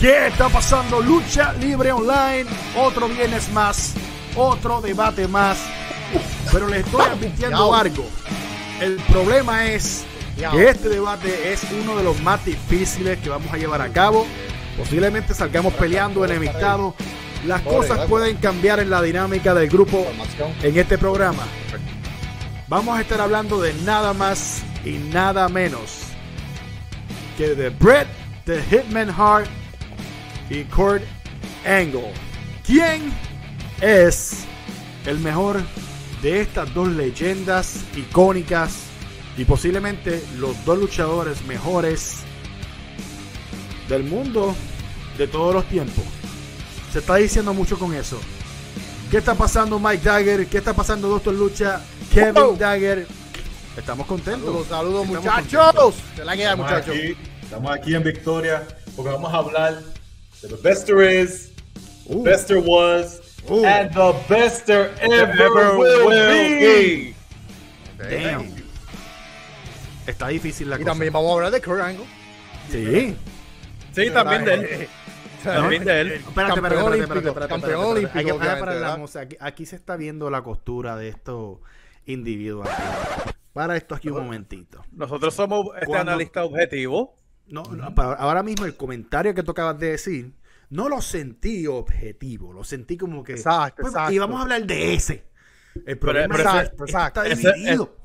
¿Qué está pasando? Lucha Libre Online. Otro viernes más. Otro debate más. Pero les estoy advirtiendo algo. El problema es que este debate es uno de los más difíciles que vamos a llevar a cabo. Posiblemente salgamos peleando enemistados. Las cosas pueden cambiar en la dinámica del grupo en este programa. Vamos a estar hablando de nada más y nada menos que de Brett, the Hitman Hart y Kurt Angle. ¿Quién es el mejor de estas dos leyendas icónicas y posiblemente los dos luchadores mejores del mundo de todos los tiempos? Se está diciendo mucho con eso. ¿Qué está pasando Mike Dagger? ¿Qué está pasando Doctor Lucha? Kevin Dagger. Estamos contentos. Saludos, saludos muchachos. Se la queda, muchachos. Aquí, estamos aquí en Victoria porque vamos a hablar The Best There Is, The uh. Best There Was, uh. and The Best There Ever, ever will, be. Damn. Está difícil la y cosa. Y también vamos a hablar de Kurt Angle. Sí. Sí, también de él. También de él. Espérate, espérate, Campeón olímpico. Aquí se está viendo la costura de estos individuos. Para esto aquí un momentito. Nosotros somos este analista objetivo. No, ahora mismo el comentario que tú acabas de decir, no lo sentí objetivo, lo sentí como que... Exacto, pues, exacto. Y vamos a hablar de ese. El problema es, está dividido.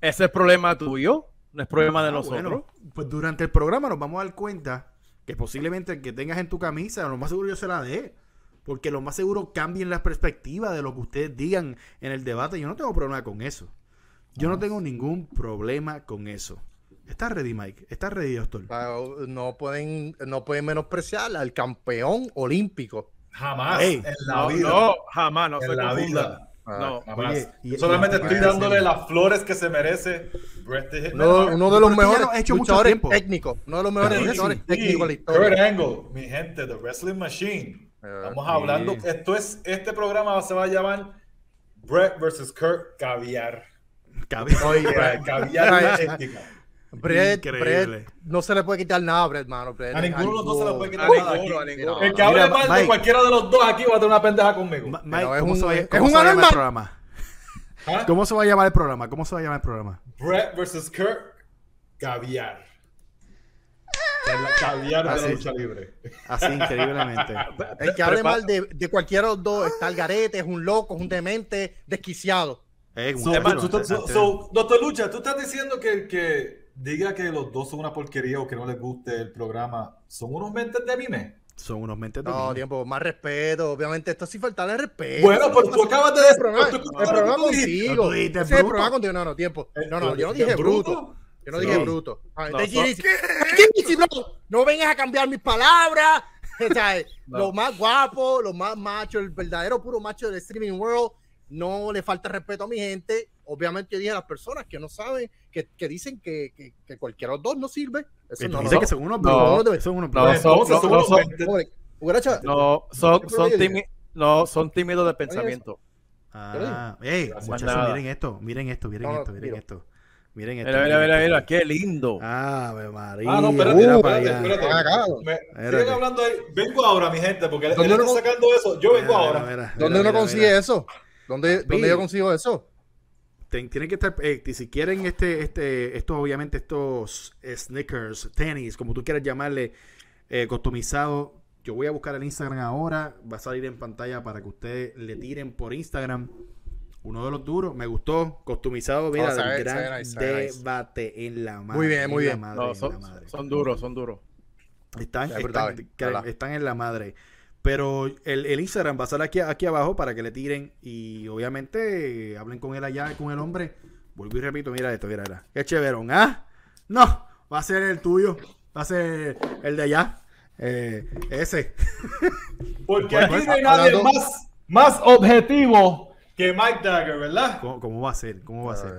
Ese, es el problema tuyo, no es problema de ah, nosotros. pues durante el programa nos vamos a dar cuenta que posiblemente el que tengas en tu camisa, lo más seguro yo se la dé. Porque lo más seguro cambien las perspectivas de lo que ustedes digan en el debate. Yo no tengo problema con eso. Yo no tengo ningún problema con eso. ¿Estás ready, Mike? ¿Estás ready, doctor? No pueden, no pueden menospreciar al campeón olímpico. Jamás. en la no, vida. No, jamás. No en la vida. no, jamás. Solamente estoy dándole las flores que se merece. uno de los mejores hecho luchadores técnicos. Uno de los mejores luchadores técnicos de la historia. Kurt Angle, mi gente, The Wrestling Machine. Estamos hablando. Esto es, este programa se va a llamar Brett vs. Kurt Caviar. Caviar. Caviar Brett, Brett, no se le puede quitar nada a Brett, mano. a ninguno de los dos se le puede quitar nada. A ninguno, El que hable mal de cualquiera de los dos aquí va a tener una pendeja conmigo. Mike, ¿cómo, se va, es un se va a llamar el programa? ¿Ah? ¿Cómo se va a llamar el programa? ¿Cómo se va a llamar el programa? Brett vs. Kurt Caviar. La caviar de la lucha libre. Así, increíblemente. El que hable mal de, de cualquiera de los dos está el garete, es un loco, es un demente, desquiciado. doctor Lucha, tú estás diciendo que, que diga que los dos son una porquería o que no les guste el programa, ¿son unos mentes de anime? Son unos mentes de No, tiempo, más respeto. Obviamente, esto sí faltarle respeto. Bueno, pero tú acabas de decir. El programa contigo. el programa contigo. No, no, tiempo. No, no, yo no dije bruto. Yo no dije bruto. No, no vengas a cambiar mis palabras. Lo más guapo, lo más macho, el verdadero puro macho del streaming world. No le falta respeto a mi gente. Obviamente, dije a las personas que no saben, que, que dicen que, que, que, cualquiera de los dos no sirve. Eso no, dice que son unos no, son unos no, son, son, no, son tímidos de pensamiento. Ah, hey, muchachos, miren esto, miren esto, miren esto, miren esto. Miren esto. Mira, mira, mira, qué lindo. Ah, María. Ah, no, espérate, uh, espérate, espérate. Siguen hablando ahí. Vengo ahora, mi gente, porque él está sacando eso. Yo vengo ahora. ¿Dónde uno consigue eso? ¿Dónde, ¿Dónde yo consigo eso? Tienen que estar, eh, si quieren este, este, estos, obviamente, estos sneakers, tenis, como tú quieras llamarle, eh, customizado, yo voy a buscar el Instagram ahora, va a salir en pantalla para que ustedes le tiren por Instagram uno de los duros, me gustó, customizado, mira, oh, gran debate en la madre. Muy bien, muy bien. son, duros, son duros. Están, están, en la madre. Pero el, el, Instagram va a estar aquí, aquí abajo para que le tiren y obviamente hablen con él allá, con el hombre. Vuelvo y repito, mira esto, mira, mira. Qué chéverón, ¿ah? No, va a ser el tuyo, va a ser el de allá. Eh, ese. Porque aquí no hay nadie más, más objetivo que Mike Dagger, ¿verdad? ¿Cómo, va a ser? ¿Cómo va a ser?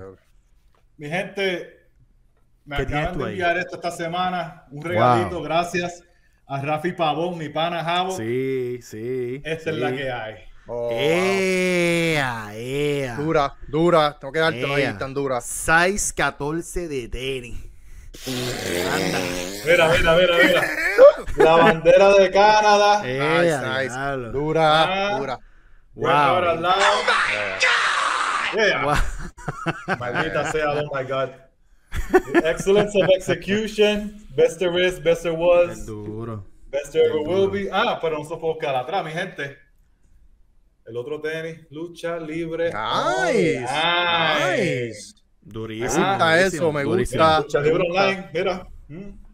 Mi gente, me acaban de enviar esto esta semana. Un regalito, gracias a Rafi Pavón, mi pana Javo. Sí, sí. Esta es la que hay. Oh, ea, ea. Dura, dura. Tengo que darte ahí tan dura. 6 14 de tenis. Anda. Mira, mira, mira, mira. La bandera de Canadá. nice, nice. Dura, ah, dura. Wow. al lado. Yeah. Wow. Maldita sea, oh my God. excellence of execution. Best there is, best there was. Duro. Best there ever will be. Ah, pero no se puede quedar atrás, mi gente. El otro tenis, lucha libre. Nice. Nice. Durísimo. Me gusta eso, me gusta. Lucha libre online, mira.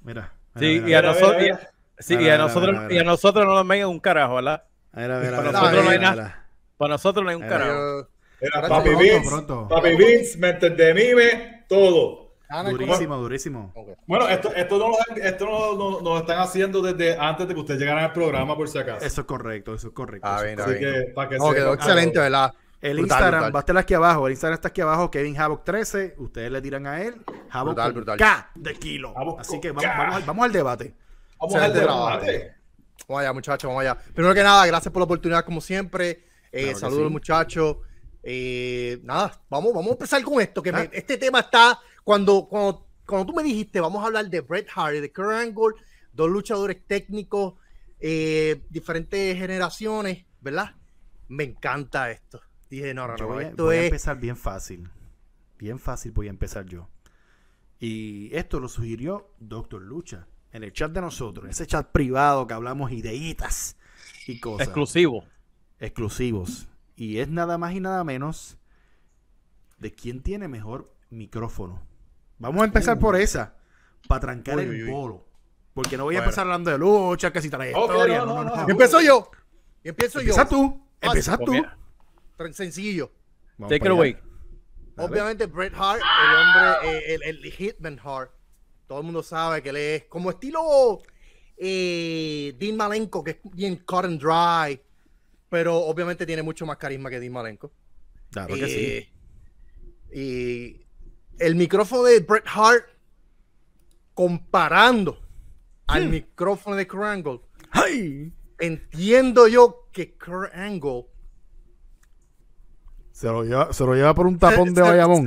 Mira. Sí, y a nosotros, sí, y a nosotros, y a nosotros no nos venga un carajo, ¿verdad? Mira, mira, para nosotros no hay nada. Para nosotros no hay un carajo. Papi Vince, Papi Vince, mente de Durísimo, durísimo. Bueno, esto, esto, no, esto no, lo están haciendo desde antes de que ustedes llegaran al programa, por si acaso. Eso es correcto, eso es correcto. Ah, bien, Así que, para que quedó excelente, ¿verdad? El Instagram va a estar aquí abajo. El Instagram está aquí abajo, Kevin Havoc 13. Ustedes le tiran a él. Havoc K de kilo. Así que vamos, vamos, vamos, al debate. Vamos al debate. Vamos allá, muchachos, vamos allá. Primero que nada, gracias por la oportunidad, como siempre. Eh, saludos, muchachos. Eh, nada, vamos, vamos a empezar con esto. Que ah. este tema está cuando, cuando cuando tú me dijiste, vamos a hablar de Bret Hart de Kurt Angle, dos luchadores técnicos, eh, diferentes generaciones, ¿verdad? Me encanta esto. Dije, no, no, no, voy, esto voy a empezar bien fácil. Bien fácil voy a empezar yo. Y esto lo sugirió Doctor Lucha en el chat de nosotros, en ese chat privado que hablamos ideitas y cosas. Exclusivo. Exclusivos. Y es nada más y nada menos de quién tiene mejor micrófono. Vamos a empezar por esa. Para trancar el polo. Porque no voy a empezar hablando de lucha, que si trayectoria. Okay, no, no, empiezo yo. Empiezo yo. Empieza tú. Empieza tú. Sencillo. Take it away. Obviamente, Bret Hart, el hombre, eh, el, el, Hitman Hart. Todo el mundo sabe que él es como estilo eh, Dean Malenko, que es bien cut and dry. Pero obviamente tiene mucho más carisma que Dean Malenko. Claro que sí. Eh, y el micrófono de Bret Hart comparando al hmm. micrófono de Kurt Angle, entiendo yo que Kurt Angle se lo lleva, se lo lleva por un tapón de Bayamón.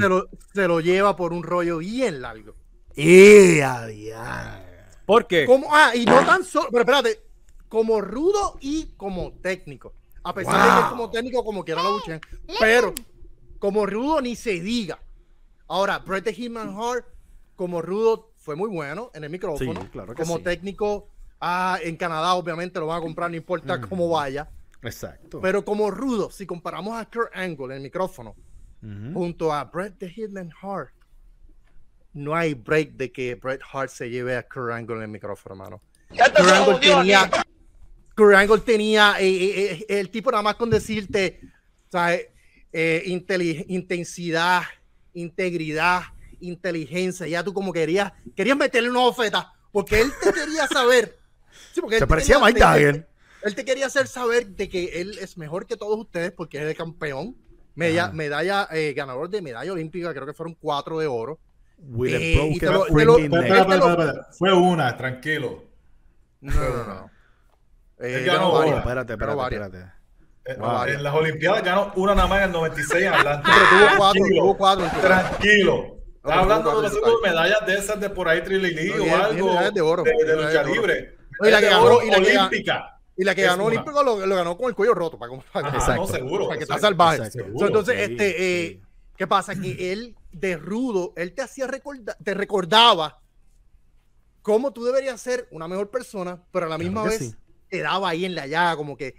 Se, lo, lleva por un rollo bien largo. ¡Y a ¿Por qué? Como, ah, y no tan solo, pero espérate, como rudo y como técnico. A pesar de que como técnico, como quiera lo buchean. Pero como rudo ni se diga. Ahora, Bret Hitman Hart, como rudo, fue muy bueno en el micrófono. claro como técnico, ah, en Canadá, obviamente lo van a comprar, no importa cómo vaya. Exacto. Pero como rudo, si comparamos a Kurt Angle en el micrófono, junto a Bret the Hitman Hart, no hay break de que Bret Hart se lleve a Kurt Angle en el micrófono, hermano. Kurt Angle tenía, Kurt Angle tenía eh, eh, eh, el tipo nada más con decirte, ¿sabes? intensidad, integridad, inteligencia. Ya tú como querías, querías meterle una oferta porque él te quería saber. Se parecía a Mike Dagger. Él te quería hacer saber de que él es mejor que todos ustedes porque es el campeón. Medalla, medalla eh, ganador de medalla olímpica, creo que fueron cuatro de oro. Fue una, tranquilo. No, no, no. Eh, ganó Espérate, espérate, espérate. Eh, en las Olimpiadas ganó una nada más en el 96 en Atlanta. Pero tuvo cuatro, tuvo cuatro. Tranquilo. Estás hablando de medallas de esas de por ahí trililí o algo de, oro, de, lucha libre. Y la que ganó y la olímpica. Y la que ganó olímpico lo, ganó con el cuello roto para, para, Exacto. No, seguro, para que está salvaje. entonces, este, eh, ¿qué pasa? Que él de rudo, él te hacía recordar, te recordaba cómo tú deberías ser una mejor persona, pero a la misma vez te daba ahí en la llaga como que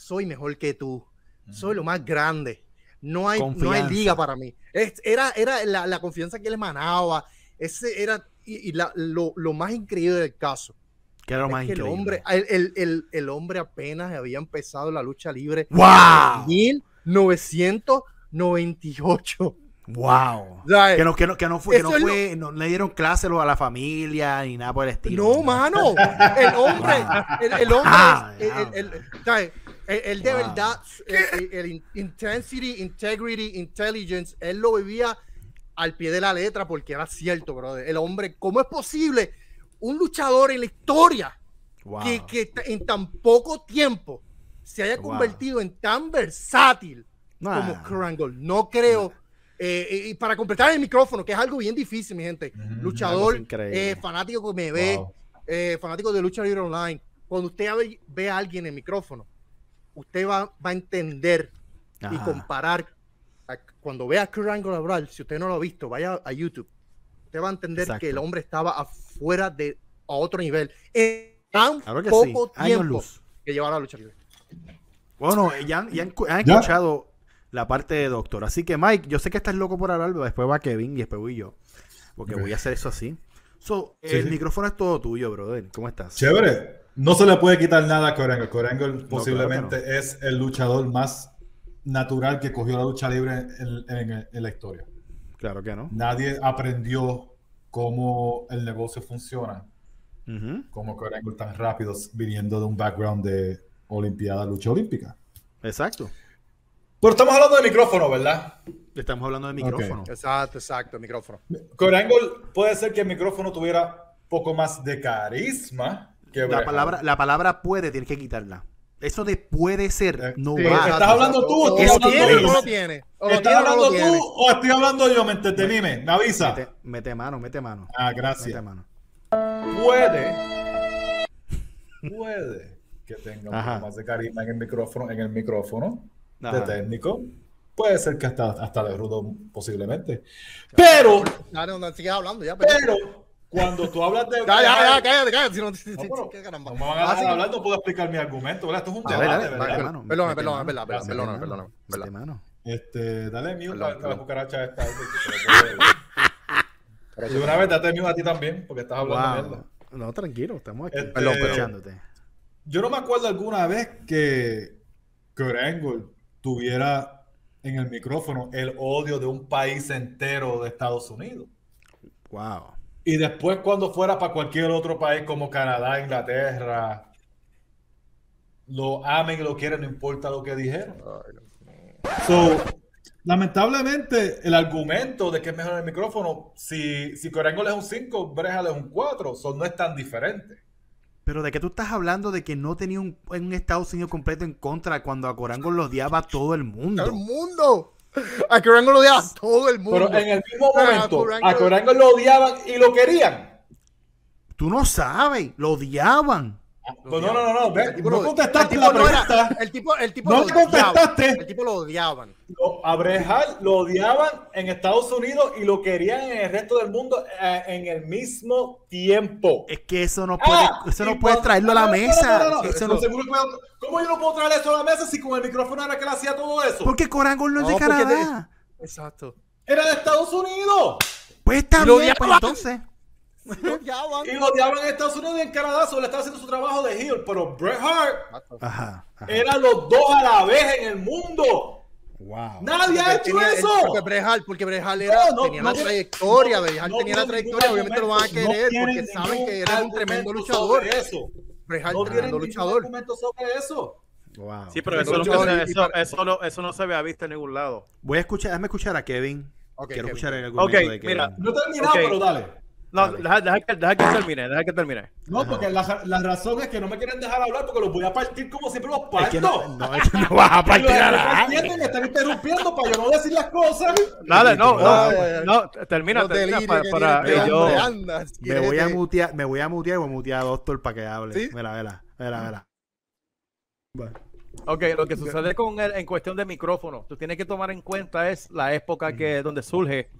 soy mejor que tú, soy lo más grande. No hay, no hay liga para mí. era era la, confianza que él emanaba. Ese era y, lo, más increíble del caso. Que era lo más increíble. El hombre, el, el, hombre apenas había empezado la lucha libre ¡Wow! en 1998. Wow. que no, que no, que no fue, que no fue, no le dieron clase a la familia ni nada por el estilo. No, mano. El hombre, el, hombre, ah, el, él, de verdad, el, intensity, integrity, intelligence, él lo vivía al pie de la letra porque era cierto, brother. El hombre, ¿cómo es posible un luchador en la historia que, en tan poco tiempo se haya convertido en tan versátil como Kurt No creo. Eh, eh, y para completar el micrófono, que es algo bien difícil, mi gente. luchador, eh, fanático que me ve, fanático de lucha libre online cuando usted ve, a alguien en el micrófono, usted va, va a entender y comparar. cuando vea a Kurt Angle hablar, si usted no lo ha visto, vaya a YouTube. Usted va a entender que el hombre estaba afuera de a otro nivel. En tan poco tiempo que llevaba la lucha libre. Bueno, ya, han, escuchado la parte de doctor. Así que, Mike, yo sé que estás loco por hablar, pero después va Kevin y después voy yo. Porque voy a hacer eso así. el micrófono es todo tuyo, brother. ¿Cómo estás? Chévere. No se le puede quitar nada a Corango. Corango posiblemente es el luchador más natural que cogió la lucha libre en, la historia. Claro que no. Nadie aprendió cómo el negocio funciona. Como Corango tan rápido viniendo de un background de Olimpiada, lucha olímpica. Exacto. Pero estamos hablando de micrófono, ¿verdad? Estamos hablando de micrófono. Exacto, exacto, micrófono. Corango puede ser que el micrófono tuviera poco más de carisma la palabra, la palabra puede, tienes que quitarla. Eso de puede ser, eh, no va. ¿Estás hablando tú o estoy hablando yo? tiene? ¿Estás hablando tú o estoy hablando yo? Me entretenime, me avisa. Mete, mano, mete mano. Ah, gracias. mano. Puede. Puede que tenga un poco más de carisma en el micrófono, en el micrófono de técnico. Puede ser que hasta, hasta de rudo posiblemente. Pero. No, no, no sigues hablando ya. Pero, cuando tú hablas de. Ya, ya, cállate, cállate. Si no, si, no, no me van a dejar hablar, no puedo explicar mi argumento, ¿verdad? Esto es un debate, ¿verdad? Perdona, perdona, perdona, perdona, perdona. Este, dale mute a la cucaracha esta. Pero una vez date mute a ti también, porque estás hablando mierda. No, tranquilo, estamos aquí. Este, escuchándote. Yo no me acuerdo alguna vez que Angle tuviera en el micrófono el odio de un país entero de Estados Unidos. Wow. Y después cuando fuera para cualquier otro país como Canadá, Inglaterra, lo amen y lo quieren, no importa lo que dijeron. So, lamentablemente, el argumento de que es mejor el micrófono, si, si Corango es un 5, Brejal es un 4, so, no es tan diferente. Pero de qué tú estás hablando de que no tenía un, un Estados Unidos completo en contra cuando a Corango lo odiaba todo el mundo. ¡Todo el mundo! A lo odiaba todo el mundo. Pero en el mismo momento, a lo odiaban y lo querían. Tú no sabes, lo odiaban. Pues no, no, no, no, no contestaste la pregunta. el tipo, el tipo no lo contestaste. El tipo lo odiaban. a Brejal lo odiaban en Estados Unidos y lo querían en el resto del mundo eh, en el mismo tiempo. Es que eso no puede, ah, eso no puedes traerlo a la mesa. ¿Cómo yo no puedo traer eso a la mesa si con el micrófono era que le hacía todo eso? Porque Corangol no es de Canadá. Exacto. Era de Estados Unidos. Pues bien, pues entonces. y lo odiaban en Estados Unidos y en Canadá, solo estaba haciendo su trabajo de heel, pero Bret Hart eran los dos a la vez en el mundo. Wow. Nadie ha hecho eso. Porque Bret Hart, porque Bret Hart era, tenía la trayectoria, Bret Hart tenía la trayectoria, obviamente lo van a querer porque saben que era un tremendo luchador. Eso. Bret Hart, tremendo luchador. sobre eso. Wow. Sí, pero eso, no, eso, eso, no, eso no se había visto en ningún lado. Voy a escuchar, déjame escuchar a Kevin. Okay, Quiero Kevin. escuchar el argumento okay, de Kevin. Mira, no he terminado, okay. pero dale. No, deja, deja, que, deja, que, termine, deja que termine. No, porque la, la, razón es que no me quieren dejar hablar porque los voy a partir como siempre los parto. Es que no, no, es que no vas a partir a nadie. Me están interrumpiendo para yo no decir las cosas. Dale, no, no, no, termina, termina para, yo... me voy a mutear, me voy a mutear y voy a mutear a Doctor para que hable. ¿Sí? Mira, mira, mira, mira. Bueno. Ok, lo que sucede con él en cuestión de micrófono, tú tienes que tomar en cuenta es la época que donde surge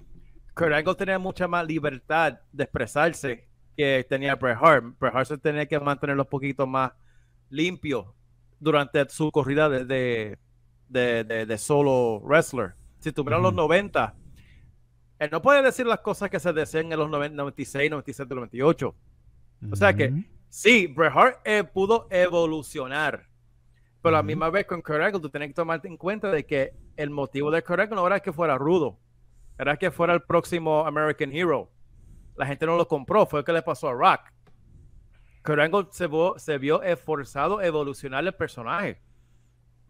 Kurt Angle tenía mucha más libertad de expresarse que tenía Bret Hart. Bret Hart se tenía que mantenerlo un poquito más limpio durante su corrida de, de, de, solo wrestler. Si tú miras los 90, él no puede decir las cosas que se decían en los 96, 97, 98. O sea que sí, Bret Hart eh, pudo evolucionar. Pero a la misma vez con Kurt Angle, tú tienes que tomarte en cuenta de que el motivo de Kurt Angle no era que fuera rudo era que fuera el próximo American Hero. La gente no lo compró, fue lo que le pasó a Rock. Kurt se, se vio esforzado a evolucionar el personaje.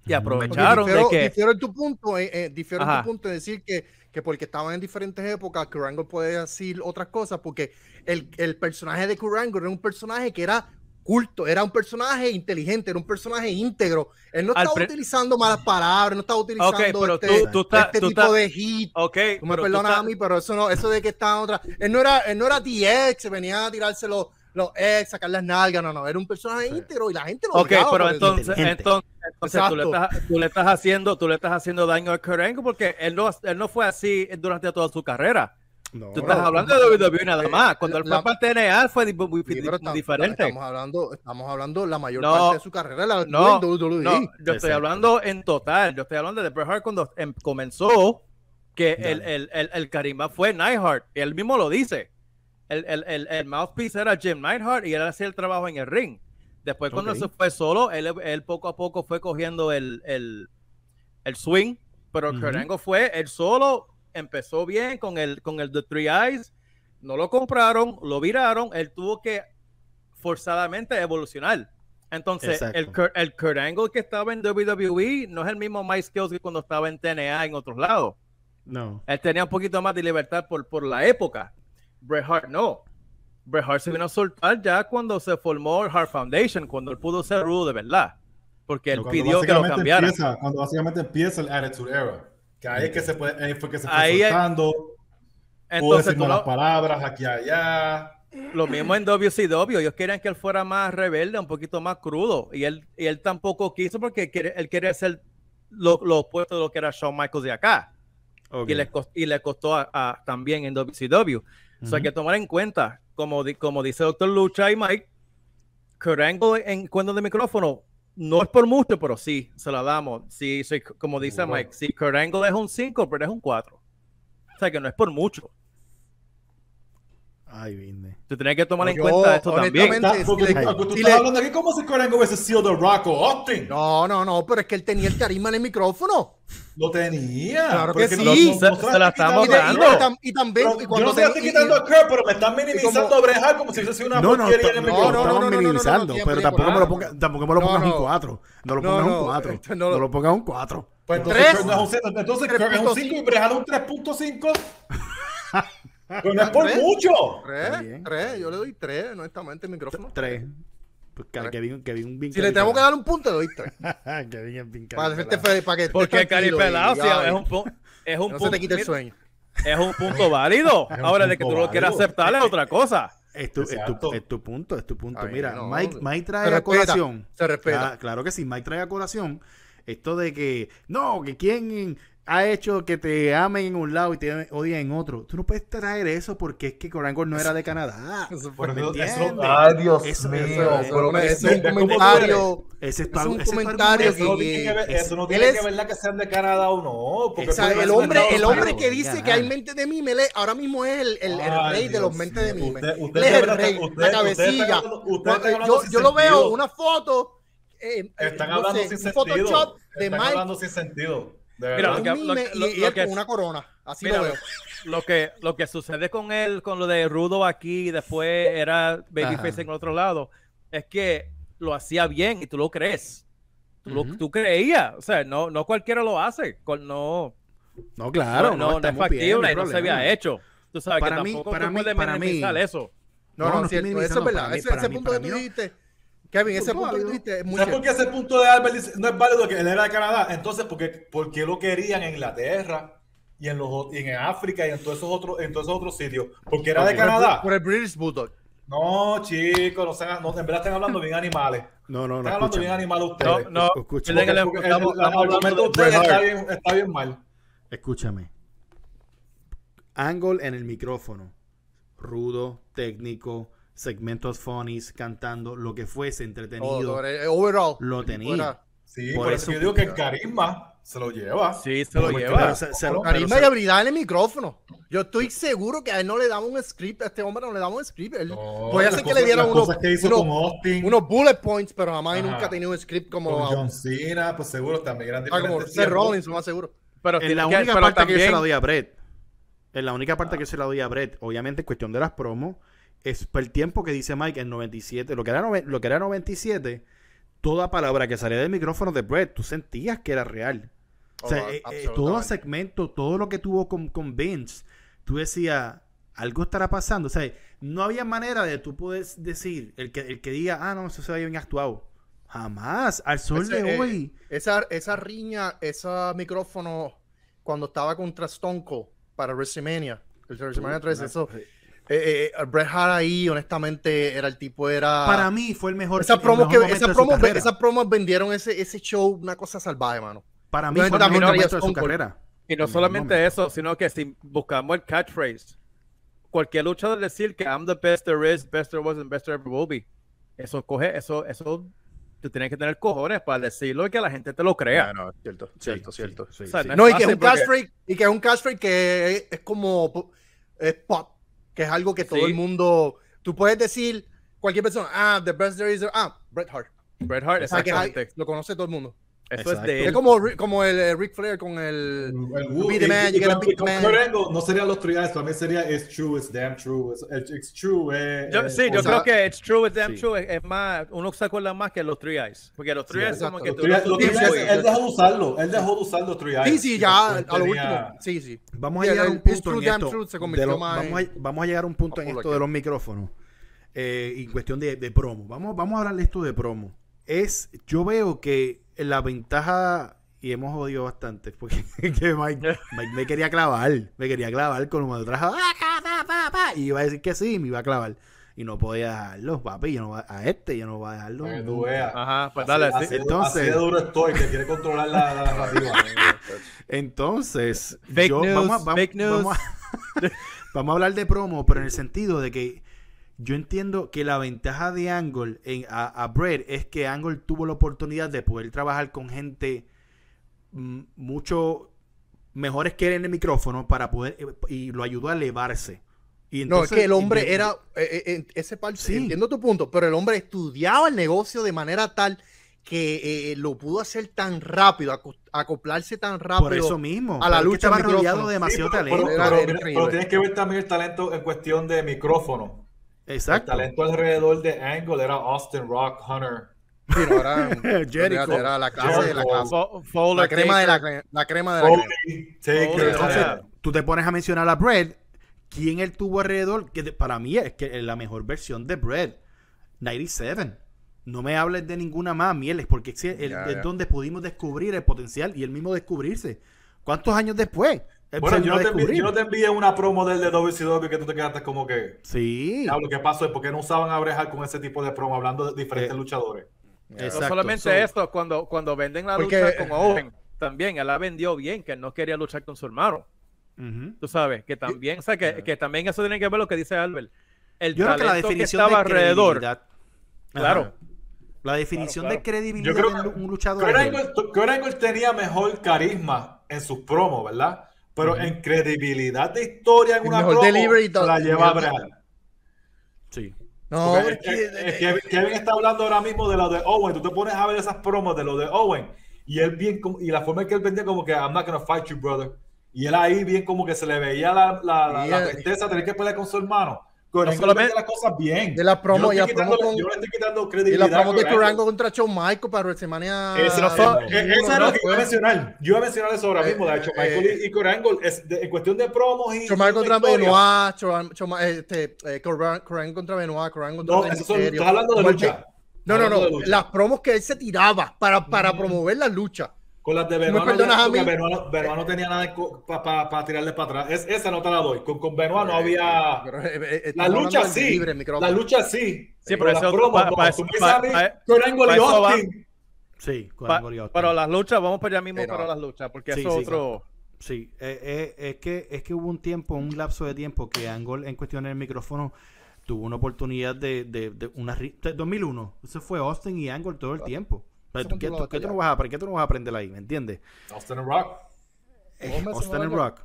Y aprovecharon de que... Difiero en tu punto, eh, eh difiero en tu punto de decir que, que porque estaban en diferentes épocas, Kurt puede decir otras cosas, porque el, el personaje de Kurt era un personaje que era culto, era un personaje inteligente, era un personaje íntegro. Él no estaba utilizando malas palabras, no estaba utilizando este, este tipo de hit. Okay, me perdonas a mí, pero eso no, eso de que está otra. Él no era, él no era DX, venía a tirárselo lo, eh, sacar las nalgas, no, no, era un personaje íntegro y la gente lo Ok, pero entonces, entonces, entonces tú, le estás, tú, le estás, haciendo, tú le estás haciendo daño a Kurt Angle porque él no, él no fue así durante toda su carrera. No, Tú estás hablando de WWE nada más. Cuando el fue para TNA fue diferente. Estamos hablando, estamos hablando la mayor parte de su carrera la no, en WWE. No, yo estoy hablando en total. Yo estoy hablando de Bret Hart cuando em, comenzó que el, el, el, el, carisma fue Neidhart. Y él mismo lo dice. El, el, el, mouthpiece era Jim Neidhart y él hacía el trabajo en el ring. Después, cuando se fue solo, él, él, poco a poco fue cogiendo el, el, el swing. Pero uh fue el solo empezó bien con el, con el The Three Eyes, no lo compraron, lo viraron, él tuvo que forzadamente evolucionar. Entonces, el, el Kurt Angle que estaba en WWE no es el mismo Mike Skills que cuando estaba en TNA en otros lados. No. Él tenía un poquito más de libertad por, por la época. Bret Hart no. Bret Hart se vino a soltar ya cuando se formó el Hart Foundation, cuando él pudo ser rudo de verdad. Porque él pidió que lo cambiara. cuando básicamente empieza el Attitude Era. Que ahí es que se fue, ahí fue que se fue ahí soltando. Entonces, decir las palabras aquí allá. Lo mismo en WCW, ellos querían que él fuera más rebelde, un poquito más crudo, y él, y él tampoco quiso porque él quería ser lo, opuesto de lo que era Shawn Michaels de acá. Y, le costó, y le costó a, también en WCW. O sea, hay que tomar en cuenta, como, como dice Doctor Lucha y Mike, Kurt Angle en cuenta de micrófono no es por mucho, pero sí, se la damos. Sí, como dice Mike, si Kurt Angle es un 5, pero es un 4. O sea que no es por mucho. Ay, vine. Tú tienes que tomar en cuenta esto también. porque, tú estás hablando aquí como si Kurt Angle hubiese sido The Rock o Austin. No, no, no, pero es que él tenía el carisma en el micrófono. Lo tenía. Claro que sí. se, la estamos dando. Y, también. y cuando yo no sé estoy quitando a Kurt, pero me están minimizando a Breja como si fuese una no, no, porquería en el micrófono. No, no, no, minimizando, pero tampoco me lo pongas tampoco me lo pongas un 4. No lo pongas un 4. No lo pongas un 4. Pues entonces no es un entonces Kurt es un 5 y Breja es un 3.5. Pero no es por mucho. Tres, tres, yo le doy tres, honestamente, el micrófono. Tres. Pues Kevin, Kevin bien Si le tengo que dar un punto, le doy tres. Kevin es bien para, hacerte, para que Porque Cari Pelado es un, punto. es un no punto. se te quite el sueño. Es un punto válido. Ahora, de que tú lo quieras aceptar es otra cosa. Es tu, es, tu, es tu, punto, es tu punto. Mira, Mike, Mike trae a colación. Se respeta. claro que sí, Mike trae a colación esto de que, no, que quién ha hecho que te amen en un lado y te odien en otro. Tú no puedes traer eso porque es que Corangol no era de Canadá. Eso, ay, Dios eso, mío. Eso, es un comentario. Ese es un comentario que, eso no tiene que ver la que sean de Canadá o no. El hombre, el hombre que dice que hay mente de mime, ahora mismo es el, el, rey de los mentes de mime. Usted, es el rey, la cabecilla. Yo lo veo, una foto. Eh, Están hablando sin sentido. Photoshop de Están hablando sin sentido. Mira, lo que, lo, que, una corona. Así lo veo. Lo que, lo que sucede con él, con lo de Rudo aquí y después era Babyface en el otro lado, es que lo hacía bien y tú lo crees. Tú, lo, tú creías. O sea, no, no cualquiera lo hace. No, no claro. No, no, es factible y no se había hecho. Tú sabes para que mí, tampoco para mí, para mí, eso. No, no, no, cierto, eso es verdad. Ese, ese punto que tú dijiste Kevin, ese punto que tuviste es muy ¿Sabes por qué ese punto de Albert dice, no es válido que él era de Canadá? Entonces, ¿por qué, por qué lo querían en Inglaterra y en, los, y en África y en todos esos otros, en todos esos otros sitios? Porque era de Canadá. Por el British Bulldog. No, chicos, no, sean, no, en verdad están hablando bien animales. No, no, no. Están hablando bien animales ustedes. No, no. Escúchame. El, el, el, de ustedes está bien, está bien mal. Escúchame. Angle en el micrófono. Rudo, técnico segmentos funnies, cantando, lo que fuese entretenido. Eh, overall. Lo tenía. Sí, por, eso, yo digo que el carisma se lo lleva. Sí, se lo lleva. carisma y habilidad en el micrófono. Yo estoy seguro que a él no le daba un script, a este hombre no le daba un script. Él, puede ser que le dieran unos, que hizo unos, unos, bullet points, pero jamás nunca ha tenido un script como. Con John Cena, pues seguro también eran ah, como Seth Rollins, más seguro. Pero en la única parte que yo se la doy a Brett. En la única parte que se la doy a Brett, obviamente en cuestión de las promos es por el tiempo que dice Mike en 97, lo que era, lo que era 97, toda palabra que salía del micrófono de Brett, tú sentías que era real. O sea, oh, eh, eh, todo segmento, todo lo que tuvo con, con Vince, tú decías, algo estará pasando. O sea, no había manera de tú poder decir, el que, el que diga, ah, no, eso se ve bien actuado. Jamás, al sol de eh, hoy. Esa, esa riña, ese micrófono, cuando estaba contra Stone Cold para WrestleMania, el WrestleMania 3, eso eh, eh, Bret Hart ahí, honestamente, era el tipo, era. Para mí fue el mejor. Esas promos, que, esas promos, esas promos vendieron ese, ese show, una cosa salvaje, mano. Para mí fue el mejor momento de su carrera. Y no solamente eso, sino que si buscamos el catchphrase, cualquier luchador decir que I'm the best there is, best there was, and best there ever will be. Eso coge, eso, eso tú tienes que tener cojones para decirlo y que la gente te lo crea. no, cierto, cierto, cierto. no, y que es un catchphrase y que es un catchphrase que es, como es pop, que es algo que todo el mundo, tú puedes decir cualquier persona, ah, the best there is, ah, Bret Hart. Bret Hart, exactamente. lo conoce todo el mundo. Eso es de Es como, como el eh, Ric Flair con el, el Be the Man, you Big Man. no serían los three eyes, también sería It's True, It's Damn True. It's, it's True. Eh, yo, eh, sí, yo creo que It's True, It's Damn True es, más, uno se acuerda más que los three eyes. Porque los three eyes como que tú. Los three eyes, él dejó de usarlo, él dejó de usar los three eyes. Sí, sí, ya a lo último. Sí, sí. Vamos a llegar a un punto en esto. Vamos a llegar a un punto en esto de los micrófonos. en cuestión de, de promo. Vamos, vamos a hablar de esto de promo. Es, yo veo que la ventaja y hemos jodido bastante porque Mike, me quería clavar, me quería clavar con un trajo y iba a decir que sí, me iba a clavar y no podía dejarlo, papi, yo no a este yo no voy a dejarlo. Ajá, pues dale, así, entonces, así de duro estoy que quiere controlar la, narrativa. entonces, vamos, vamos, Vamos, a, hablar de promo, pero en el sentido de que yo entiendo que la ventaja de Angle en, a, a Brett es que Angle tuvo la oportunidad de poder trabajar con gente mucho mejores que él en el micrófono para poder eh, y lo ayudó a elevarse. Y entonces, no, es que el hombre era eh, eh, ese parte, entiendo tu punto, pero el hombre estudiaba el negocio de manera tal que lo pudo hacer tan rápido, acoplarse tan rápido. Por eso mismo. A la lucha estaba rodeado de demasiado talento. Pero, tienes que ver también el talento en cuestión de micrófono. Exacto. El talento alrededor de Angle era Austin Rock Hunter. Sí, no, era, era, la clase de la clase. la crema de la, la crema de la crema. Entonces, tú te pones a mencionar a Brett. ¿Quién él tuvo alrededor? Que para mí es que es la mejor versión de Brett. 97. No me hables de ninguna más, Mieles, porque es, es donde pudimos descubrir el potencial y el mismo descubrirse. ¿Cuántos años después? Bueno, yo no, te envié, yo no, te envié, una promo del de WCW que tú te quedaste como que. Sí. Lo que pasó es porque no usaban a brejar con ese tipo de promo hablando de diferentes eh, luchadores. No solamente esto, cuando, cuando venden la lucha con Owen, también él la vendió bien, que no quería luchar con su hermano. Tú sabes, que también, o sea, que, que, también eso tiene que ver lo que dice Albert. El Yo creo que la definición estaba de alrededor. Claro. La definición de credibilidad de un luchador. Kurt Angle tenía mejor carisma en sus promos, ¿verdad? Pero en credibilidad de historia en una promo la lleva a Sí. No, es, que, Kevin está hablando ahora mismo de lo de Owen. Tú te pones a ver esas promos de lo de Owen y él bien y la forma en que él vendía como que I'm not gonna fight you, brother. Y él ahí bien como que se le veía la, la, la, tristeza de tener que pelear con su hermano. Con no solamente las cosas bien. De la promo, yo, no promo con, yo le estoy quitando credibilidad. Y la promo de Kurango contra Shawn Michael para WrestleMania. Eso, eh, eso es lo que iba a mencionar. Yo iba a mencionar eso ahora mismo, de hecho, eh, Michael y, y Kurango, es en cuestión de promos y. Shawn Michael contra Benoit, Shawn, este, eh, Kurango contra Benoit, Kurango contra No, eso estás hablando de lucha. No, no, no. Las promos que él se tiraba para, para mm. promover la lucha. Con las de Benoit, no, Benoit, no tenía nada para tirarle para atrás. Es, esa no te la doy. Con, con Benoit no había. Eh, eh, la lucha sí. la lucha sí. Sí, pero, eso para Sí, Pero las luchas, vamos para allá mismo para las luchas, porque eso es otro. Sí, eh, es, que, es que hubo un tiempo, un lapso de tiempo que Angol en cuestión del micrófono tuvo una oportunidad de, de, de una 2001. Eso fue Austin y Angle todo el tiempo. ¿Qué, tú, no vas a, ¿Qué tú no vas a aprender ahí? ¿Me entiendes? Austin Rock. Eh, Austin Rock.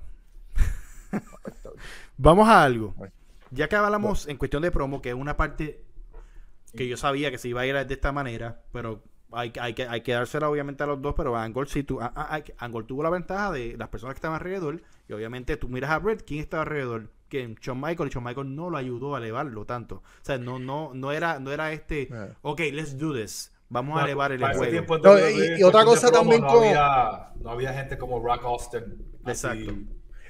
Vamos a algo. Ya que hablamos en cuestión de promo, que es una parte que yo sabía que se iba a ir de esta manera, pero hay, hay, que, hay que dársela obviamente a los dos, pero Angol sí tu, tuvo la ventaja de las personas que estaban alrededor, y obviamente tú miras a Brett, ¿quién estaba alrededor? Que Shawn Michael, y Shawn Michael no lo ayudó a elevarlo tanto. O sea, no, no, no era, no era este, ok, let's do this. Vamos a elevar el juego. y, otra cosa también con. No había, gente como Rock Austin. Exacto.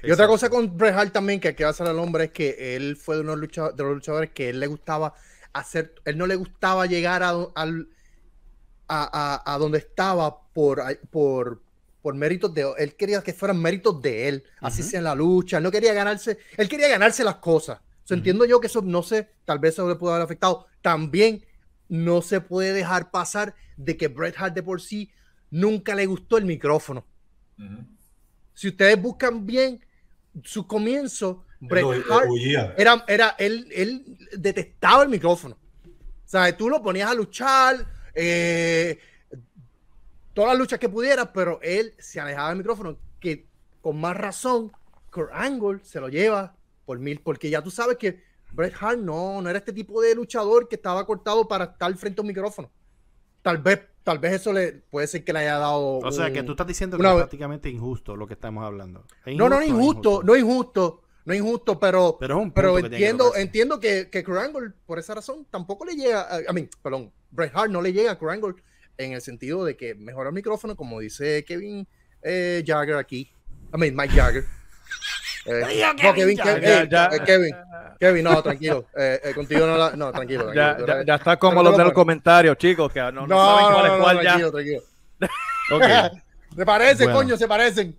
Y otra cosa con Bret Hart también que hay que hacer al hombre es que él fue de, unos luchadores, de los luchadores que él le gustaba hacer. Él no le gustaba llegar a, a, a, donde estaba por, por, por méritos de él quería que fueran méritos de él así sea en la lucha él no quería ganarse él quería ganarse las cosas entiendo yo que eso no sé, tal vez eso le pudo haber afectado. También no se puede dejar pasar de que Bret Hart de por sí nunca le gustó el micrófono. Si ustedes buscan bien su comienzo, Bret Hart era, era él, él detestaba el micrófono. O sea, tú lo ponías a luchar, eh, todas las luchas que pudieras, pero él se alejaba del micrófono, que con más razón, Kurt Angle se lo lleva por mil, porque ya tú sabes que Bret Hart no, no era este tipo de luchador que estaba cortado para estar frente a un micrófono. Tal vez, tal vez eso le puede ser que le haya dado. O sea, que tú estás diciendo que es prácticamente injusto lo que estamos hablando. no, no, no injusto, no injusto, no injusto, pero, pero, pero entiendo, que entiendo que, que Angle, por esa razón, tampoco le llega, a mí, perdón, Bret Hart no le llega a Kurt Angle en el sentido de que mejora el micrófono, como dice Kevin eh, Jagger aquí. I mean, Mike Jagger. Eh, no, Kevin, Kevin, Kevin, Kevin, no, tranquilo. Eh, eh, contigo no, no tranquilo. Ya, ya, está como los de los comentarios, chicos, que no, no, saben cuál es cuál tranquilo, Tranquilo. okay. Se parecen, coño, se parecen.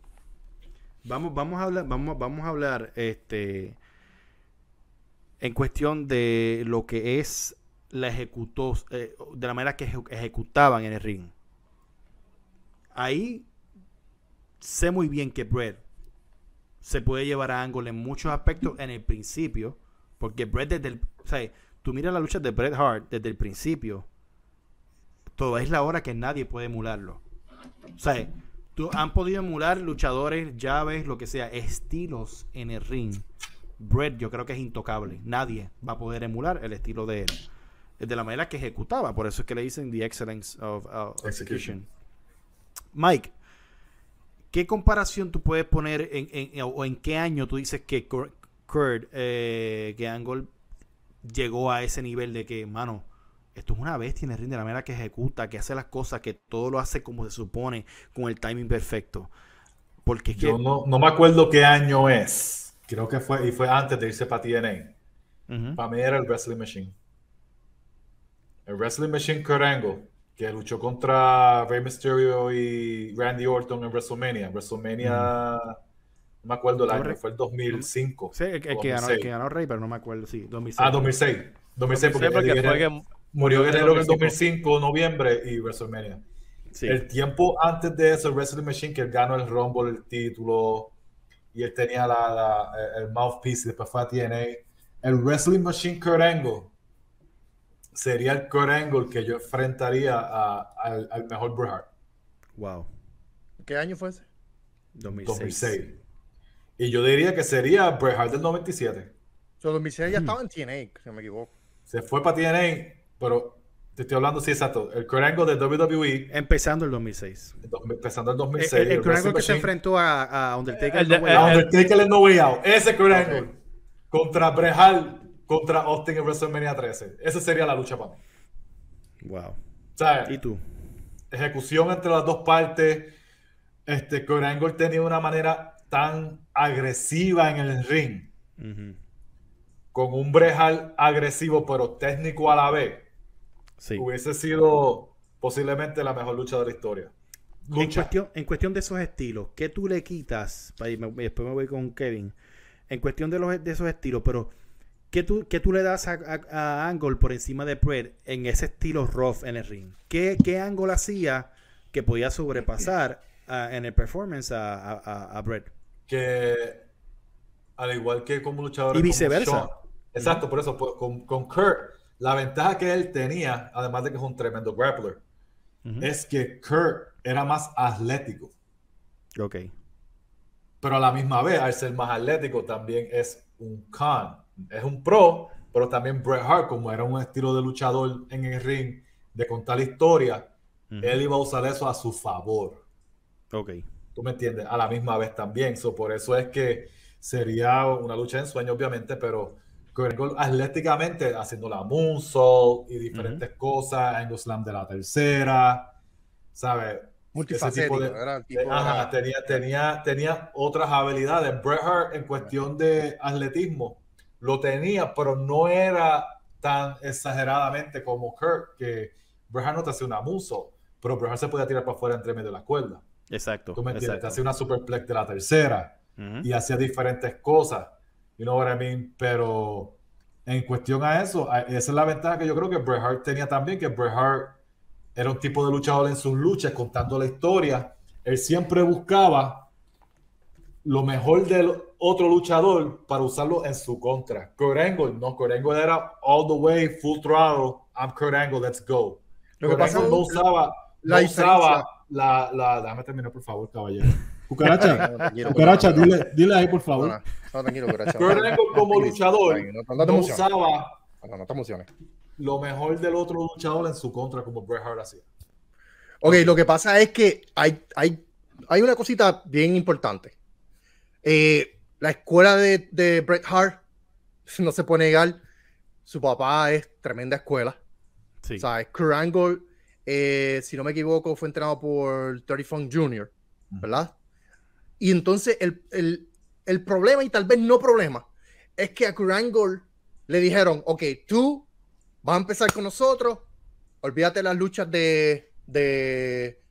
Vamos, vamos a hablar, vamos, vamos a hablar, este, en cuestión de lo que es la ejecutó, de la manera que ejecutaban en el ring. Ahí sé muy bien que Brett se puede llevar a Angle en muchos aspectos en el principio, porque Bret desde el, o sea, tú miras la lucha de Bret Hart desde el principio, toda es la hora que nadie puede emularlo. O sea, tú, han podido emular luchadores, llaves, lo que sea, estilos en el ring. Bret yo creo que es intocable. Nadie va a poder emular el estilo de él. De la manera que ejecutaba. Por eso es que le dicen The Excellence of uh, execution. Mike, ¿Qué comparación tú puedes poner en, o en qué año tú dices que Kurt, eh, que Angle llegó a ese nivel de que, mano, esto es una bestia en el ring de la manera que ejecuta, que hace las cosas, que todo lo hace como se supone, con el timing perfecto? Porque Yo no, no, me acuerdo qué año es. Creo que fue, y fue antes de irse para TNA. Para mí era el Wrestling Machine. El Wrestling Machine Kurt Angle que luchó contra Rey Mysterio y Randy Orton en WrestleMania. WrestleMania, no me acuerdo el año, fue el 2005. Sí, el, que, ganó, el que ganó Rey, pero no me acuerdo, sí, 2006. Ah, 2006. 2006, porque, porque murió Guerrero en el 2005, noviembre, y WrestleMania. El tiempo antes de eso, el Wrestling Machine, que él ganó el Rumble, el título, y él tenía la, la, el mouthpiece, y después fue a TNA. El Wrestling Machine Kurt Angle sería el core angle que yo enfrentaría al, mejor Bret Hart. Wow. ¿Qué año fue ese? 2006. Y yo diría que sería Bret Hart del 97. O 2006 ya estaba en TNA, si no me equivoco. Se fue para TNA, pero te estoy hablando, sí, exacto. El core angle de WWE. Empezando el 2006. Empezando el 2006. El, el, core angle que se enfrentó a, a Undertaker. El, a Undertaker en No Way Out. Ese core angle. Contra Bret Hart contra Austin en WrestleMania 13. Esa sería la lucha para mí. Wow. ¿Y tú? Ejecución entre las dos partes. Este, Kurt Angle tenía una manera tan agresiva en el ring. Con un brejal agresivo, pero técnico a la vez. Sí. Hubiese sido posiblemente la mejor lucha de la historia. En cuestión, en cuestión de esos estilos, ¿qué tú le quitas? Y después me voy con Kevin. En cuestión de, los, de esos estilos, pero ¿Qué tú, tú le das a, Angle por encima de Brett en ese estilo rough en el ring? ¿Qué, qué Angle hacía que podía sobrepasar en el performance a, a, Brett? Que al igual que como luchador. Y viceversa. exacto, por eso, con, con Kurt, la ventaja que él tenía, además de que es un tremendo grappler, es que Kurt era más atlético. Ok. Pero a la misma vez, al ser más atlético, también es un con es un pro, pero también Bret Hart, como era un estilo de luchador en el ring, de contar la historia, él iba a usar eso a su favor. Ok. ¿Tú me entiendes? A la misma vez también. So, por eso es que sería una lucha en sueño, obviamente, pero atléticamente haciendo la moonsault y diferentes cosas, en los slam de la tercera, ¿sabes? Multifacético, tenía, tenía, tenía otras habilidades. Bret Hart en cuestión de atletismo lo tenía, pero no era tan exageradamente como Kurt, que Bret no te hacía una muso, pero Bret se podía tirar para afuera entre medio de la cuerda. Exacto. ¿Tú me entiendes? Te hacía una superplex de la tercera y hacía diferentes cosas. You know what I mean? Pero en cuestión a eso, esa es la ventaja que yo creo que Bret Hart tenía también, que Bret Hart era un tipo de luchador en sus luchas, contando la historia. Él siempre buscaba lo mejor del otro luchador para usarlo en su contra. Kurt Angle, no, Kurt Angle era all the way, full throttle, I'm Kurt Angle, let's go. Lo que pasa no usaba, la no usaba la, la, déjame terminar por favor, caballero. Cucaracha, cucaracha, dile, dile ahí por favor. No, no, tranquilo, cucaracha. Kurt Angle como luchador no, usaba no, te emociones. lo mejor del otro luchador en su contra como Bret Hart hacía. Ok, lo que pasa es que hay, hay, hay una cosita bien importante. Eh, la escuela de, de Bret Hart, no se puede negar, su papá es tremenda escuela. Sí. ¿Sabes? Kurt Angle, eh, si no me equivoco, fue entrenado por Terry Funk Jr., ¿verdad? Y entonces el, el, el, problema, y tal vez no problema, es que a Kurt Angle le dijeron, ok, tú vas a empezar con nosotros, olvídate las luchas de, de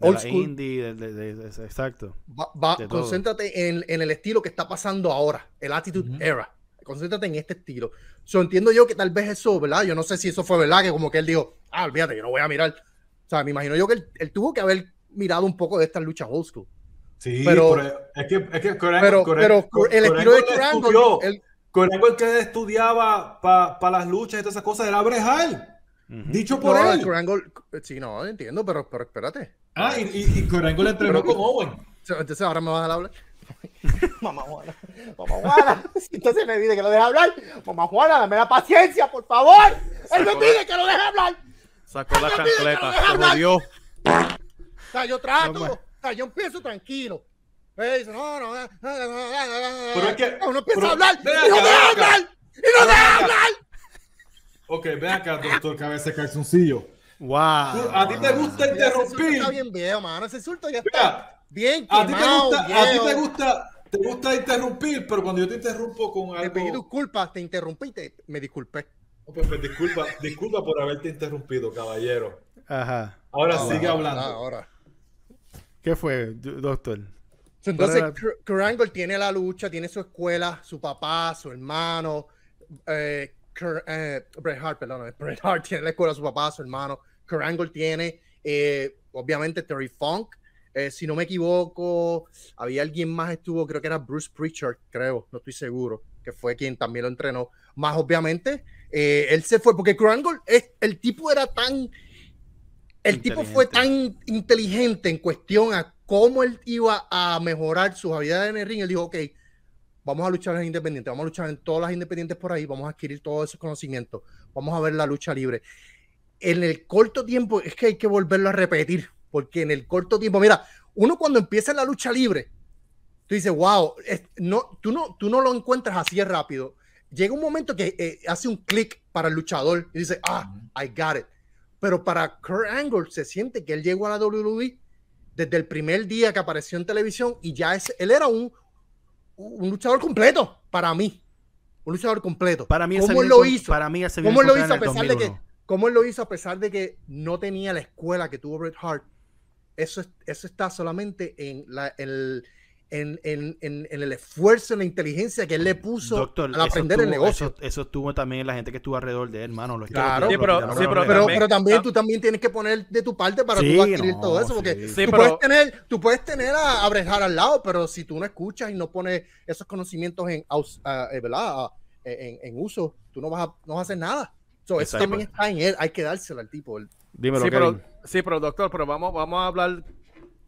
Old school. indie, de, exacto. Va, concéntrate en, en, el estilo que está pasando ahora, el Attitude Era. Concéntrate en este estilo. So, entiendo yo que tal vez eso, ¿verdad? Yo no sé si eso fue verdad, que como que él dijo, ah, olvídate, yo no voy a mirar. O sea, me imagino yo que él, tuvo que haber mirado un poco de estas luchas old school. Sí, pero, es que, es que pero, pero el estilo de Corango, Corango el que estudiaba para las luchas y todas esas cosas era Brejal. Dicho por él. sí, no, entiendo, pero, pero espérate. Ah, y, y, y le entrenó con Owen. Entonces ahora me vas a hablar. Mamá Juana, mamá Juana, entonces me pide que lo deje hablar. Mamá Juana, dame la paciencia, por favor. Él me pide que lo deje hablar. Sacó la chancleta, se jodió. O sea, yo trato, o sea, yo empiezo tranquilo. dice, no, no, no, pero es que uno empieza a hablar y no deja hablar. Y no deja hablar. Ok, ven acá, doctor Cabeza Calzoncillo. Wow. ¿A ti te gusta interrumpir? Está bien viejo, mano. Ese insulto ya está bien a ti te gusta, a ti te gusta, te gusta interrumpir, pero cuando yo te interrumpo con algo... Te pedí disculpas, te interrumpí y te, me disculpé. pues, disculpa, disculpa por haberte interrumpido, caballero. Ajá. Ahora sigue hablando. Ahora. ¿Qué fue, doctor? Entonces, Kurt tiene la lucha, tiene su escuela, su papá, su hermano, eh, eh, Bret Hart, perdón, Bret Hart tiene la escuela, su papá, su hermano, Kurt Angle tiene, eh, obviamente, Terry Funk. Eh, si no me equivoco, había alguien más estuvo, creo que era Bruce Pritchard, creo, no estoy seguro, que fue quien también lo entrenó. Más obviamente, él se fue, porque Kurt Angle, es, el tipo era tan, el tipo fue tan inteligente en cuestión a cómo él iba a mejorar sus habilidades en el ring. Él dijo, ok, vamos a luchar en independientes, vamos a luchar en todas las independientes por ahí, vamos a adquirir todos esos conocimientos, vamos a ver la lucha libre. En el corto tiempo, es que hay que volverlo a repetir, porque en el corto tiempo, mira, uno cuando empieza la lucha libre, tú dices, wow, no, tú, no, tú no lo encuentras así rápido. Llega un momento que eh, hace un clic para el luchador y dice, ah, I got it. Pero para Kurt Angle se siente que él llegó a la WWE desde el primer día que apareció en televisión y ya es, él era un, un luchador completo para mí. Un luchador completo. Para mí ¿Cómo lo hizo? Para mí ¿Cómo lo hizo a pesar de que cómo lo hizo a pesar de que no tenía la escuela que tuvo Bret Hart? Eso, eso está solamente en la, el, en, en, en, el esfuerzo, en la inteligencia que él le puso al aprender el negocio. Eso, estuvo también la gente que estuvo alrededor de él, hermano. Claro, pero, también, tú también tienes que poner de tu parte para tú adquirir todo eso, porque tú, puedes tener, tú puedes tener a, a Brejar al lado, pero si tú no escuchas y no pones esos conocimientos en, eh, ¿verdad? En, en, uso, tú no vas a, no vas a hacer nada. eso también está en él, hay que dárselo al tipo. Dímelo, sí, pero, sí, pero doctor, pero vamos, vamos a hablar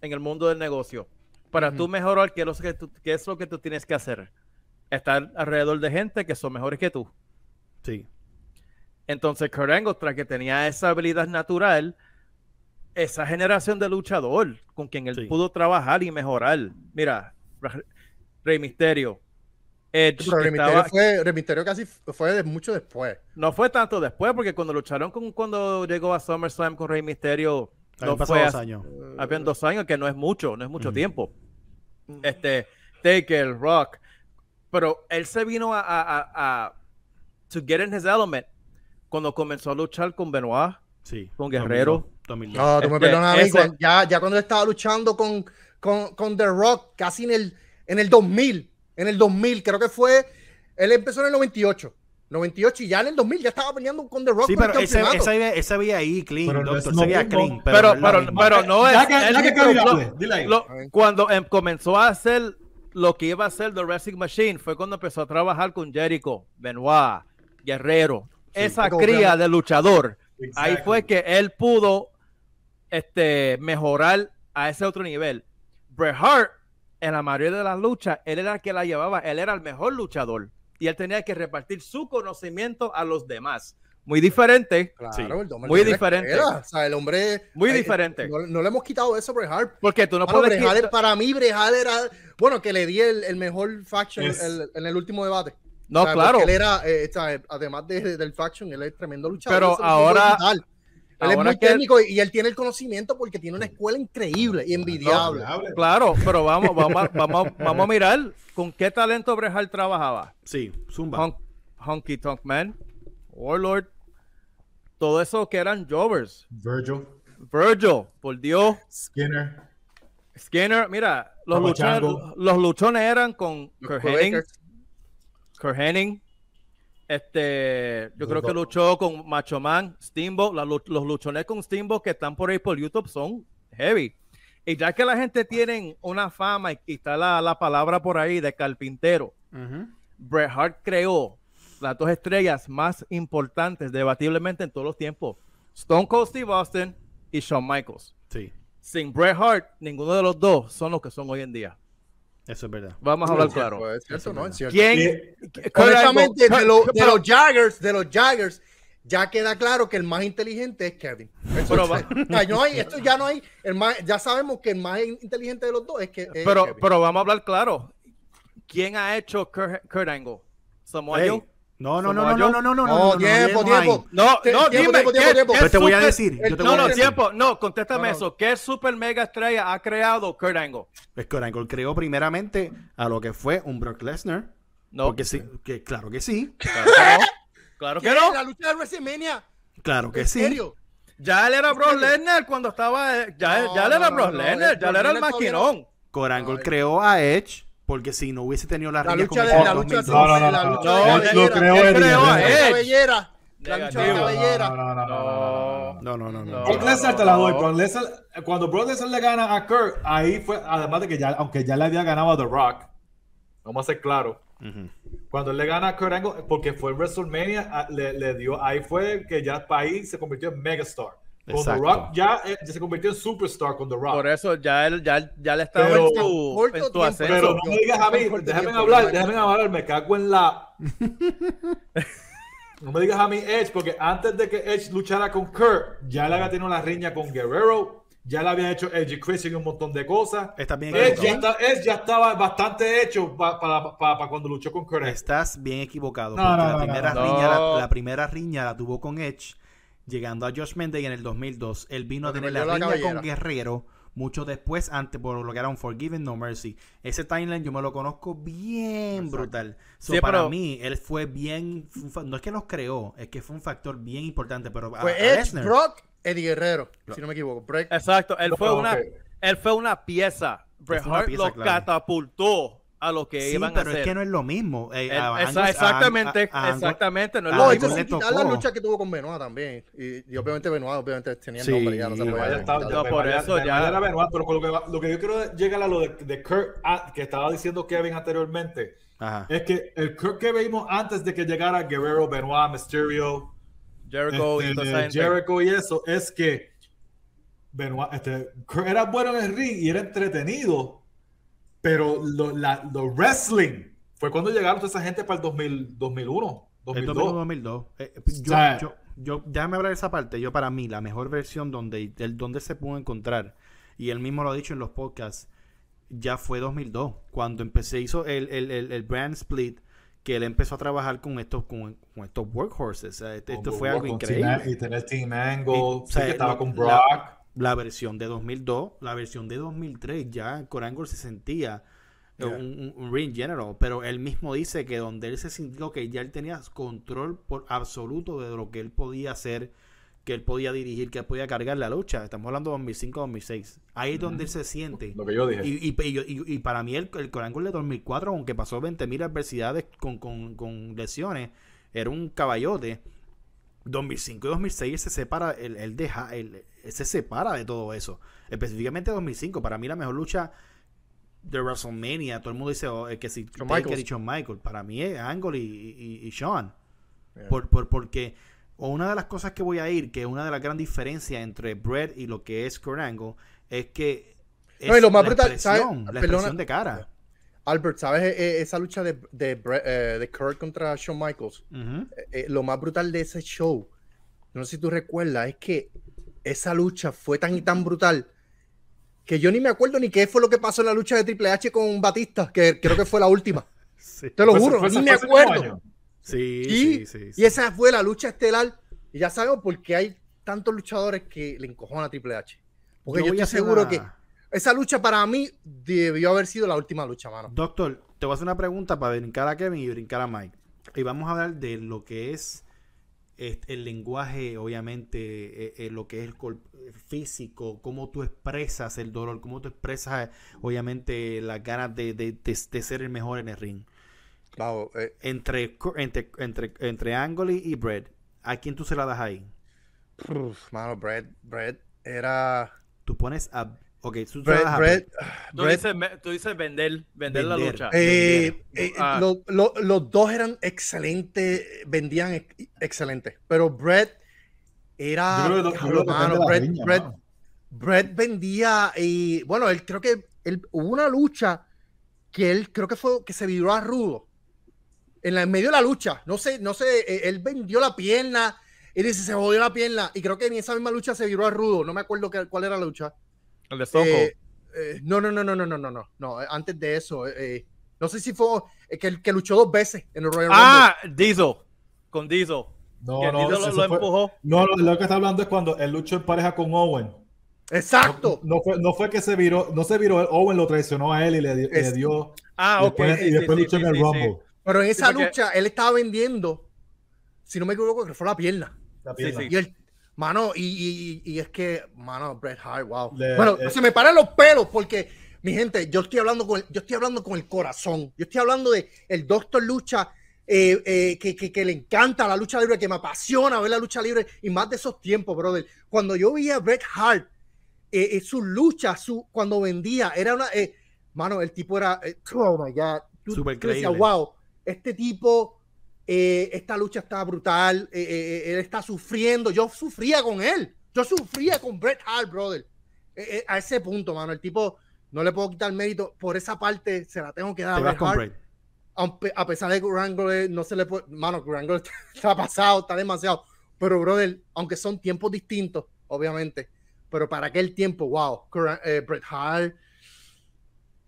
en el mundo del negocio para tú mejorar, ¿qué es, lo que tú, ¿qué es lo que tú tienes que hacer? Estar alrededor de gente que son mejores que tú. Sí. Entonces, Kurt Angle, tras que tenía esa habilidad natural, esa generación de luchador con quien él pudo trabajar y mejorar. Mira, Rey Misterio, Edge. Pero Rey, Misterio casi fue mucho después. No fue tanto después, porque cuando lucharon con cuando llegó a SummerSlam con Rey Misterio, no fue dos años. Habían dos años, que no es mucho, no es mucho tiempo. Este, Taker, Rock. Pero él se vino a, a, a, to get in his element cuando comenzó a luchar con Benoit, sí, con Guerrero. No, tú me este, perdonas, ya, ya cuando estaba luchando con, con, con, The Rock, casi en el, en el 2000, en el 2000, creo que fue, él empezó en el 98. 98 y ya en el 2000 ya estaba peleando con The Rock. Sí, pero ese, ese, ese había ahí clean, pero doctor, no, se clean. Pero, pero, pero, no es. cuando em, comenzó a hacer lo que iba a hacer The Wrestling Machine fue cuando empezó a trabajar con Jericho, Benoit, Guerrero, esa cría de luchador. Ahí fue que él pudo este, mejorar a ese otro nivel. Bret Hart, en la mayoría de las luchas, él era el que la llevaba, él era el mejor luchador y él tenía que repartir su conocimiento a los demás. Muy diferente. Claro, muy diferente. O sea, el hombre. Muy diferente. No, le hemos quitado eso a. Porque tú no puedes. para mí, Bret era. Bueno, que le di el, mejor faction en el último debate. No, claro. Él era, eh, además del faction, él es tremendo luchador. Pero ahora. Él es muy técnico y él tiene el conocimiento porque tiene una escuela increíble y envidiable. claro, pero vamos, vamos, vamos, vamos a mirar con qué talento Brejal trabajaba. Sí, Zumba. Honky Tonk Man, Warlord, todo eso que eran Jovers. Virgil. Virgil, por Dios. Skinner. Skinner, mira, los, luchones, los luchones eran con Kurt Henning, Henning, este, yo creo que luchó con Macho Man, Steamboat, los luchones con Steamboat que están por ahí por YouTube son heavy. Y ya que la gente tiene una fama y, está la, palabra por ahí de carpintero, Bret Hart creó las dos estrellas más importantes debatiblemente en todos los tiempos. Stone Cold Steve Austin y Shawn Michaels. Sí. Sin Bret Hart, ninguno de los dos son los que son hoy en día. Eso es verdad. Vamos a hablar claro. ¿Quién? de, los Jaggers, de los Jaggers, ya queda claro que el más inteligente es Kevin. no hay, esto ya no hay, el más, ya sabemos que el más inteligente de los dos es que. pero, pero vamos a hablar claro. ¿Quién ha hecho Kurt, Angle? ¿Samoa no, no, no, no, no, no, no, no, no, tiempo, tiempo. No, no, dime, yo te voy a decir. No, no, tiempo, no, contéstame eso. ¿Qué super mega estrella ha creado Kurt Angle? Pues Kurt Angle creó primeramente a lo que fue un Brock Lesnar. No. Porque sí, que, claro que sí. Claro que no. La lucha de WrestleMania. Claro que sí. Ya él era Brock Lesnar cuando estaba. Eh, ya, él era Brock Lesnar, ya él era el maquinón. Kurt Angle creó a Edge porque si no hubiese tenido la, la lucha de la lucha no, no, no, la lucha de lo creó la cabellera la lucha de cabellera no no no no Brock Lesnar te la doy. Brock Lesnar cuando Brock Lesnar le gana a Kurt ahí fue además de que ya aunque ya le había ganado a The Rock vamos a ser claro cuando él le gana a Kurt Angle porque fue en WrestleMania le, le dio ahí fue que ya el país se convirtió en megastar con The Rock ya, eh, ya, se convirtió en superstar con The Rock. Por eso ya él ya, ya le estaba pero, en tu, en tu ascenso. Pero no me digas a mí, déjame hablar, déjame hablar, me cago en la. no me digas a mí Edge, porque antes de que Edge luchara con Kurt, ya le había tenido la riña con Guerrero, ya le había hecho Edge Christian un montón de cosas. Está bien Edge, ya, Edge ya estaba bastante hecho para pa, pa, cuando luchó con Kurt. Estás bien equivocado. No, no, la, primera riña, la, la primera riña la tuvo con Edge llegando a Josh Mendez en el 200002. Él vino a tener la riña con Guerrero mucho después, antes por lo que era un Forgiven No Mercy. Ese timeline yo me lo conozco bien brutal. para mí, él fue bien. No es que los creó, es que fue un factor bien importante. Pero fue Edge, Brock, Eddie Guerrero, si no me equivoco. Exacto, él fue, una, él fue una pieza. Bret Hart lo catapultó a lo que iban a hacer. pero es que no es lo mismo. Eh, exactamente, exactamente. No es lo mismo. quitar la lucha que tuvo con Benoit también. Y, y obviamente Benoit obviamente tenía el nombre, ya no se puede. no, por eso ya. Era Benoit, pero con lo, que, lo que yo quiero llegar a lo de, de Kurt, ah, que estaba diciendo Kevin anteriormente, es que el Kurt que vimos antes de que llegara Guerrero, Benoit, Mysterio, Jericho, y, este, Jericho y eso, es que Benoit, este, Kurt era bueno en el ring y era entretenido pero lo, la, lo wrestling fue cuando llegaron toda esa gente para el 2000, 2001. 2002. El 2002. Eh, yo, yo, yo, déjame hablar de esa parte. Yo, para mí, la mejor versión donde, el, donde se pudo encontrar, y él mismo lo ha dicho en los podcasts, ya fue 2002. Cuando empecé, hizo el, el, el, el brand split, que él empezó a trabajar con estos, con, con estos workhorses. esto fue algo increíble. Y tener Team Angle, sí, que estaba con Brock la versión de 2002, la versión de 2003, ya Corangle se sentía un, ring general, pero él mismo dice que donde él se sintió que ya él tenía control por absoluto de lo que él podía hacer, que él podía dirigir, que él podía cargar la lucha. Estamos hablando de 2005-2006. Ahí es donde él se siente. Lo que yo dije. Y, y, para mí el, el de 2004, aunque pasó 20.000 adversidades con, con, con lesiones, era un caballote. 2005 y 2006 se separa, él, deja, él, se separa de todo eso. Específicamente 2005, para mí la mejor lucha de WrestleMania, todo el mundo dice oh, que si y Shawn Michael, para mí es Angle y, y, Shawn. Por, por, porque una de las cosas que voy a ir, que es una de las grandes diferencias entre Brett y lo que es Kurt Angle, es que es lo más la brutal, La expresión de cara. Albert, ¿sabes? E, e, esa lucha de, de, eh, de Kurt contra Shawn Michaels, eh, eh, lo más brutal de ese show, no sé si tú recuerdas, es que esa lucha fue tan y tan brutal que yo ni me acuerdo ni qué fue lo que pasó en la lucha de Triple H con Batista, que creo que fue la última. Te lo juro, ni me acuerdo. Sí, sí, Y esa fue la lucha estelar. Y ya sabemos por qué hay tantos luchadores que le encojonan a Triple H. Porque yo, estoy seguro que esa lucha para mí debió haber sido la última lucha, mano. Doctor, te voy a hacer una pregunta para brincar a Kevin y brincar a Mike. Y vamos a hablar de lo que es el lenguaje, obviamente, eh, eh, lo que es el físico, cómo tú expresas el dolor, cómo tú expresas, obviamente, las ganas de, de, ser el mejor en el ring. Claro, eh. entre, entre, entre, entre Angle y Brett, ¿a quién tú se la das ahí? mano, Brett, Brett era... Tú pones a Ok, tú, dices, vender, vender, la lucha. Eh, eh, ah. los dos eran excelentes, vendían excelentes, pero Brett era. Brett, vendía y bueno, él creo que él, hubo una lucha que él creo que fue que se viró a rudo en, la, en medio de la lucha. No sé, no sé, eh, él vendió la pierna y dice se jodió la pierna y creo que en esa misma lucha se viró a rudo. No me acuerdo cuál era la lucha. El de eh, eh, no, no, no, no, no, no, no, no, no. Antes de eso, eh, no sé si fue que, que luchó dos veces en el Royal ah, Rumble. Ah, Diesel. Con Diesel. No, no, Diesel lo, empujó. No, lo que está hablando es cuando él luchó en pareja con Owen. Exacto. No, fue, no fue que se viró, no se viró, Owen lo traicionó a él y le, dio. Ah, ok. y después luchó en el Rumble. Pero en esa lucha él estaba vendiendo, si no me equivoco, que fue la pierna. La pierna. Y él, Mano, y, y, es que, mano, Bret Hart, wow. bueno, eh, se me paran los pelos porque, mi gente, yo estoy hablando con el, yo estoy hablando con el corazón. Yo estoy hablando de el Doctor Lucha, eh, eh, que, que, que, le encanta la lucha libre, que me apasiona ver la lucha libre y más de esos tiempos, brother. Cuando yo vi a Bret Hart, su lucha, su, cuando vendía, era una, mano, el tipo era, oh my God, Super wow, este tipo eh, esta lucha está brutal, eh, eh, él está sufriendo, yo sufría con él, yo sufría con Bret Hart, brother, a ese punto, mano, el tipo no le puedo quitar mérito, por esa parte se la tengo que dar a Bret Hart. A pesar de que Wrangler no se le puede, mano, Wrangler está pasado, está demasiado, pero brother, aunque son tiempos distintos, obviamente, pero para aquel tiempo, wow, Bret Hart,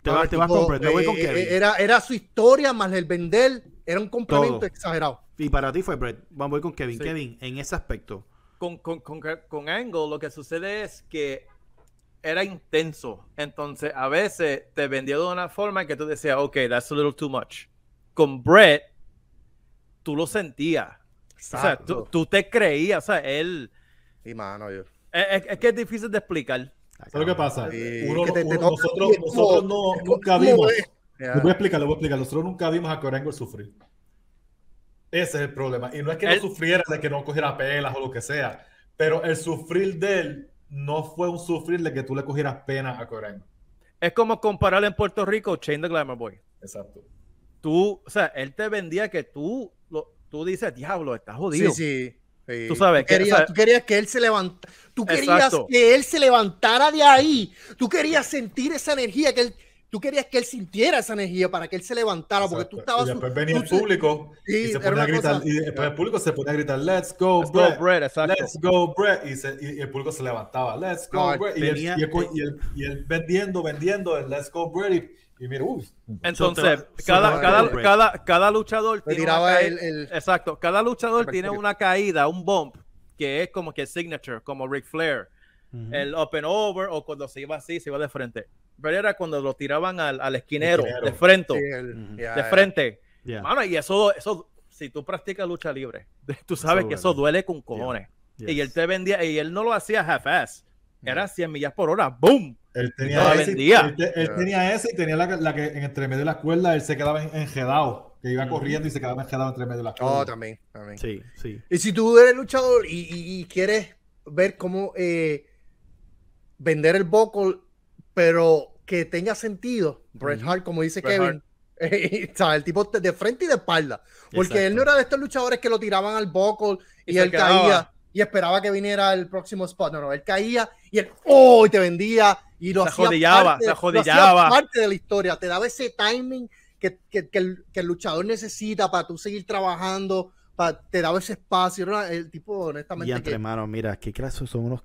te vas, te vas con Bret, voy con Kevin. Era, era su historia más el vender era un complemento exagerado. Y para ti fue Brett. Vamos a ir con Kevin. Kevin, en ese aspecto. Con, con, con, con Angle lo que sucede es que era intenso. Entonces, a veces te vendía de una forma que tú decías, ok, that's a little too much. Con Brett, tú lo sentías. O sea, tú, tú, te creías, o sea, él... Y mano, yo... Es, es, que es difícil de explicar. ¿Sabes lo que pasa? Uno, nosotros, nosotros no, nunca vimos... Yeah. voy a explicar, voy a explicar. Nosotros nunca vimos a Corango sufrir. Ese es el problema. Y no es que no sufriera de que no cogiera pelas o lo que sea, pero el sufrir de él no fue un sufrir de que tú le cogieras pena a Corango. Es como comparar en Puerto Rico Chain the Glamour Boy. Exacto. Tú, o sea, él te vendía que tú, lo, tú dices, diablo, estás jodido. Sí, sí. Tú sabes que, tú querías que él se levantara. Tú querías que él se levantara de ahí. Tú querías sentir esa energía que él tú querías que él sintiera esa energía para que él se levantara, porque tú estabas... Y después venía el público y, se ponía a gritar, y después el público se ponía a gritar, let's go, let's Brett, go, Brett, exacto. let's go, Brett, y, se, y, el público se levantaba, let's go, Brett, y, el, y, él vendiendo, vendiendo, el let's go, Brett, y, mira, uy. Entonces, cada, cada, cada, cada, luchador tiene una el, el, Exacto, cada luchador tiene una caída, un bump, que es como que signature, como Ric Flair. El open over o cuando se iba así, se iba de frente pero era cuando lo tiraban al, al esquinero, de frente. de frente. y eso, eso, si tú practicas lucha libre, tú sabes que eso duele con cojones. Y él te vendía, y él no lo hacía half-ass. Era 100 millas por hora, ¡boom! Él tenía, ese, él, tenía ese y tenía la, la, que en entre medio de las cuerdas él se quedaba enjedado. que iba corriendo y se quedaba quedaba entre medio de las cosas. Oh, también, también. Sí, sí. Y si tú eres luchador y, quieres ver cómo eh, vender el vocal, pero que tenga sentido, Bret Hart, como dice Kevin, el tipo de frente y de espalda. Porque él no era de estos luchadores que lo tiraban al vocal y, él caía y esperaba que viniera el próximo spot. No, no, él caía y él, ¡oh! y te vendía y lo se hacía parte, se jodillaba. parte de la historia, te daba ese timing que, que, que, el, que el, luchador necesita para tú seguir trabajando, para, te daba ese espacio. El tipo, honestamente. Y entre manos, mira, qué clase son unos.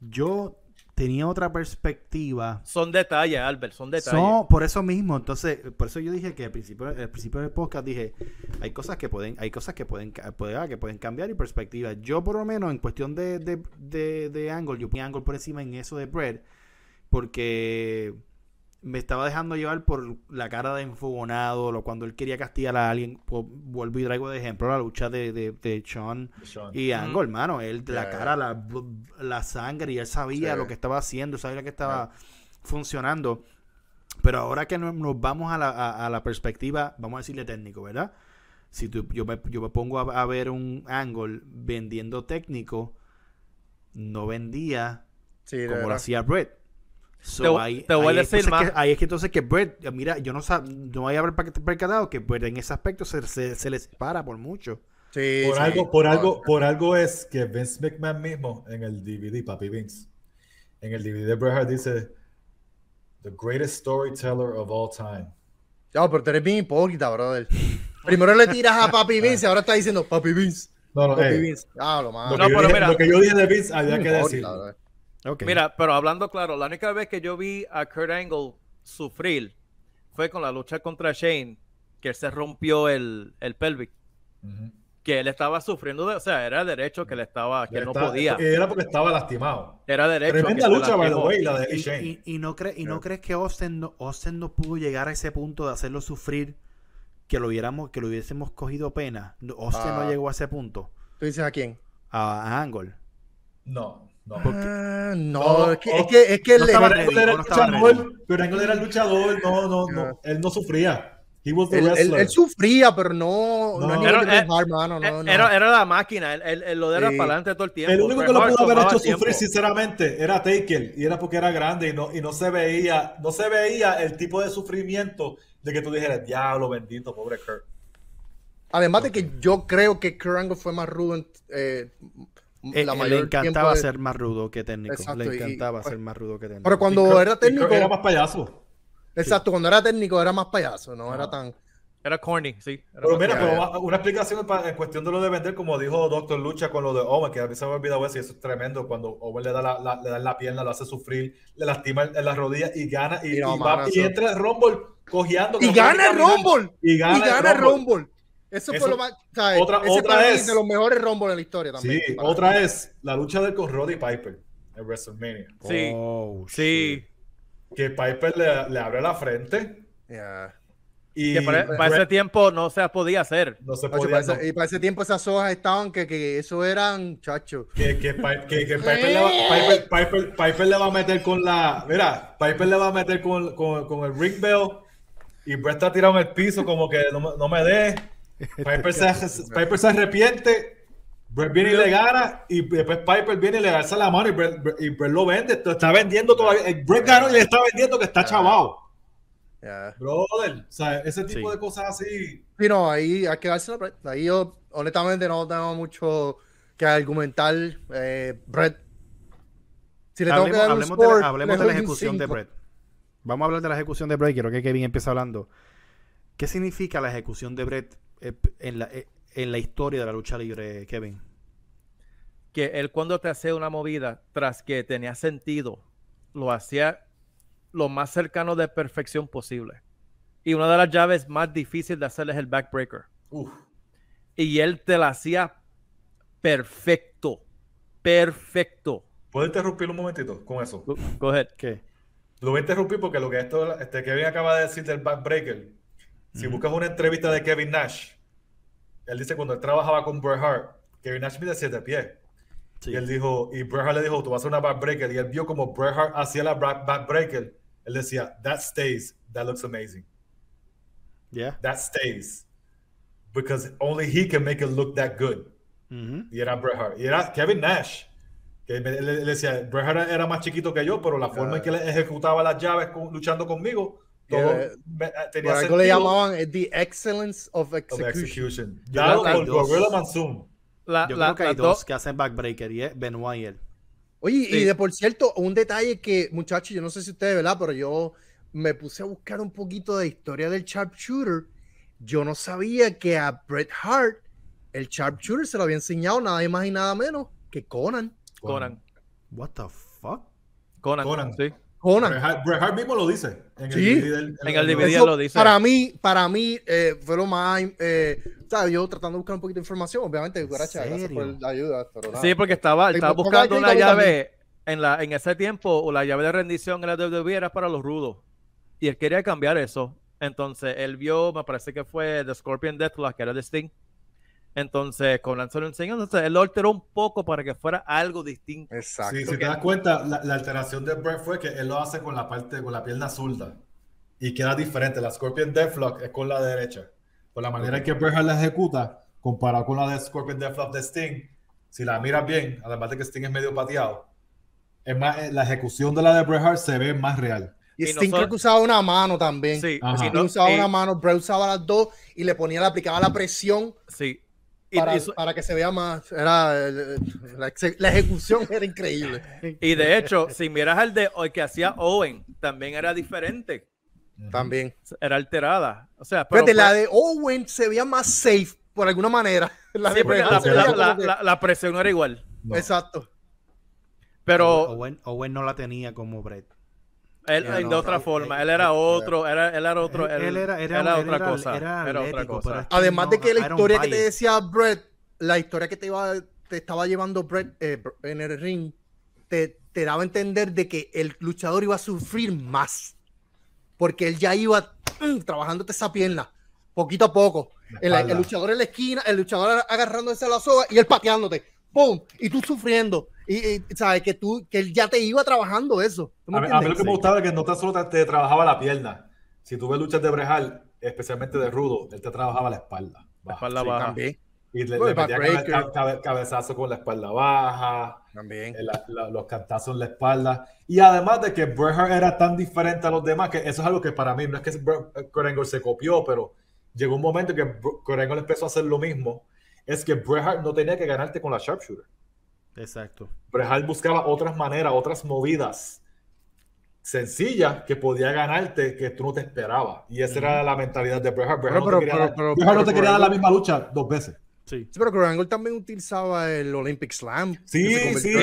Yo tenía otra perspectiva. Son detalles, Albert, son detalles. por eso mismo, entonces, por eso yo dije que al principio, al principio del podcast dije, hay cosas que pueden, hay cosas que pueden, que pueden cambiar y perspectiva. Yo por lo menos en cuestión de, de, de, de Angle, yo ponía Angle por encima en eso de Brett, porque me estaba dejando llevar por la cara de enfogonado, lo cuando él quería castigar a alguien. Pues, vuelvo y traigo de ejemplo la lucha de, de, de Sean, y Angle, hermano. Él, la cara, la, la, sangre, y él sabía lo que estaba haciendo, sabía que estaba funcionando. Pero ahora que nos, vamos a la, a, la, perspectiva, vamos a decirle técnico, ¿verdad? Si tú, yo, me, yo me pongo a, a ver un Angle vendiendo técnico, no vendía como lo hacía Brett te, ahí, voy a decir más. ahí es que entonces que Brett, mira, yo no, sab, no voy a haber percatado que Brett en ese aspecto se, se, se les para por mucho. Sí, por, Algo, por, algo, por algo es que Vince McMahon mismo en el DVD, Papi Vince, en el DVD de Bret Hart dice The greatest storyteller of all time. No, pero tú eres bien hipócrita, brother. Primero le tiras a Papi Vince y ahora está diciendo Papi Vince. No, no, Papi Vince. Ah, lo, lo, que no, lo, que yo dije de Vince había que decir. Mira, pero hablando claro, la única vez que yo vi a Kurt Angle sufrir fue con la lucha contra Shane, que se rompió el, el pelvic. Que él estaba sufriendo, de, o sea, era derecho que le estaba, que no podía. Era porque estaba lastimado. Era derecho. Tremenda lucha, by the way, la de Shane. Y, y, no, y no crees que Austin no, Austin no pudo llegar a ese punto de hacerlo sufrir que lo hubiéramos, que lo hubiésemos cogido pena. Austin no ah. llegó a ese punto. ¿Tú dices a quién? A, a Angle. No. No, ah, no, es que, es que, es que él estaba ready, era no luchador, pero Angle era el luchador, no, no, no, él no sufría. He was the él, él, él, sufría, pero no, no, era, era, no, no, era, era, la máquina, él, él lo era sí. para adelante todo el tiempo. El único que lo pudo haber hecho sufrir, sinceramente, era Taker, y era porque era grande y no, y no se veía, no se veía el tipo de sufrimiento de que tú dijeras, diablo, bendito, pobre Kurt. Además de que yo creo que Kurt Angle fue más rudo, eh, eh, la le encantaba ser más rudo que técnico. le encantaba ser más rudo que técnico. Pero cuando era técnico. Era más payaso. Exacto, cuando era técnico era más payaso, no, era tan. Era corny, sí. pero mira, pero una explicación en cuestión de lo de vender, como dijo Doctor Lucha con lo de Owen, que a mí se me ha olvidado eso y eso es tremendo. Cuando Owen le da la, le da la pierna, lo hace sufrir, le lastima en las rodillas y gana. Y, y, entra el Rumble cojeando. Y gana el Rumble. Y gana, el Rumble. Eso, fue lo más. Otra, otra es. de los mejores rombos en la historia también. Sí, otra es la lucha del con Roddy Piper en WrestleMania. Sí. Oh, sí. Que Piper le, le, abre la frente. Y que para, ese tiempo no se podía hacer. No se podía. hacer. Y para ese tiempo esas hojas estaban que, que eso eran chachos. Que, que, que, que Piper, le va, Piper, Piper, Piper, le va a meter con la. Mira, Piper le va a meter con, con, con el ring bell. Y Brett está tirado en el piso como que no, no me dé. Piper se, arrepiente, Brett viene y le gana, y después Piper viene y le alza la mano y Brett, y lo vende. Está vendiendo todavía. Brett ganó y le está vendiendo que está chavado. Brother, o sea, ese tipo de cosas así. Sí, no, ahí hay que darse la Ahí yo, honestamente, no tengo mucho que argumentar. Eh, Brett. Si le hablemos, tengo que dar un hablemos de la ejecución de Brett. Vamos a hablar de la ejecución de Brett. Quiero que Kevin empiece hablando. ¿Qué significa la ejecución de Brett eh, en la, eh, en la historia de la lucha libre, Kevin? Que él cuando te hace una movida, tras que tenía sentido, lo hacía lo más cercano de perfección posible. Y una de las llaves más difíciles de hacer es el backbreaker. Y él te la hacía perfecto. Perfecto. ¿Puedo interrumpir un momentito con eso? Go ahead. ¿Qué? Lo voy a interrumpir porque lo que esto, este Kevin acaba de decir del backbreaker si buscas una entrevista de Kevin Nash, él dice cuando él trabajaba con Bret Hart, Kevin Nash mide siete pies. Y él dijo, y Bret Hart le dijo, tú vas a hacer una backbreaker. Y él vio como Bret Hart hacía la backbreaker. Él decía, that stays, that looks amazing. Yeah. That stays. because only he can make it look that good. Y era Bret Hart. Y era Kevin Nash. Que él, decía, Bret Hart era más chiquito que yo, pero la forma en que él ejecutaba las llaves luchando conmigo, todo yeah. tenía por algo le llamaban The Excellence of Execution. Of execution. Dado por Gorilla Monsoon. La, yo creo que hay dos que hacen backbreaker y es Benoit y él. Oye, y de por cierto, un detalle que, muchachos, yo no sé si ustedes, ¿verdad? Pero yo me puse a buscar un poquito de historia del sharpshooter. Yo no sabía que a Bret Hart el sharpshooter se lo había enseñado nada más y nada menos que Conan. Conan. What the fuck? Conan. Conan. Sí. Conan. Bret Hart, mismo lo dice. En el DVD, en el DVD lo dice. Para mí, para mí eh, fue lo más. Eh, yo tratando de buscar un poquito de información, obviamente, gracias, por la ayuda. Sí, porque estaba, estaba buscando una llave en, la, en ese tiempo, o la llave de rendición en la WWE era para los rudos. Y él quería cambiar eso. Entonces él vio, me parece que fue The Scorpion Deathlock, que era de Sting entonces, Conan se lo enseñó, entonces él lo alteró un poco para que fuera algo distinto. Exacto. Sí, si te das cuenta, la, alteración de Brett fue que él lo hace con la parte, con la pierna zurda y queda diferente. La Scorpion Deathlock es con la derecha. Por la manera en que Bret la ejecuta, comparado con la de Scorpion Deathlock de Sting, si la miras bien, además de que Sting es medio pateado, es más, eh, la ejecución de la de Bret Hart se ve más real. Y, Sting creo que usaba una mano también. Sí, Sting usaba una mano, Bret usaba las dos y le ponía, le aplicaba la presión. Sí para, que se vea más. Era, la, ejecución era increíble. Y de hecho, si miras al de hoy que hacía Owen, también era diferente. También. Era alterada. O sea, pero, la de Owen se veía más safe, por alguna manera. La, la, presión era igual. Exacto. Pero. Owen, Owen no la tenía como Brett. Él, de otra forma, él era otro, era, él era otro, él, era, era, otra cosa. Era, otra cosa. Además de que la historia que te decía Brett, la historia que te iba, te estaba llevando Brett eh, en el ring, te, te daba a entender de que el luchador iba a sufrir más. Porque él ya iba mm, trabajándote esa pierna, poquito a poco. El, el, luchador en la esquina, el luchador agarrándose a la soga y él pateándote. ¡Pum! Y tú sufriendo. Y, sabes que tú, que él ya te iba trabajando eso. A mí, lo que me gustaba es que no tan solo te, trabajaba la pierna. Si tú ves luchas de Brejal, especialmente de rudo, él te trabajaba la espalda. La espalda baja. También. Y le, le metía cabezazo con la espalda baja. También. los cantazos en la espalda. Y además de que Bret era tan diferente a los demás, que eso es algo que para mí no es que Kurt se copió, pero llegó un momento que Kurt empezó a hacer lo mismo. Es que Bret no tenía que ganarte con la sharpshooter. Exacto. Bret buscaba otras maneras, otras movidas sencillas que podía ganarte que tú no te esperabas. Y esa era la mentalidad de Bret Hart. Bret no te quería, dar, la misma lucha dos veces. Sí, sí pero Angle también utilizaba el Olympic Slam. Sí, sí.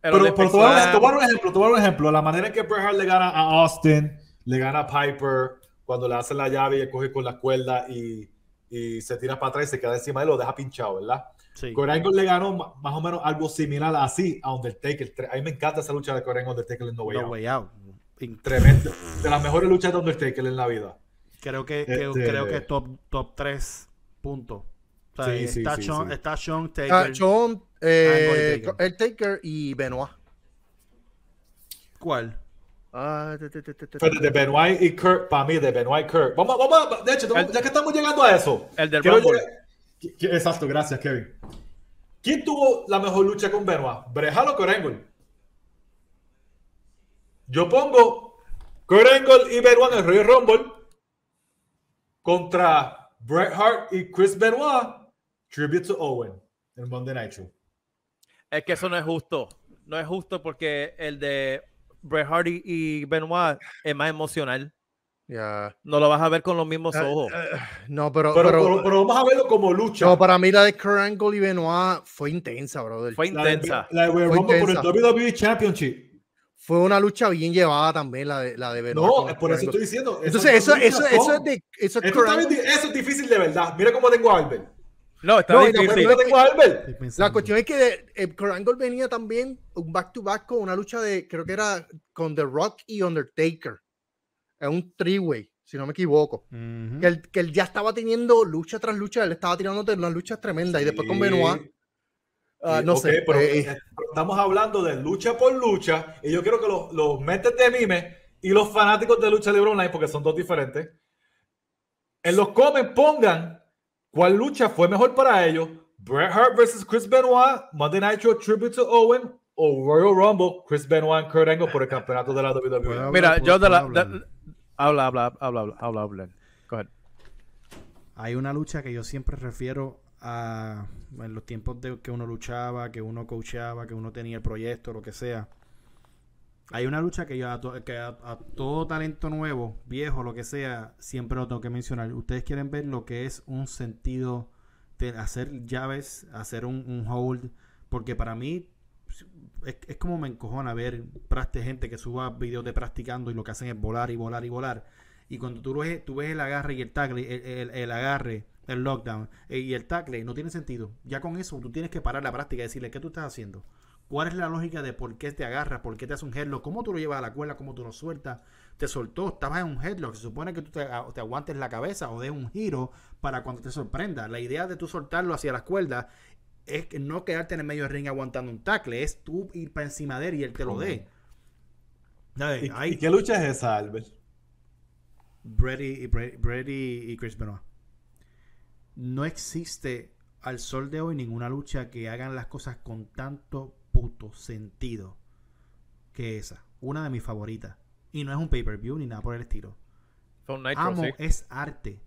Pero, pero tomar, un ejemplo, tomar un ejemplo. La manera en que Bret Hart le gana a Austin, le gana a Piper, cuando le hacen la llave y coge con la cuerda y, y se tira para atrás y se queda encima de él, lo deja pinchado, ¿verdad? Sí. le ganó más o menos algo similar así a Undertaker. A mí me encanta esa lucha de Corey Undertaker en No Way, Out. Tremendo. De las mejores luchas de Undertaker en la vida. Creo que, este creo que top, top 3 puntos. sí, sí, está, sí, Sean, está Sean Taker. Ah, Sean, eh, el Taker y Benoit. ¿Cuál? Ah, de, de, Benoit y Kurt, para mí, de Benoit y Kurt. Vamos, vamos, de hecho, ya que estamos llegando a eso. El del Rumble. Exacto, gracias, Kevin. ¿Quién tuvo la mejor lucha con Benoit? ¿Brejal o Corengle? Yo pongo Corengle y Benoit en el Royal Rumble contra Bret Hart y Chris Benoit. Tribute to Owen en Monday Night Show. Es que eso no es justo. No es justo porque el de Bret Hart y Benoit es más emocional. No lo vas a ver con los mismos ah, ojos. Ah, no, pero pero, pero, vamos a verlo como lucha. No, para mí la de Kurt Angle y Benoit fue intensa, brother. Fue intensa. La de, la por el WWE Championship. Fue una lucha bien llevada también la de, la de Benoit. No, por eso estoy diciendo. Entonces, eso, eso, eso, es de. Eso es, eso es difícil de verdad. Mira cómo tengo a Albert. No, está difícil. No, tengo a Albert. La cuestión es que de, eh, Kurt Angle venía también un back to back con una lucha de. Creo que era con The Rock y Undertaker. Es un three-way si no me equivoco. que, él, que, él, ya estaba teniendo lucha tras lucha, él estaba tirándote unas luchas tremendas y después con Benoit. Uh, no sé. Pero, eh, eh. estamos hablando de lucha por lucha y yo quiero que los, los mentes de mime y los fanáticos de lucha libre online, porque son dos diferentes, en los comen pongan ¿Cuál lucha fue mejor para ellos? Bret Hart versus Chris Benoit, Monday Night Show Tribute to Owen o Royal Rumble, Chris Benoit y Kurt Angle por el campeonato de la WWE. Mira, yo de la, habla, habla, habla, habla, habla. Go ahead. Hay una lucha que yo siempre refiero a en los tiempos de que uno luchaba, que uno coachaba, que uno tenía el proyecto, lo que sea. Hay una lucha que yo a, todo talento nuevo, viejo, lo que sea, siempre lo tengo que mencionar. Ustedes quieren ver lo que es un sentido de hacer llaves, hacer un, hold, porque para mí es, como me encojona ver praste gente que suba videos de practicando y lo que hacen es volar y volar y volar. Y cuando tú ves, tú ves el agarre y el tackle, el agarre el lockdown eh, y el tackle no tiene sentido. Ya con eso tú tienes que parar la práctica y decirle qué tú estás haciendo. ¿Cuál es la lógica de por qué te agarras? ¿Por qué te hace un headlock? ¿Cómo tú lo llevas a la cuerda? ¿Cómo tú lo sueltas? Te soltó, estabas en un headlock. Se supone que tú te, aguantes la cabeza o des un giro para cuando te sorprenda. La idea de tú soltarlo hacia las cuerdas es no quedarte en el medio del ring aguantando un tackle. Es tú ir para encima de él y él te lo dé. ¿Y, qué lucha es esa, Albert? Brady, Brady y Chris Benoit no existe al sol de hoy ninguna lucha que hagan las cosas con tanto puto sentido que esa. Una de mis favoritas. Y no es un pay-per-view ni nada por el estilo. Amo es arte.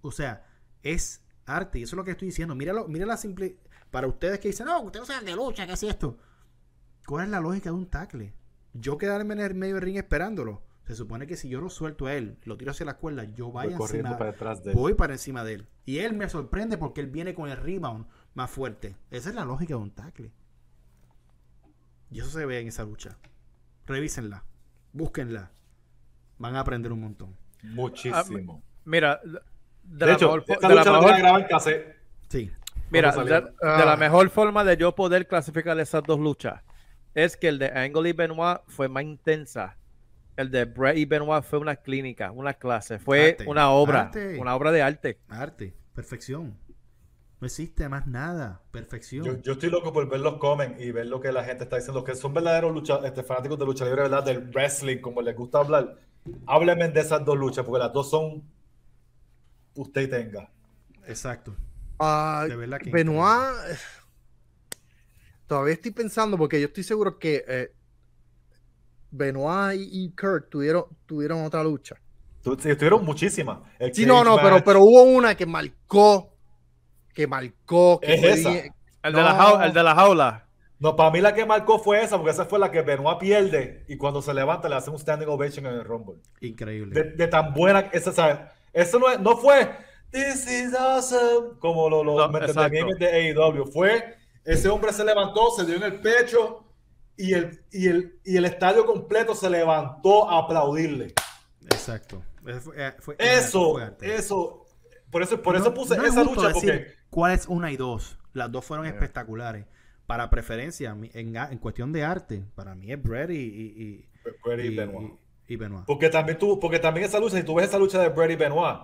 O sea, es arte. Y eso es lo que estoy diciendo. Míralo, mira la simple. Para ustedes que dicen, no, ustedes no saben de lucha, ¿qué es esto? ¿Cuál es la lógica de un tackle? Yo quedarme en el medio del ring esperándolo. Se supone que si yo lo suelto a él, lo tiro hacia la cuerda, yo vaya encima, para de él. voy para encima de él. Y él me sorprende porque él viene con el rebound más fuerte. Esa es la lógica de un tackle. Y eso se ve en esa lucha. Revísenla, búsquenla. Van a aprender un montón. Muchísimo. Ah, mira, de, la mejor, de la Sí. Mira, de, de, la ah. mejor forma de yo poder clasificar esas dos luchas es que el de Angle y Benoit fue más intensa el de Bret y Benoit fue una clínica, una clase, fue una obra, una obra de arte. Arte, perfección. No existe más nada, perfección. Yo, estoy loco por ver los comen y ver lo que la gente está diciendo, que son verdaderos lucha, este, fanáticos de lucha libre, ¿verdad? Del wrestling, como les gusta hablar. Háblenme de esas dos luchas, porque las dos son usted y tenga. Exacto. Uh, Benoit, todavía estoy pensando, porque yo estoy seguro que eh, Benoit y Kurt tuvieron, tuvieron otra lucha. Sí, tuvieron muchísimas. Sí, no, no, pero, pero hubo una que marcó. Que marcó. es esa. El, de la el de la jaula. No, para mí la que marcó fue esa, porque esa fue la que Benoit pierde y cuando se levanta le hace un standing ovation en el Rumble. Increíble. De, tan buena, esa, ¿sabes? Eso no, no fue This is awesome, como lo, lo no, de AEW. Fue ese hombre se levantó, se dio en el pecho y el, y el, y el estadio completo se levantó a aplaudirle. Exacto. Eh, eso, eso. Por eso, por eso puse esa lucha. Porque... ¿Cuál es una y dos? Las dos fueron espectaculares. Para preferencia, en, en, cuestión de arte, para mí es Brady y, y, Benoit. Porque también, tú, porque también esa lucha, si tú ves esa lucha de Brady y Benoit,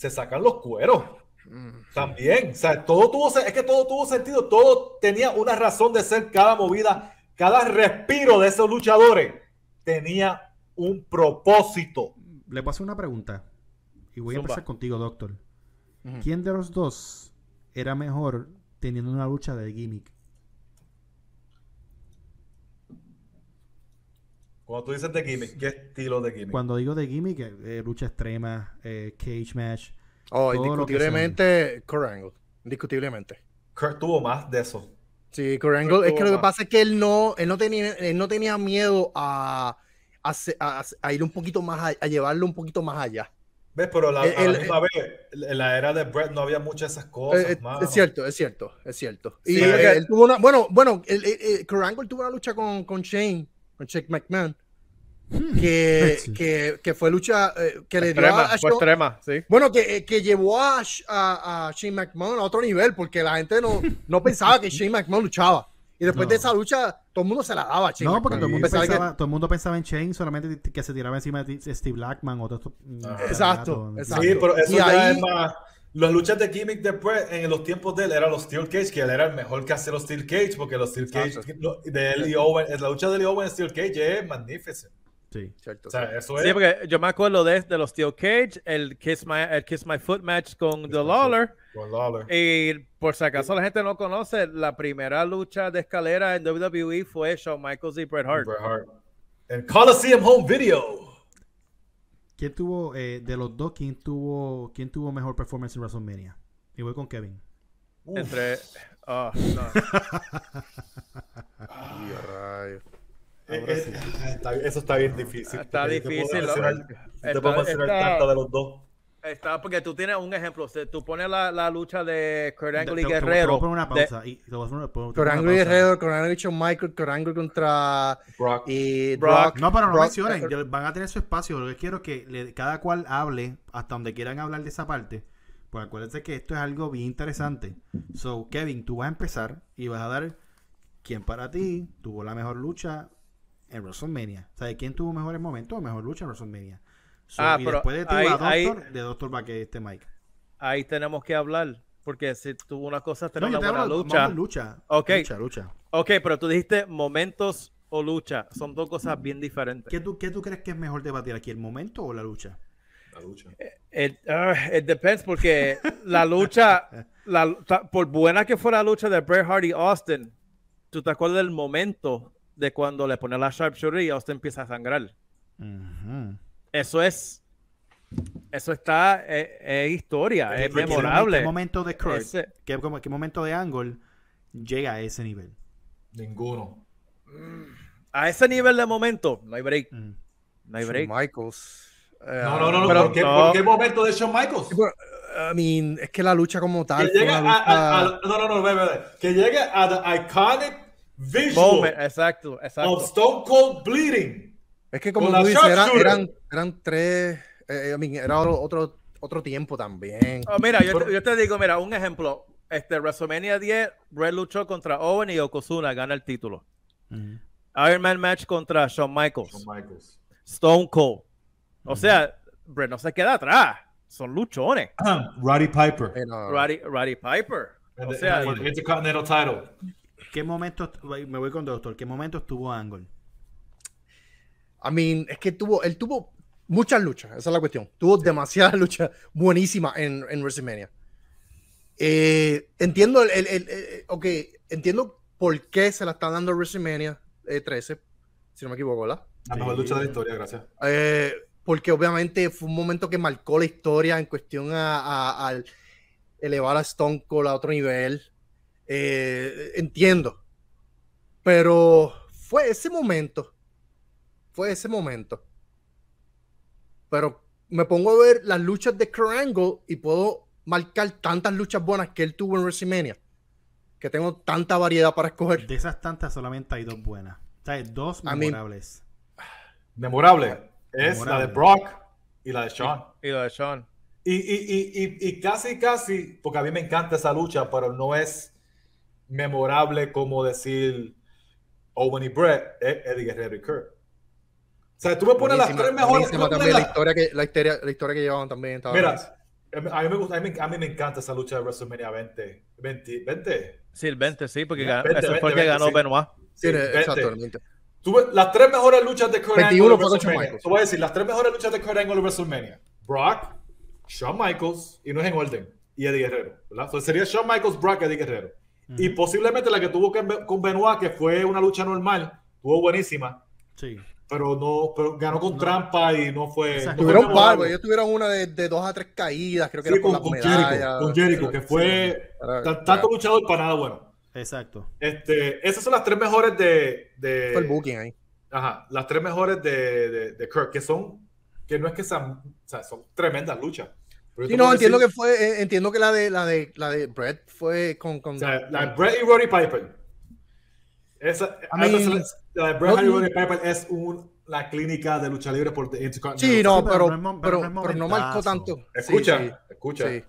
se sacan los cueros. Mm. También, o sea, todo tuvo, es que todo tuvo sentido, todo tenía una razón de ser cada movida cada respiro de esos luchadores tenía un propósito. Le paso una pregunta. Y voy a empezar contigo, doctor. ¿Quién de los dos era mejor teniendo una lucha de gimmick? Cuando tú dices de gimmick, ¿qué estilo de gimmick? Cuando digo de gimmick, eh, eh, lucha extrema, eh, cage match. Oh, indiscutiblemente Kurt Angle. Indiscutiblemente. Kurt tuvo más de eso. Sí, Kurt es que lo que pasa es que él no, él no, tenía, él no tenía miedo a, a, ir un poquito más, a, llevarlo un poquito más allá. ¿Ves? Pero la, a la misma vez, en la era de Brett no había muchas de esas cosas. Eh, es cierto, es cierto, es cierto. y él, tuvo una, bueno, bueno, el, Kurt tuvo una lucha con, con Shane, con Shane McMahon. Hmm. Que, que, que, fue lucha eh, que le dio a, fue extrema, sí. Bueno, que, eh, que llevó a, a, Shane McMahon a otro nivel porque la gente no, no pensaba que Shane McMahon luchaba. Y después de esa lucha, todo el mundo se la daba a Shane No, porque todo el, mundo pensaba, todo el mundo pensaba en Shane solamente que se tiraba encima de Steve Blackman o todo. Mm, exacto, exacto, Sí, pero eso ya es más. Las luchas de gimmick después, en los tiempos de él, eran los Steel Cage, que él era el mejor que hacer los Steel Cage, porque los Steel Cage de él y Owen, la lucha de él y Owen en Steel Cage es magnífica. Sí, cierto. O sea, eso es... Sí, porque yo me acuerdo de, de los Steel Cage, el Kiss My, el Kiss My Foot match con The Lawler Y por si acaso la gente no conoce, la primera lucha de escalera en WWE fue Shawn Michaels y Bret Hart. Bret Hart. En Coliseum Home Video. ¿Quién tuvo, eh, de los dos, quién tuvo, quién tuvo mejor performance en WrestleMania? Y voy con Kevin. Entre. Oh, no. Eh, eh, eso está bien difícil. Está difícil. Te puedo mencionar tanto de los dos. Está porque tú tienes un ejemplo. tú pones la, la, lucha de Kurt Angle y Guerrero. Te, una pausa. De, Kurt Angle y Guerrero, Kurt Angle y Michael, Kurt Angle contra Brock. Y Brock. No, pero no mencionen. Van a tener su espacio. Lo que quiero es que cada cual hable hasta donde quieran hablar de esa parte. Pues acuérdense que esto es algo bien interesante. So, Kevin, tú vas a empezar y vas a dar quién para ti tuvo la mejor lucha en WrestleMania. O sea, quién tuvo mejores momentos o mejor lucha en WrestleMania ah, pero después de ahí, Doctor, de Doctor va que este Mike. Ahí tenemos que hablar. Porque si tuvo una cosa tener una buena lucha. lucha. Okay. Lucha, lucha. Ok, pero tú dijiste momentos o lucha. Son dos cosas bien diferentes. ¿Qué tú, qué tú crees que es mejor debatir aquí? ¿El momento o la lucha? La lucha. It, uh, it depends porque la lucha, la, por buena que fuera la lucha de Bret Hart y Austin, tú te acuerdas del momento de cuando le pone la sharpshooter y Austin empieza a sangrar. Uh eso es. Eso está. Es, historia, es, memorable. ¿Qué momento de Kurt, ¿qué, momento de Angle llega a ese nivel? Ninguno. A ese nivel de momento, no hay break. Mm. No hay break. Michaels. Eh, no, no, no, pero, ¿por, qué, ¿por, qué, momento de Shawn Michaels? I mean, es que la lucha como tal. Que llegue a, no, no, no, ve, ve, Que llegue a the iconic visual exacto, exacto. of Stone Cold Bleeding. Es que como tú dices, eran, eran, tres, eh, I era otro, otro tiempo también. Oh, mira, yo, yo, te digo, mira, un ejemplo. Este WrestleMania 10, Bret luchó contra Owen y Yokozuna, gana el título. Iron Man match contra Shawn Michaels. Shawn Michaels. Stone Cold. O sea, Bret no se queda atrás. Son luchones. Roddy Piper. Roddy, Roddy Piper. O sea, Intercontinental title. ¿Qué momento, me voy con doctor, qué momento estuvo Angle? I mean, es que tuvo, él tuvo muchas luchas, esa es la cuestión. Tuvo demasiadas luchas buenísimas en, en WrestleMania. Eh, entiendo el, el, entiendo por qué se la está dando WrestleMania 13, eh, si no me equivoco, ¿verdad? La mejor lucha de la historia, gracias. Eh, porque obviamente fue un momento que marcó la historia en cuestión a, elevar a Stone Cold a otro nivel. Entiendo. Pero fue ese momento fue ese momento. Pero me pongo a ver las luchas de Kurt y puedo marcar tantas luchas buenas que él tuvo en WrestleMania. Que tengo tanta variedad para escoger. De esas tantas solamente hay dos buenas. O sea, dos memorables. memorable. Es la de Brock y la de Sean. Y la de Sean. Y, y, y, casi, casi, porque a mí me encanta esa lucha, pero no es memorable como decir Owen y Brett, Eddie Guerrero y Kurt. O sea, tú me pones las tres mejores. También, la, historia que, la, historia, la historia que llevaban también. Estaba Mira, a mí, me gusta, a, mí, a mí me encanta esa lucha de WrestleMania 20. 20, 20. Sí, el 20, sí, porque 20, ganó, 20, fue el que ganó sí. Benoit. Sí, exactamente. Tuve las tres mejores luchas de Kurt 21 Angle WrestleMania. Te voy a decir, las tres mejores luchas de Kurt Angle en WrestleMania. Brock, Shawn Michaels, y no es en orden, y Eddie Guerrero. ¿verdad? Entonces sería Shawn Michaels, Brock, Eddie Guerrero. -huh. Y posiblemente la que tuvo con Benoit, que fue una lucha normal, tuvo buenísima. Sí pero no, pero ganó con trampa y no fue. No tuvieron par, ellos tuvieron una de, de, dos a tres caídas, creo que sí, era con, con, Jericho, con Jericho, que fue sí, tanto luchador para nada bueno. Exacto. Este, esas son las tres mejores de. de fue el booking ahí. Ajá, las tres mejores de, de, de Kirk, que son, que no es que sean, o sea, son tremendas luchas. Sí, no, entiendo decir, que fue, eh, entiendo que la de la de la de Brett fue con, con o sea, la de Brett y Roddy Piper. Esa, I mean, la de Brett no, y Roddy Piper es un la clínica de lucha libre por Intercontinental. Sí, no, pero, pero, pero, no, pero no marcó tanto. Escucha, sí, sí. escucha. Sí.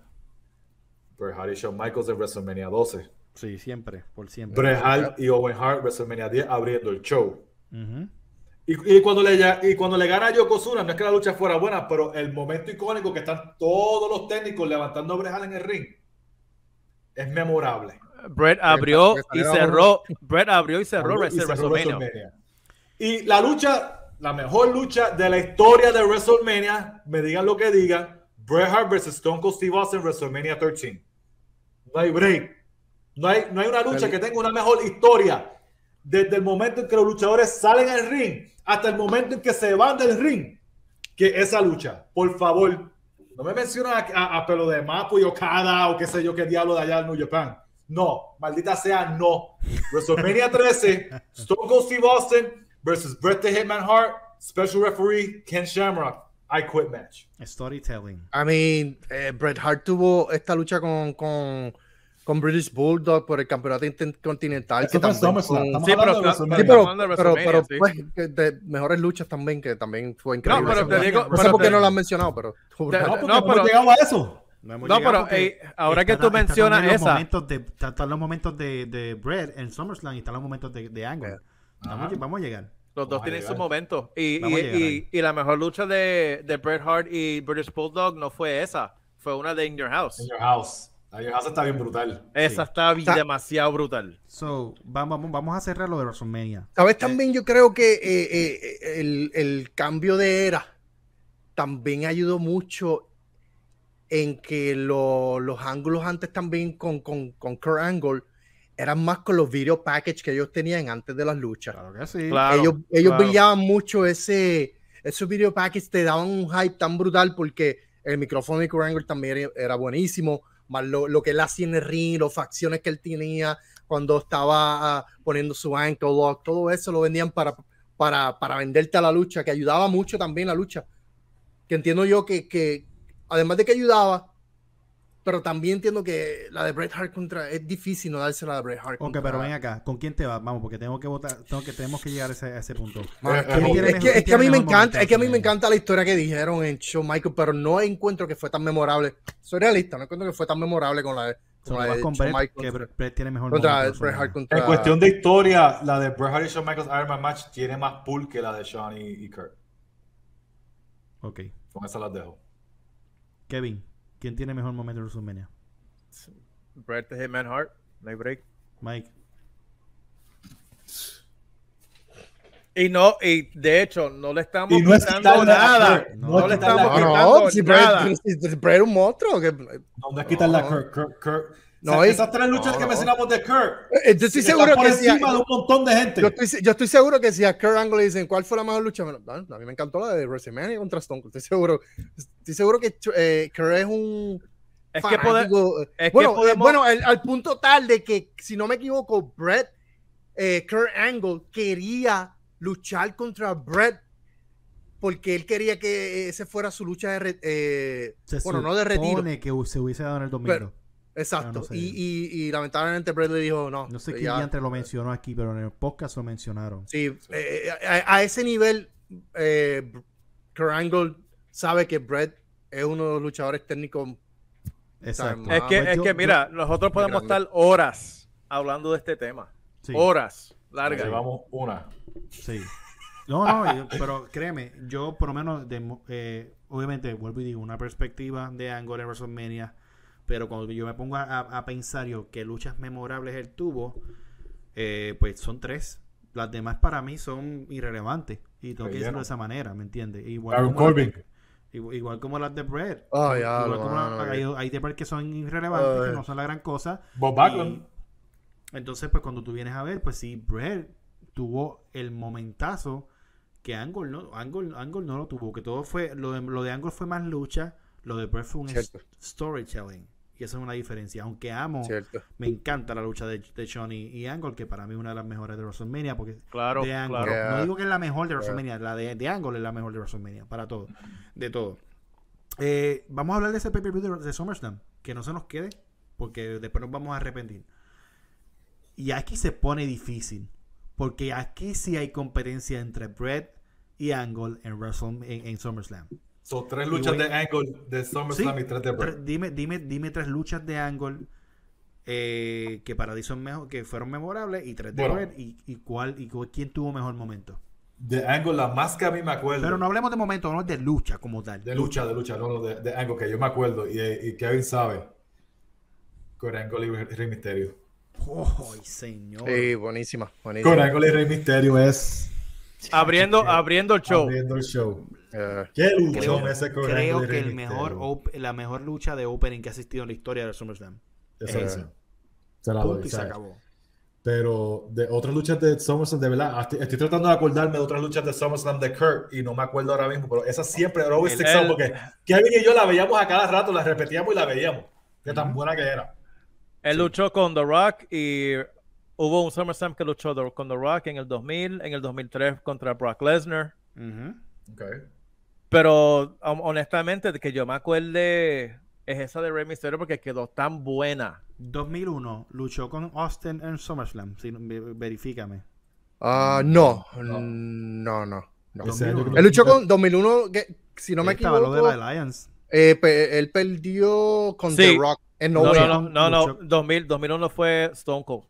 Bret Hart y Shawn Michaels en WrestleMania 12. Sí, siempre, por siempre. Bret Hart y Owen Hart WrestleMania 10 abriendo el show. Uh -huh. Y, y, cuando le, y cuando le gana a Yokozuna, no es que la lucha fuera buena, pero el momento icónico que están todos los técnicos levantando a Bret Hart en el ring es memorable. Bret abrió y cerró. Bret abrió y cerró, abrió y cerró WrestleMania. WrestleMania. Y la lucha la mejor lucha de la historia de WrestleMania, me digan lo que digan, Bret Hart versus Stone Cold Steve Austin WrestleMania 13. No hay break. No hay, no hay una lucha que tenga una mejor historia desde el momento en que los luchadores salen al ring hasta el momento en que se van del ring que esa lucha. Por favor, no me mencionen a, pelo de Mapo y Okada o qué sé yo qué diablo de allá en New Japan. No, maldita sea, no. WrestleMania 13, Stone Cold Steve Austin versus Bret the Hitman Hart, special referee Ken Shamrock. I quit match. Storytelling. I mean, eh, Bret Hart tuvo esta lucha con, con con British Bulldog por el campeonato intercontinental. Que también sí, pero, sí, pero, pero, pues, de mejores luchas también, que también fue increíble. No, pero te digo, no sé por qué no lo han mencionado, pero. no, no, pero llegado a eso. No, pero ahora que tú mencionas los esa. Momentos de, están los momentos de, de Brett en SummerSlam y están los momentos de, de Angle. Vamos, vamos, a llegar. Los dos tienen sus momentos. Y, y, y, la mejor lucha de, de Bret Hart y British Bulldog no fue esa. Fue una de In Your House. In Your House. La está bien brutal. Esa está demasiado brutal. So, vamos, vamos a cerrar lo de WrestleMania. Sabes, también yo creo que eh, eh, el, el, cambio de era también ayudó mucho en que los ángulos antes también con, con, con Kurt Angle eran más con los video package que ellos tenían antes de las luchas. Claro que sí. ellos ellos brillaban mucho ese, esos video packages, te daban un hype tan brutal porque el micrófono de Kurt Angle también era buenísimo más lo, que él hacía en ring, las facciones que él tenía cuando estaba ah, poniendo su ankle lock, todo eso lo vendían para, para, para venderte a la lucha, que ayudaba mucho también la lucha. Que entiendo yo que, que además de que ayudaba, pero también entiendo que la de Bret Hart contra es difícil no darse la de Bret Hart. Ok, pero ven acá, ¿con quién te vas? Vamos, porque tengo que votar, tengo que tenemos que llegar a ese, a ese punto. es, que, es que, a mí me encanta, es que a mí me encanta la historia que dijeron en Show Michael, pero no encuentro que fue tan memorable. Soy realista, no encuentro que fue tan memorable con la de, con la de. Que Bret tiene mejor contra Bret Hart contra... En cuestión de historia, la de Bret Hart y Shawn Michaels Iron Man match tiene más pull que la de Shawn y, y Kurt. Ok. Con esa las dejo. Kevin, ¿quién tiene mejor momento de WrestleMania? Bret the Hitman Hart, no break. Mike. Y no, y de hecho, no le estamos no quitando nada. No, no, le estamos quitando si nada. Bret, es un monstruo. Que... No, no es quitarle a Kurt. Kurt, Kurt. No, o sea, esas tres luchas que mencionamos de Kurt. Eh, yo estoy seguro que encima si a, de un montón de gente. Yo estoy, yo estoy, seguro que si a Kurt Angle le dicen cuál fue la mejor lucha, a mí me encantó la de WrestleMania contra Stone Cold. Estoy seguro, estoy seguro que eh, Kurt es un es que, bueno, bueno al, punto tal de que, si no me equivoco, Brett, eh, Kurt Angle quería luchar contra Brett porque él quería que ese fuera su lucha de eh, bueno, no de retiro. que se hubiese dado en el domingo. Exacto. y, y, lamentablemente Brett le dijo no. No sé quién antes lo mencionó aquí, pero en el podcast lo mencionaron. Sí, eh, a, ese nivel, Kurt Angle sabe que Brett es uno de los luchadores técnicos Exacto. Es que, es que mira, nosotros podemos estar horas hablando de este tema. Horas largas. Llevamos una. Sí. No, no, pero créeme, yo por lo menos, eh, obviamente, vuelvo y digo, una perspectiva de Angle en WrestleMania, pero cuando yo me pongo a, pensar yo qué luchas memorables él tuvo, eh, pues son tres. Las demás para mí son irrelevantes. Y tengo que decirlo de esa manera, ¿me entiendes? Igual. Igual, como las de Bread. Oh, hay, de Bread que son irrelevantes, que no son la gran cosa. Bob Backlund. Entonces, pues cuando tú vienes a ver, pues sí, Bread tuvo el momentazo que Angle no, Angle, Angle no lo tuvo, que todo fue, lo de, lo de Angle fue más lucha, lo de Bread fue un storytelling. Y esa es una diferencia. Aunque amo, me encanta la lucha de, de Johnny y Angle, que para mí es una de las mejores de WrestleMania. Porque claro, de Angle, No digo que es la mejor de WrestleMania, la de, de, Angle es la mejor de WrestleMania, para todo. De todo. Eh, vamos a hablar de ese pay-per-view de, SummerSlam. Que no se nos quede, porque después nos vamos a arrepentir. Y aquí se pone difícil. Porque aquí sí hay competencia entre Brett y Angle en, Wrestle, en SummerSlam. Son tres luchas de Angle de SummerSlam y tres de Bray. Dime, dime, dime tres luchas de Angle eh, que para ti son mejor, que fueron memorables y tres de bueno, y, y, cuál y quién tuvo mejor momento. De Angle, la más que a mí me acuerdo. Pero no hablemos de momento, no de lucha como tal. De lucha, de lucha, no, no de, de, Angle, que yo me acuerdo y, y Kevin sabe. Con Angle y Rey Misterio. ¡Oh, señor! Sí, buenísima, buenísima. Con Angle y Rey Misterio es. Abriendo, abriendo el show. Abriendo el show. Uh, ¿Qué creo, ese creo que el mejor la mejor lucha de opening que ha asistido en la historia de SummerSlam. Esa Se la doy. Se acabó. Pero de otras luchas de SummerSlam, de verdad, estoy, tratando de acordarme de otras luchas de SummerSlam de Kurt y no me acuerdo ahora mismo, pero esa siempre era always sticks porque Kevin y yo la veíamos a cada rato, la repetíamos y la veíamos. Qué tan buena que era. Él luchó con The Rock y hubo un SummerSlam que luchó con The Rock en el 2000, en el 2003 contra Brock Lesnar. okay. Pero honestamente, de que yo me acuerde es esa de Rey Mysterio porque quedó tan buena. 2001, luchó con Austin en SummerSlam, si, verifícame. Ah, no. no, no, no. Él luchó con 2001, que, si no me equivoco. Lo de la Alliance. Eh, él perdió con The Rock en No, no, no, no, no. 2000, 2001 fue Stone Cold.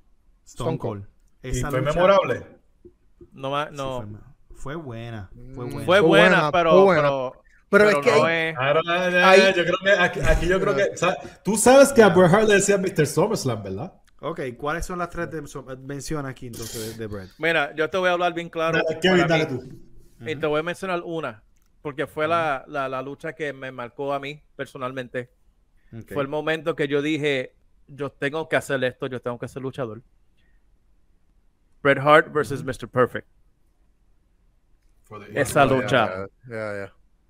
Stone Cold. ¿Y fue memorable? No, no. fue, buena. Fue buena. Fue buena, pero, pero pero, es que hay, yo creo que aquí, yo creo que tú sabes que a Bret Hart le decía Mr. SummerSlam, ¿verdad? Ok, ¿cuáles son las tres de, menciona aquí entonces de, Bret? Mira, yo te voy a hablar bien claro. Kevin, dale tú. Y te voy a mencionar una, porque fue la, la, la, lucha que me marcó a mí personalmente. Fue el momento que yo dije, yo tengo que hacer esto, yo tengo que ser luchador. Bret Hart versus Mr. Perfect. Esa lucha.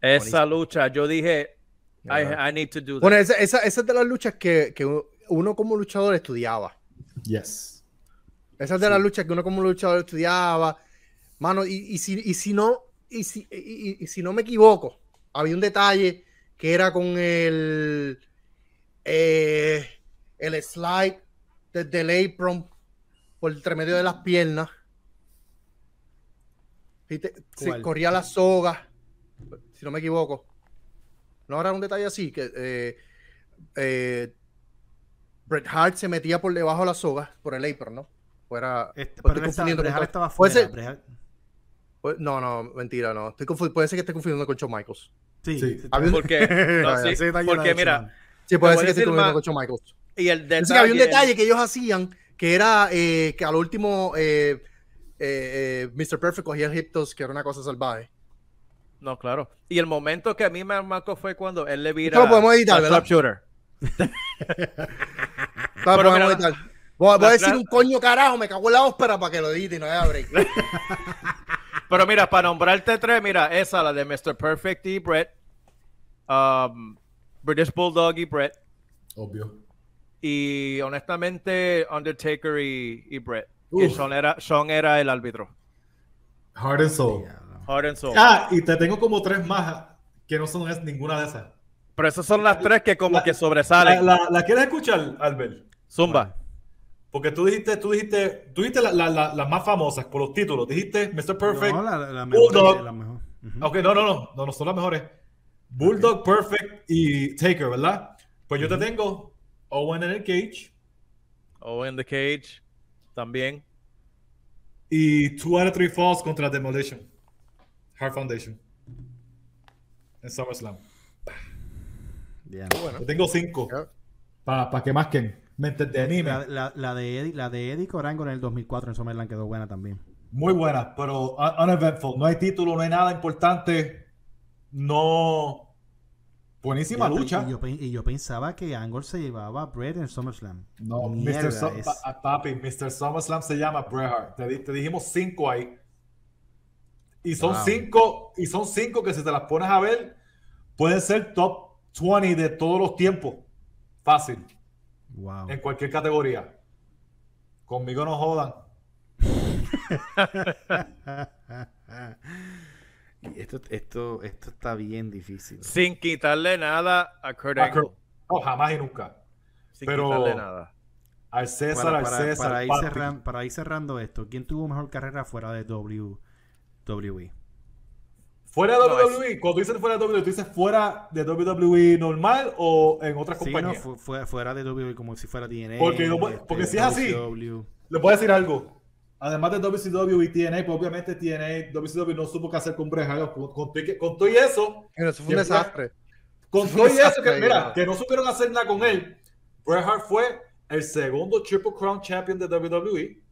Esa lucha, yo dije, I, need to do that. Bueno, esa, esa, esa, es de las luchas que, que, uno como luchador estudiaba. Yes. Esa es de las luchas que uno como luchador estudiaba. Mano, y, y, si, y si no, y si, y, si no me equivoco, había un detalle que era con el, eh, el slide desde el apron por el medio de las piernas. Se corría la soga si no me equivoco. No era un detalle así, que eh, eh, Bret Hart se metía por debajo de la soga, por el apron, ¿no? Fuera, este, pero estoy confundiendo Bret Hart estaba fuera. Pues, no, no, mentira, no. Estoy puede ser que esté confundiendo con Shawn Michaels. Sí, sí. Porque, porque mira. Sí, puede ser que esté confundiendo con Shawn Michaels. Y el detalle. había un detalle que ellos hacían que era eh, que al último eh, eh, Mr. Perfect cogía el hip que era una cosa salvaje. No, claro. Y el momento que a mí me marcó fue cuando él le vira no, podemos editar, ¿verdad? Shooter. podemos editar. Voy, a decir un coño carajo, me cago en la ópera para que lo edite y no haya break. Pero mira, para nombrarte tres, mira, esa, la de Mr. Perfect y Brett. Um, British Bulldog y Brett. Obvio. Y honestamente, Undertaker y, y Brett. Que Sean era, Sean era el árbitro. Heart and Soul. Ah, y te tengo como tres más que no son ninguna de esas. Pero esas son las tres que como que sobresalen. La, quieres escuchar, Albert? Zumba. Porque tú dijiste, tú dijiste, tú dijiste las más famosas por los títulos. Dijiste Mr. Perfect, no, la, Bulldog. Ok, no, no, no, no, no son las mejores. Bulldog, Perfect y Taker, ¿verdad? Pues yo te tengo Owen en el cage. Owen en the cage, también. Y Two out of Three Falls contra Demolition. Heart Foundation. En SummerSlam. Bien. Bueno. Yo tengo cinco. Para que más que me La, la, la, de Eddie, la de Eddie Corango en el 2004 en SummerSlam quedó buena también. Muy buena, pero uneventful. No hay título, no hay nada importante. No. Buenísima lucha. Y yo, pensaba que Angle se llevaba a Bret en SummerSlam. No, Mr. papi, Mr. SummerSlam se llama Bret Hart. Te, te dijimos cinco ahí. Y son cinco, y son cinco que si te las pones a ver, pueden ser top 20 de todos los tiempos. Fácil. Wow. En cualquier categoría. Conmigo no jodan. esto, esto, esto está bien difícil. Sin quitarle nada a Kurt Angle. No, jamás y nunca. Sin Pero quitarle nada. Al César, al César. Para ir, cerrando, para ir cerrando esto, ¿quién tuvo mejor carrera fuera de? WWE. Fuera de WWE, cuando dices fuera de WWE, ¿tú dices fuera de WWE normal o en otras sí, compañías? No, fuera de WWE como si fuera TNA. Porque, porque si es así, le puedo decir algo. Además de WCW y TNA, pues obviamente TNA, WCW no supo qué hacer con Bret Con, con, todo y eso. Pero eso fue un desastre. Con todo y eso, que, mira, que no supieron hacer nada con él. Bret Hart fue el segundo Triple Crown Champion de WWE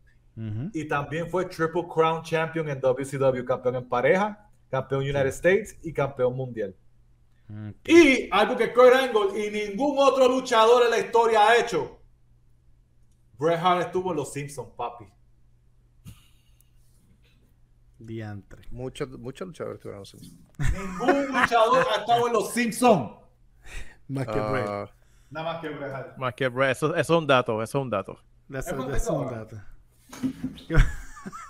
y también fue Triple Crown Champion en WCW, campeón en pareja, campeón United States y campeón mundial. Y algo que Kurt Angle y ningún otro luchador en la historia ha hecho, Bret Hart estuvo en Los Simpsons, papi. Diantre. Muchos mucho luchadores estuvieron en Los Simpsons. Ningún luchador ha estado en Los Simpsons. Más que. Ah. Nada más que Bret Hart. Más que Bret. Eso, eso, es un dato, eso es un dato. Eso es un dato.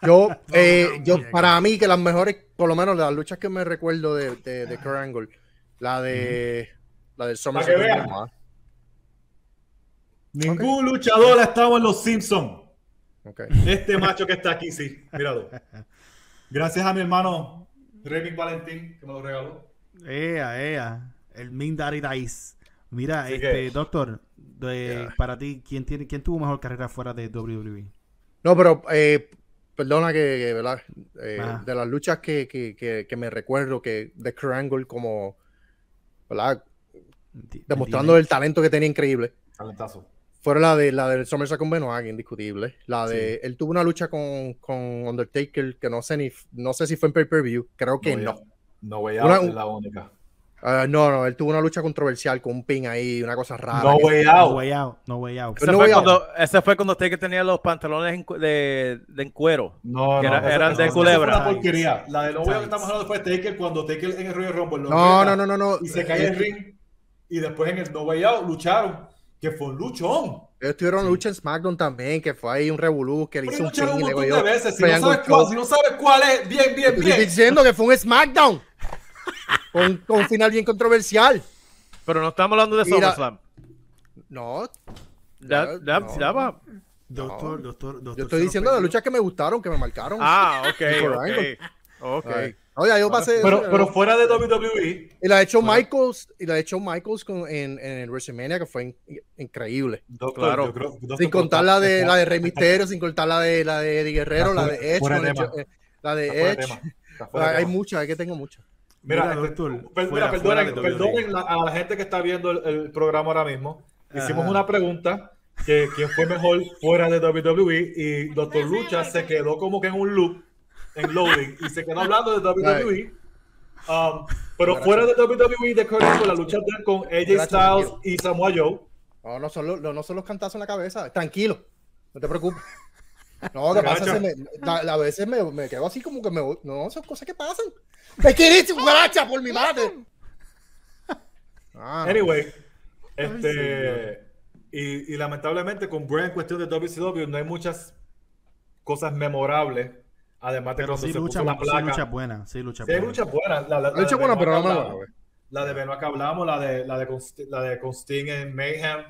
Yo, eh, yo, para mí, que las mejores, por lo menos las luchas que me recuerdo de, de, de Kurt Angle, la de la del SummerSlam. Ningún luchador ha estado en los Simpsons. Este macho que está aquí, sí. Míralo. Gracias a mi hermano Remy Valentín, que me lo regaló. Ea, ea. El Mindari Dice. Mira, este, doctor, para ti, ¿quién, tiene, ¿quién tuvo mejor carrera fuera de WWE? No, pero eh, perdona que, ¿verdad? Eh, de las luchas que, que, que, me recuerdo que de Kurt como, ¿verdad? Demostrando el talento que tenía increíble. Talentazo. Fueron la de la del SummerSlam con Benoit, indiscutible. La de él tuvo una lucha con, con Undertaker que no sé ni no sé si fue en pay-per-view, creo que no. No, voy a es la única. Uh, no, no, él tuvo una lucha controversial con un pin ahí, una cosa rara. No way out. No way out. No way out. Ese, no fue, way cuando, out. ese fue cuando usted que tenía los pantalones de, de en cuero. No, que no. Era, eran de culebra. Esa porquería. La de no way out que estamos hablando fue Taker cuando Taker en el Royal Rumble. No, no, no, no, no. Y se cae el ring. Y después en el No Way Out lucharon. Que fue un luchón. Ellos tuvieron lucha en SmackDown también, que fue ahí un revolú que le hizo un pin y le de veces. Si no, sabes cuál, si no sabes cuál es, bien, bien, bien. Estoy diciendo que fue un SmackDown. con, con un final bien controversial. Pero no estamos hablando de SummerSlam. No. Ya, ya, no. ya va. Doctor, doctor, doctor. Yo estoy diciendo las luchas que me gustaron, que me marcaron. Ah, ok, ok. Ok. Oye, yo pasé. Pero, pero fuera de WWE. Y la ha hecho Michaels, y la ha hecho Michaels con, en, en WrestleMania, que fue in, increíble. Doctor, claro. Yo creo, doctor, sin contar la de, la de Rey Mysterio, sin contar la de, la de Eddie Guerrero, la de Edge. Eh, la de Edge. Hay muchas, hay que tengo muchas. Mira, mira, doctor, per, fuera, mira perdonen, perdonen la, a la gente que está viendo el, el programa ahora mismo. Hicimos Ajá. una pregunta que quién fue mejor fuera de WWE y Doctor Lucha se quedó como que en un loop en loading y se quedó hablando de WWE. Um, pero Gracias. fuera de WWE de Kurt Angle, la lucha con AJ Gracias, Styles tranquilo. y Samoa Joe. No, no son, los, no son los cantazos en la cabeza. Tranquilo, no te preocupes. No, lo que pasa es que me, a, a veces me, me, quedo así como que me. No, son cosas que pasan. ¡Me quieres cucaracha por mi madre! Ah, anyway, este. Y, y, lamentablemente con Bray en cuestión de WCW no hay muchas cosas memorables. Además de pero cuando sí, se lucha, puso la placa. Sí, lucha buena. Sí, lucha sí, buena. lucha buena. La, la, la lucha buena, pero no me La de Benoit que hablamos, la de, la de, la de Consting en Mayhem.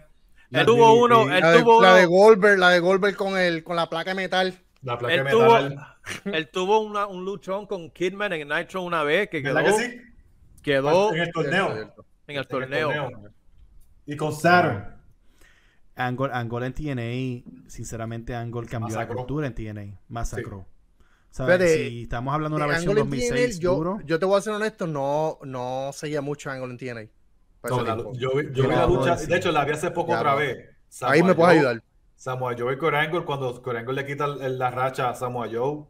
Él tuvo uno, él la, tuvo de, la de Goldberg, la de Goldberg con el con la placa de metal. La placa él de tuvo, metal. Él tuvo una, un luchón con Kidman en Nitro una vez que quedó, que sí? quedó en el torneo. En el torneo. En el torneo. Y con Saturn. Angle, Angle en TNA, sinceramente Angle cambió Masacró. la cultura en TNA, masacró. Sí. ¿Sabes? Pero, si estamos hablando de una versión 2006 TNA, yo, duro. yo te voy a ser honesto, no, no seguía mucho Angle en TNA. No, la, yo, yo vi la lucha, de hecho la vi hace poco ya, otra vez. Ahí me puedes ayudar. Samoa Joe y Corangle, cuando Corangle le quita la racha a Samoa Joe.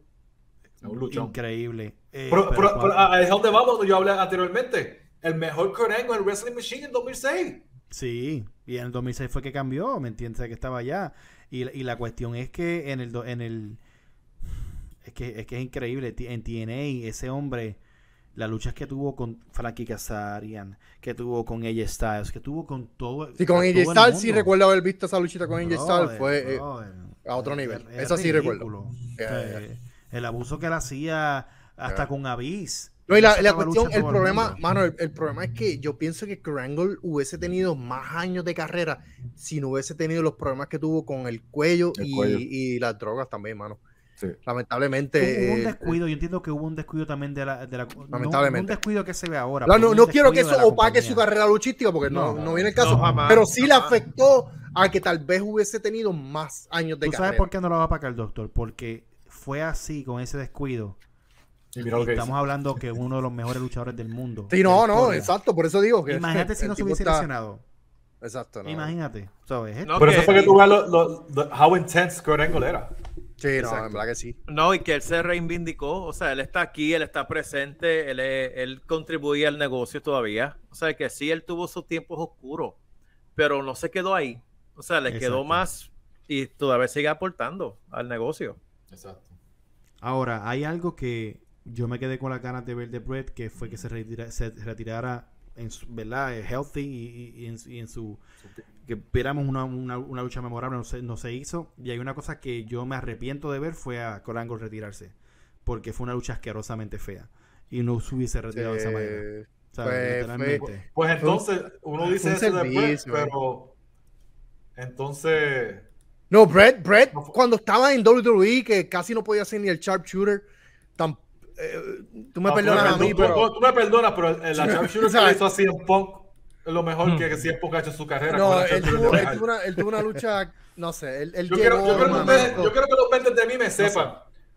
Un luchón. Increíble. Eh, pero, pero, pero, pero a dónde vamos, yo hablé anteriormente. El mejor Corangle en Wrestling Machine en 2006. Sí, y en el 2006 fue que cambió, ¿me entiendes? Que estaba allá. Y, y la cuestión es que en el, en el es que, es que es increíble. En TNA, ese hombre, las luchas que tuvo con Frankie Kazarian, que tuvo con AJ Styles, que tuvo con todo. Sí, con AJ Styles sí recuerdo haber visto esa luchita con AJ Styles. Fue eh, a otro nivel. Esa sí recuerdo. Eh, el abuso que él hacía hasta yeah. con Avis. No, y la, la cuestión, el problema, el mano, el, el, problema es que yo pienso que Krangle hubiese tenido más años de carrera si no hubiese tenido los problemas que tuvo con el cuello, el y, cuello. y, las drogas también, mano. Sí. Lamentablemente. Hubo un eh, descuido, yo entiendo que hubo un descuido también de la. De la lamentablemente. No, un descuido que se ve ahora. No, no, no quiero que eso opaque su carrera luchística porque no, no, no viene el caso. jamás, pero sí le afectó a que tal vez hubiese tenido más años de ¿Tú carrera. sabes por qué no lo va a apacar el doctor? Porque fue así, con ese descuido. Y mira lo que Estamos dice. hablando que uno de los mejores luchadores del mundo. Sí, no, no, exacto, por eso digo que. Imagínate si no se hubiese está- lesionado. Exacto, no. Imagínate. ¿sabes? No, Pero que- eso fue que tú veas lo, lo, lo- how intense Kurt Angle era. Sí, no, en verdad que sí. No, y que él se reivindicó, o sea, él está aquí, él está presente, él, es- él contribuye al negocio todavía. O sea, que sí, él tuvo sus tiempos oscuros, pero no se quedó ahí. O sea, le quedó más y todavía sigue aportando al negocio. Exacto. Ahora, hay algo que yo me quedé con la ganas de ver de Brett, que fue que se, retirara en su, ¿verdad? Eh, healthy y, en, su que viéramos una, una, lucha memorable, no se, no se hizo. Y hay una cosa que yo me arrepiento de ver fue a Corango retirarse, porque fue una lucha asquerosamente fea y no se hubiese retirado de esa manera. Pues, pues, entonces, uno dice eso después, pero entonces no, Brett, Brett, cuando estaba en WWE, que casi no podía hacer ni el sharpshooter, eh, tú me perdonas a mí, pero... Tú, me perdonas, pero el, sharpshooter que hizo así en Punk es lo mejor que, que Punk ha hecho en su carrera. No, él tuvo, él, tuvo una, él tuvo, una, lucha, no sé, él, él yo, quiero, yo, quiero que yo, quiero que los mentes de mí me sepan.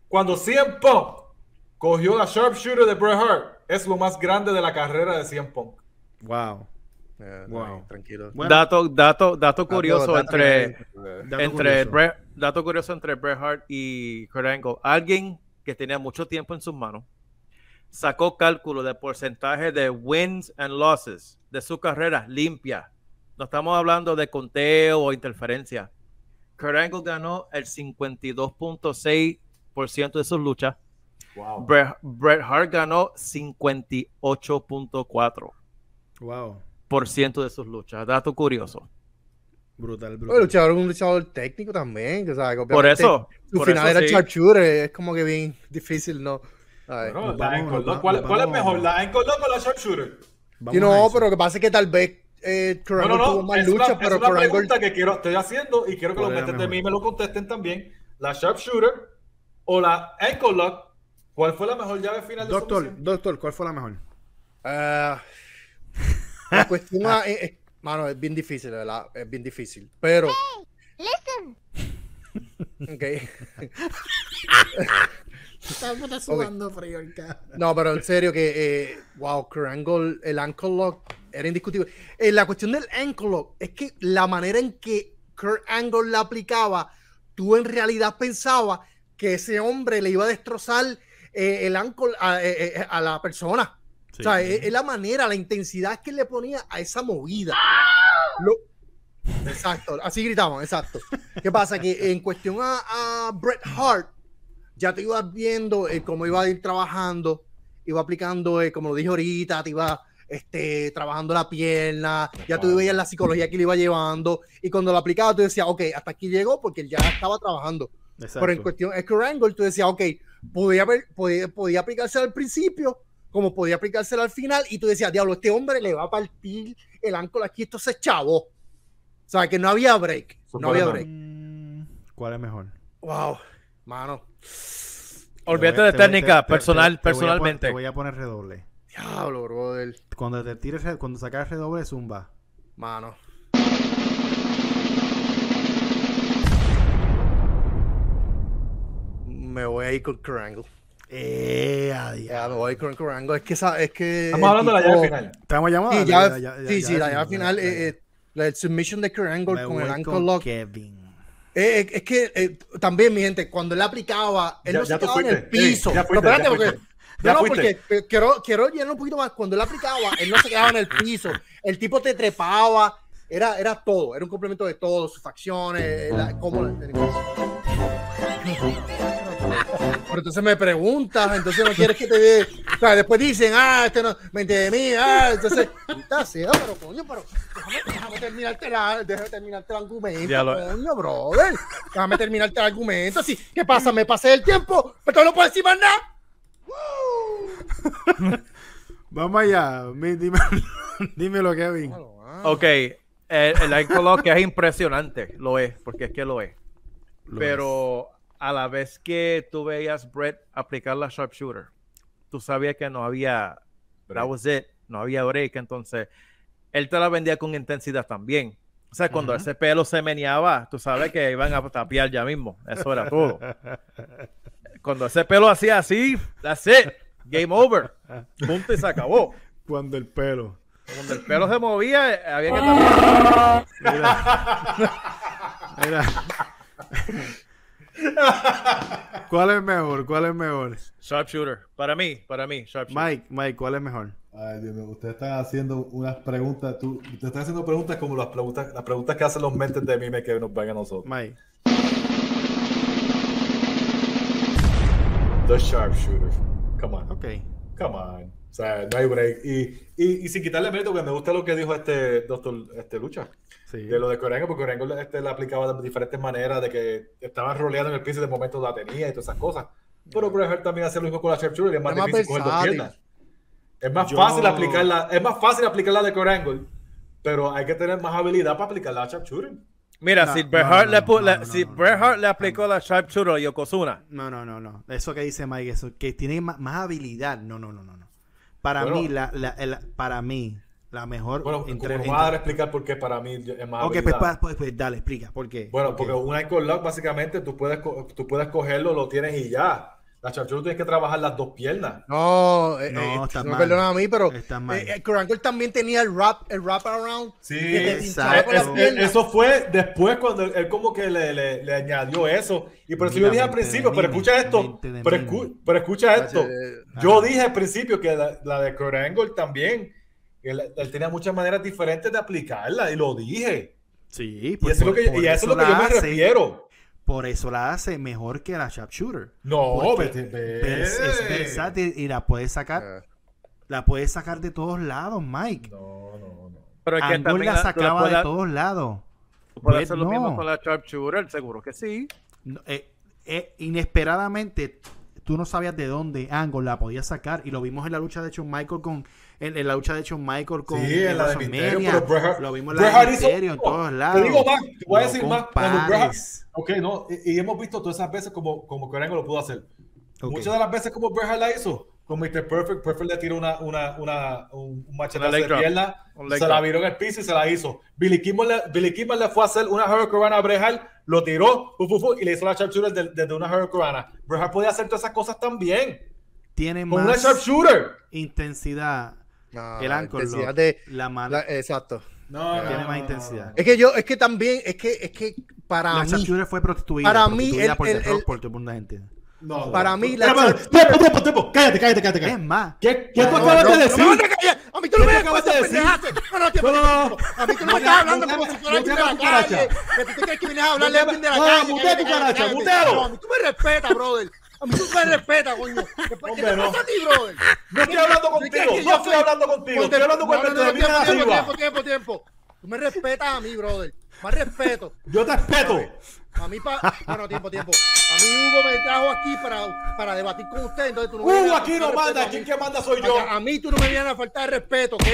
Cuando CM Punk cogió la sharpshooter de Bret Hart, es lo más grande de la carrera de CM Punk. Wow. Eh, wow. tranquilo. dato, dato, dato curioso entre, entre Bret, dato curioso entre Bret Hart y Kurt Angle. Alguien que tenía mucho tiempo en sus manos sacó cálculo de porcentaje de wins and losses de su carrera limpia. No estamos hablando de conteo o interferencia. Kurt Angle ganó el 52.6% de sus luchas. Wow. Bret, Bret Hart ganó 58.4%. Wow ciento de sus luchas. Dato curioso. Brutal, brutal. El luchador es un luchador técnico también. O sea, por eso. Su final era sí. sharpshooter. Es como que bien difícil, ¿no? La ¿Cuál, ¿Cuál, es mejor? ¿La Ankle o la sharpshooter? Y no, pero lo que pasa es que tal vez eh, no, no, no, tuvo más lucha, pero es una pregunta que quiero, estoy haciendo y quiero que los mentes de mí me lo contesten también. ¿La sharpshooter o la ankle lock? ¿Cuál fue la mejor llave final de Doctor, doctor, ¿cuál fue la mejor? Uh, la cuestión es, mano, es bien difícil, ¿verdad? Es bien difícil. Pero. Hey, listen. Ok. Está sudando frío No, pero en serio que, eh, wow, Krangle, el ankle lock era indiscutible. Eh, la cuestión del ankle lock es que la manera en que Kurt Angle la aplicaba, tú en realidad pensabas que ese hombre le iba a destrozar eh, el ankle a, eh, a la persona o sea, es, la manera, la intensidad que le ponía a esa movida. Exacto, así gritamos, exacto. ¿Qué pasa? Que en cuestión a, Bret Hart, ya te ibas viendo eh, cómo iba a ir trabajando, iba aplicando, eh, como lo dije ahorita, te iba este, trabajando la pierna, ya tú veías la psicología que le iba llevando, y cuando lo aplicaba tú decías, ok, hasta aquí llegó porque él ya estaba trabajando. Pero en cuestión, es que Angle, tú decías, ok, podía, podía, podía aplicarse al principio, como podía aplicárselo al final, y tú decías, diablo, este hombre le va a partir el ancla aquí, esto se chavo. O sea, que no había break. No había break. Mm, ¿Cuál es mejor? Wow, mano. Olvídate de técnica, personal, personalmente. Te voy, a poner redoble. Diablo, brother. Cuando te tires, cuando sacas redoble, zumba. Mano. Me voy a ir con Krangle. Eh, ya me voy con Corango. Es que, es que. Estamos hablando de la llave final. Estamos llamando. Sí, ya, ya, sí, sí, la llave final. Eh, eh, la submission de Corango con el ankle lock. Kevin. Eh, eh, es que eh, también, mi gente, cuando él aplicaba, él no se quedaba en el piso. Sí, Pero espérate, porque. Ya no, porque quiero, quiero llenar un poquito más. Cuando él aplicaba, él no se quedaba en el piso. El tipo te trepaba. Era, era todo. Era un complemento de todo. Sus facciones. La, cómo, pero entonces me preguntas, entonces no quieres que te dé. O sea, después dicen, ah, este no, mente de mí, ah, entonces, sí, pero coño, pero déjame, terminarte, la, déjame terminarte el argumento, coño, brother. Déjame terminarte el argumento. Así, ¿qué pasa? Me pasé el tiempo, pero no puedo decir más nada. Vamos allá, dime, dímelo, Kevin. Ok, el, el que es impresionante, lo es, porque es que lo es. Pero a la vez que tú veías Brett aplicar la sharpshooter, tú sabías que no había, that was it, no había break, entonces él te la vendía con intensidad también. O sea, cuando ese pelo se meneaba, tú sabes que iban a tapiar ya mismo. Eso era todo. Cuando ese pelo hacía así, that's it. Game over. Punto y se acabó. Cuando el pelo. Cuando el pelo se movía, había que tapiar. Mira. ¿Cuál es mejor? ¿Cuál es mejor? Sharpshooter. Para mí, para mí. Mike, Mike, ¿cuál es mejor? Ay, Dios ustedes están haciendo unas preguntas. Tú, te están haciendo preguntas como las preguntas, las preguntas que hacen los mentes de mime que nos ven a nosotros. Mike. The sharpshooter. Come on. Okay. Come on. O sea, no hay break. Y, y, y sin quitarle mérito, porque me gusta lo que dijo este doctor este, Lucha. Sí. De lo de Corengo, porque Corengo este, la aplicaba de diferentes maneras, de que estaban roleando en el piso y de momento la tenía y todas esas cosas. Pero Bret también hace lo mismo con la Sharpshooter y es más, es difícil coger dos piernas. Es más fácil aplicarla, es más fácil aplicarla de Corengo, pero hay que tener más habilidad para aplicar la Sharpshooter. Mira, si Bret Hart, le, si le aplicó la Sharpshooter a Yokozuna. No, no, no, no. Eso que dice Mike, eso, que tiene más, habilidad. No, no, no, no. Para mí, la, la, para mí, la mejor. Bueno, entre, entre... a explicar por qué para mí es más. Ok, pues, pues, pues, dale, explica por qué. Bueno, porque un icon lock básicamente tú puedes, tú puedes cogerlo, lo tienes y ya. La Sharpshooter tienes que trabajar las dos piernas. No, eh, no, eh, está no mal. perdona a mí, pero está mal. Eh, eh también tenía el wrap, el wrap around. Sí, exacto. eso fue después cuando él, como que le, le, le, añadió eso. Y por eso yo dije al principio, pero escucha esto, pero, escucha esto. Yo dije al principio que la, de Kurt Angle también, él, él, tenía muchas maneras diferentes de aplicarla y lo dije. Sí, y eso, es lo que, y eso es lo que yo me refiero. Por eso la hace mejor que la sharpshooter. No, vete, Es, versátil y la puedes sacar. Ah. La puedes sacar de todos lados, Mike. No, no, no. Pero es que la sacaba de todos lados. Puedes hacer lo mismo con la sharpshooter, seguro que sí. Eh, eh, inesperadamente, tú no sabías de dónde Angle la podía sacar y lo vimos en la lucha de Shawn Michael con en, la lucha de Shawn Michael con sí, en la de Misterio, pero lo vimos en la de Misterio en todos lados. Te digo más, te voy a decir más cuando Ok, no, y, hemos visto todas esas veces como, como Corango lo pudo hacer. Muchas de las veces como Bret la hizo, con Mr. Perfect, Perfect le tiró una, una, una, un, un machetazo de pierna, se la viró en el piso y se la hizo. Billy Kimball le, Billy Kimball le fue a hacer una Hurricane a Bret lo tiró y le hizo la sharpshooter desde, desde una Hurricane. Bret podía hacer todas esas cosas también. Tiene con más una sharpshooter. intensidad el Anchor. la mano. exacto. No, tiene más intensidad. Es que yo, es que también, es que, es que para la mí. fue prostituida. Para mí, el, por, el, el, por gente. No, para mí la tiempo, tiempo, tiempo, cállate, cállate, cállate. Es más. ¿Qué, qué tú acabas de decir? a mí tú no me acabas de decir. No, no, tiempo, A mí tú no me estás hablando como si fuera alguien de la calle. Que tú crees que vienes a hablarle a alguien de la calle. Muteo tu caracha, muteo. A mí tú me respetas, brother. A mí tú me respetas, coño. ¿Qué, ¿qué te pasa a ti, brother? No estoy hablando contigo. No estoy hablando contigo. Estoy hablando con el de Tiempo, tiempo, tiempo, tiempo. Tú me respetas a mí, brother. Más respeto. Yo te respeto. A mí, pa... bueno, tiempo, tiempo. A mí Hugo me trajo aquí para, para debatir con usted. Entonces tú no Hugo aquí no manda. ¿Quién que manda soy yo? A, mí tú no me vienes a faltar de respeto, ¿ok?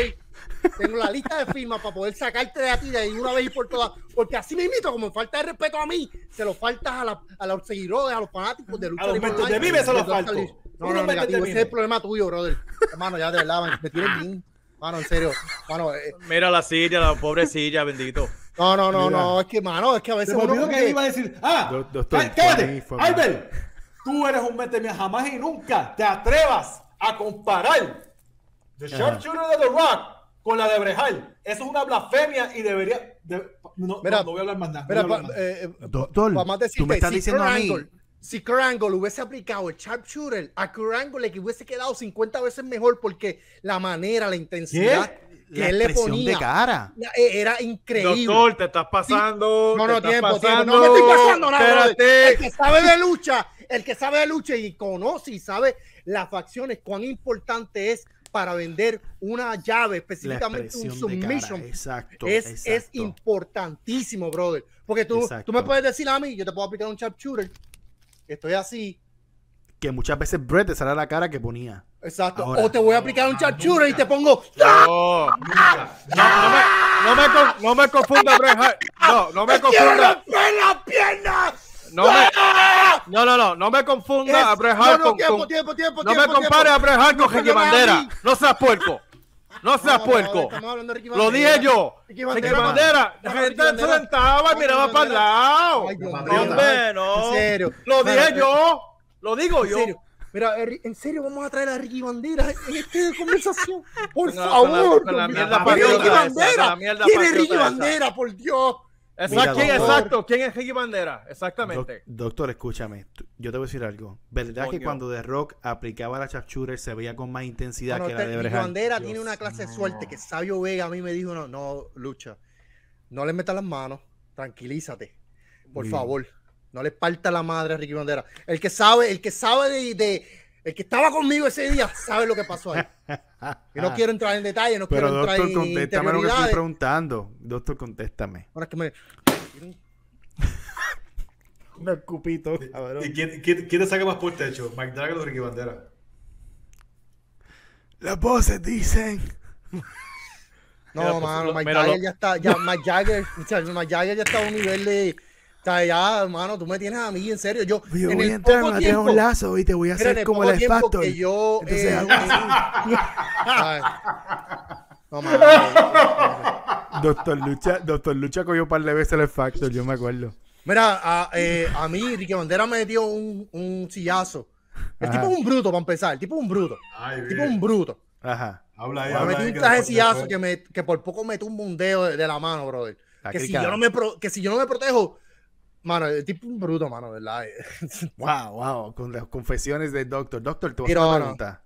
Tengo la lista de firmas para poder sacarte de aquí de ahí una vez y por todas. Porque así me invito, como falta de respeto a mí, se lo faltas a, la, a los seguidores, a los fanáticos de lucha. A los de mí se lo falto. No, no, negativo. Ese es el problema tuyo, brother. Hermano, ya de verdad, me tienen bien. Mano, en serio. Mano, eh. Mira la silla, la pobre silla, bendito. No, no, no, no, es que, mano, es que a veces. Se me olvidó que iba a decir, ah, cállate, Albert, tú eres un mente mía, jamás y nunca te atrevas a comparar The Sharpshooter de The Rock con la de Brejal. Eso es una blasfemia y debería. no, mira, no, voy a hablar más nada. Mira, no eh, eh, doctor, tú me estás diciendo a mí. Si Kurt hubiese aplicado el sharpshooter, a Kurt le hubiese quedado 50 veces mejor porque la manera, la intensidad que él le ponía de cara. E, era increíble. Doctor, te estás pasando. No, no, tiempo, tiempo. No me estoy pasando nada. El que sabe de lucha, el que sabe de lucha y conoce y sabe las facciones, cuán importante es para vender una llave, específicamente un submission. Exacto es, es importantísimo, brother. Porque tú, tú me puedes decir a mí, yo te puedo aplicar un sharpshooter estoy así. Que muchas veces Brett te sale la cara que ponía. Exacto. o te voy a aplicar un chachura y te pongo. No, no, me, no, me, no me confunda, Bret Hart. No, no me confunda. la pierna! No, me, no, no, no, no me confunda a Bret Hart con, tiempo, tiempo, tiempo, No me compare a Bret Hart con Ricky Bandera. No seas puerco. No seas puerco. Lo dije yo. Ricky Bandera. La gente se sentaba y miraba para el lado. Hombre, no. En serio. Lo dije yo. Lo digo yo. Mira, en serio, vamos a traer a Ricky Bandera en esta conversación. Por favor. Con la, mierda Ricky Bandera? ¿Quién es Ricky Bandera? Por Dios. Exacto, ¿quién, exacto, ¿quién es Ricky Bandera? Exactamente. doctor, escúchame, yo te voy a decir algo. ¿Verdad que cuando The Rock aplicaba la sharpshooter se veía con más intensidad que la de Ricky Bandera tiene una clase de suerte que Sabio Vega a mí me dijo, no, no, lucha, no le metas las manos, tranquilízate, por favor. No le falta la madre a Ricky Bandera. El que sabe, el que sabe de, el que estaba conmigo ese día sabe lo que pasó ahí. Y no quiero entrar en detalle, no quiero entrar en contéstame lo que estoy preguntando. Doctor, contéstame. Ahora es que me... Un escupito, ¿Y quién, quién, te saca más por techo? ¿Mike Dragon o Ricky Bandera? Las voces dicen. No, mano, Mike Jagger ya está, ya Mike Jagger, Mike Jagger ya está a un nivel de, o sea, ya, hermano, tú me tienes a mí, en serio. Yo, yo voy a entrar, me tiempo, un lazo y te voy a hacer como el Factor. Que yo, Entonces, eh, no, Doctor Lucha, Doctor Lucha cogió un par de veces el Factor, yo me acuerdo. Mira, a, eh, a mí Ricky Bandera me dio un, un sillazo. El tipo es un bruto, para empezar. El tipo es un bruto. el tipo es un bruto. Ajá. Habla ahí. Me metí un traje sillazo que, me, que por poco me tumba un dedo de, la mano, brother. que si, yo no me que si yo no me protejo, Mano, el tipo un bruto, mano, ¿verdad? wow, wow. Con las confesiones del doctor. Doctor, tú vas a pregunta.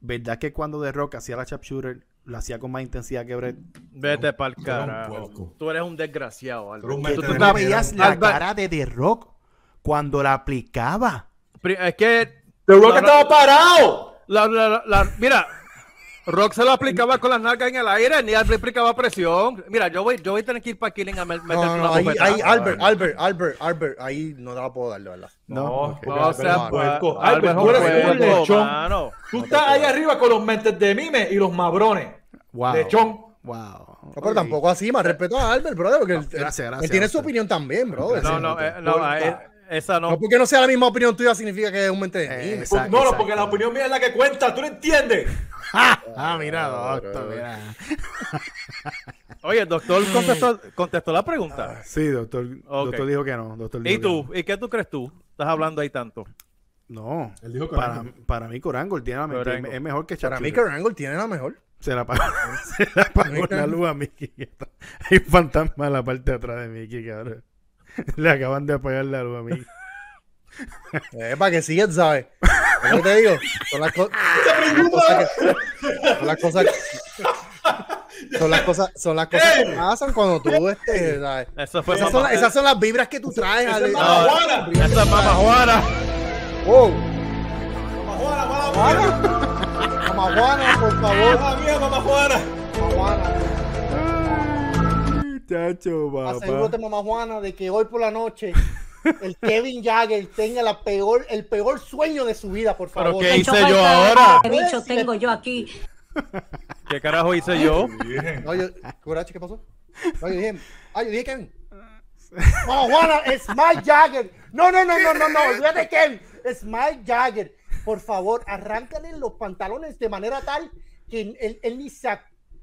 ¿Verdad que cuando The Rock hacía la chap shooter, lo hacía con más intensidad que Brett? Vete pa'l carajo. Tú eres un desgraciado, Albert. ¿Tú, tú veías la cara de The Rock cuando la aplicaba? Es que... The Rock estaba parado. La, la, la, mira, Rock se lo aplicaba con las nalgas en el aire, ni le aplicaba presión. Mira, yo voy, yo voy a tener que ir para Killing a meter no, no, ahí, ahí, Albert, Albert, Albert, Albert, ahí no te la puedo dar, verdad. No, no, o sea, puerco. Albert, tú eres un lechón. Tú estás ahí arriba con los mentes de mime y los mabrones. Wow. Lechón. Wow. No, pero tampoco así, más respeto a Albert, brother, porque él, gracias, gracias, él tiene su opinión también, brother. No, no, eh, no, esa no. No porque no sea la misma opinión tuya significa que es un mente de mí. no, no, porque la opinión mía es la que cuenta, tú no entiendes. ah, mira, doctor, mira. Oye, el doctor contestó, contestó la pregunta. sí, doctor. Doctor dijo que no. Doctor ¿Y tú? ¿Y qué tú crees tú? Estás hablando ahí tanto. No, Él dijo para, para mí Corangle tiene la mejor. Es mejor que Para mí Corangle tiene la mejor. Se la pagó, se la pagó la luz a Mickey. Hay un fantasma en la parte de atrás de Mickey, cabrón. Le acaban de apagar la luz a mí. Eh, para que sigan, ¿sabes? ¿Cómo te digo? Son las, cosas son las cosas son las cosas son las cosas que pasan cuando tú estés, ¿sabes? Eso fue esas, son, esas son las vibras que tú traes. Es Juana. Esa es Mama Juana. Wow. Mama Juana, Mama Juana. Mama Juana, por favor. Mama mía, Mama Juana. Mama Juana. Chacho, papá. Asegúrate, mamá Juana, de que hoy por la noche el Kevin Jagger tenga la peor, el peor sueño de su vida, por favor. ¿Pero qué hice yo ahora? ¿Qué bicho tengo yo aquí? ¿Qué carajo hice yo? Oye, ¿qué pasó? Oye, dije, ay, dije Kevin. Mamá Juana, es Mike Jagger. No, no, no, no, no, no, olvídate Kevin. Es Mike Jagger. Por favor, arráncale los pantalones de manera tal que él, él ni se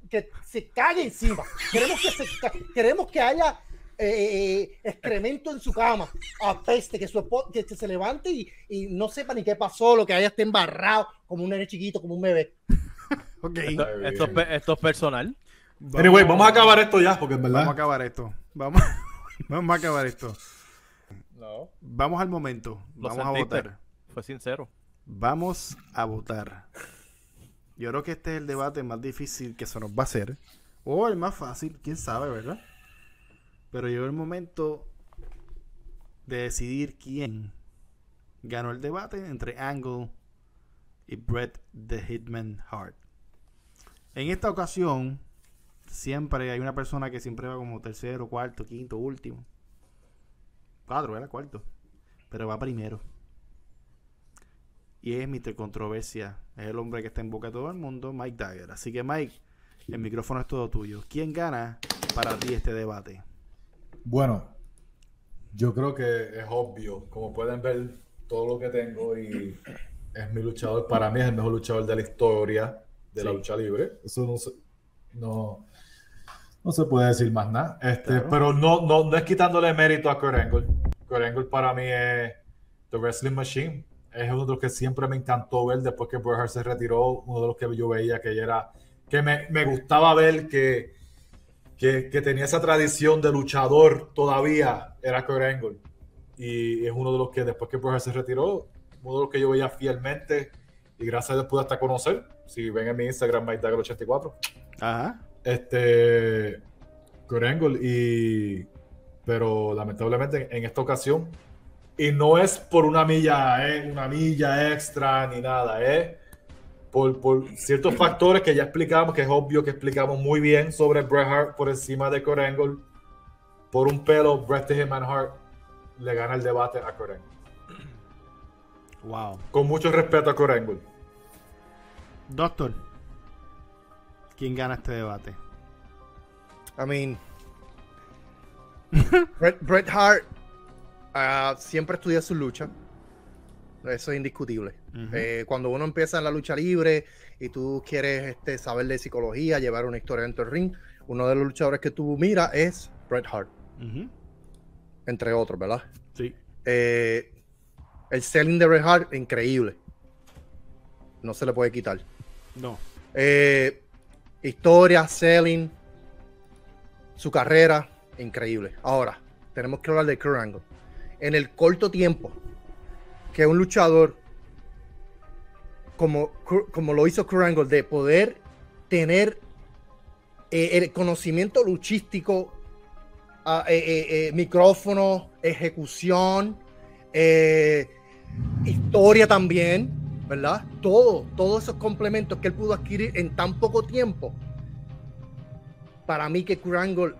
que se cague encima. Queremos que, se, queremos que haya eh, eh, excremento en su cama, apeste, que, su, que, se levante y, y, no sepa ni qué pasó, lo que haya esté embarrado como un nene chiquito, como un bebé. ok. Esto, esto, es personal. Vamos, anyway, vamos a acabar esto ya, porque en verdad. Vamos a acabar esto. Vamos, vamos a acabar esto. No. Vamos al momento. vamos a votar. Fue sincero. Vamos a votar. Yo creo que este es el debate más difícil que se nos va a hacer. O el más fácil, quién sabe, ¿verdad? Pero llegó el momento de decidir quién ganó el debate entre Angle y Bret the Hitman Hart. En esta ocasión, siempre hay una persona que siempre va como tercero, cuarto, quinto, último. Cuatro, ¿verdad? Cuarto. Pero va primero y es Mr. Controversia. Es el hombre que está en boca de todo el mundo, Mike Dagger. Así que Mike, el micrófono es todo tuyo. ¿Quién gana para ti este debate? Bueno, yo creo que es obvio. Como pueden ver, todo lo que tengo y es mi luchador. Para mí es el mejor luchador de la historia de la lucha libre. Eso no se, no, no se puede decir más nada. Este, Pero no, no, no es quitándole mérito a Kurt Angle. Kurt Angle para mí es The Wrestling Machine es uno de los que siempre me encantó ver después que Bret se retiró, uno de los que yo veía que era, que me, me gustaba ver que, que, que, tenía esa tradición de luchador todavía, era Kurt Angle. Y es uno de los que después que Bret se retiró, uno de los que yo veía fielmente y gracias a Dios pude hasta conocer. Si ven en mi Instagram, MikeDagger84. Ajá. Este, Kurt Angle y pero lamentablemente en esta ocasión, y no es por una milla, eh, una milla extra ni nada, es por, por, ciertos factores que ya explicamos, que es obvio que explicamos muy bien sobre Bret Hart por encima de Kurt Angle. Por un pelo, Bret Hitman Hart le gana el debate a Kurt Angle. Wow. Con mucho respeto a Kurt Angle. Doctor, ¿quién gana este debate? I mean, Bret, Hart uh, siempre estudia su lucha. Eso es indiscutible. Eh, cuando uno empieza en la lucha libre y tú quieres este, saber de psicología, llevar una historia dentro del ring, uno de los luchadores que tú miras es Bret Hart. Entre otros, ¿verdad? Sí. Eh, el selling de Bret Hart, increíble. No se le puede quitar. No. Eh, historia, selling, su carrera, increíble. Ahora, tenemos que hablar de Kurt Angle. En el corto tiempo que un luchador como, como lo hizo Kurt de poder tener eh, el conocimiento luchístico, ah, eh, eh, micrófono, ejecución, historia también, ¿verdad? Todo, todos esos complementos que él pudo adquirir en tan poco tiempo. Para mí que Kurt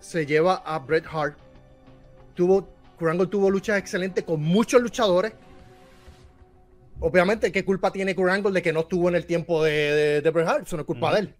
se lleva a Bret Hart. Tuvo, Kurt tuvo luchas excelentes con muchos luchadores. Obviamente, ¿qué culpa tiene Kurt de que no estuvo en el tiempo de, de, Bret Hart? Eso no es culpa de él.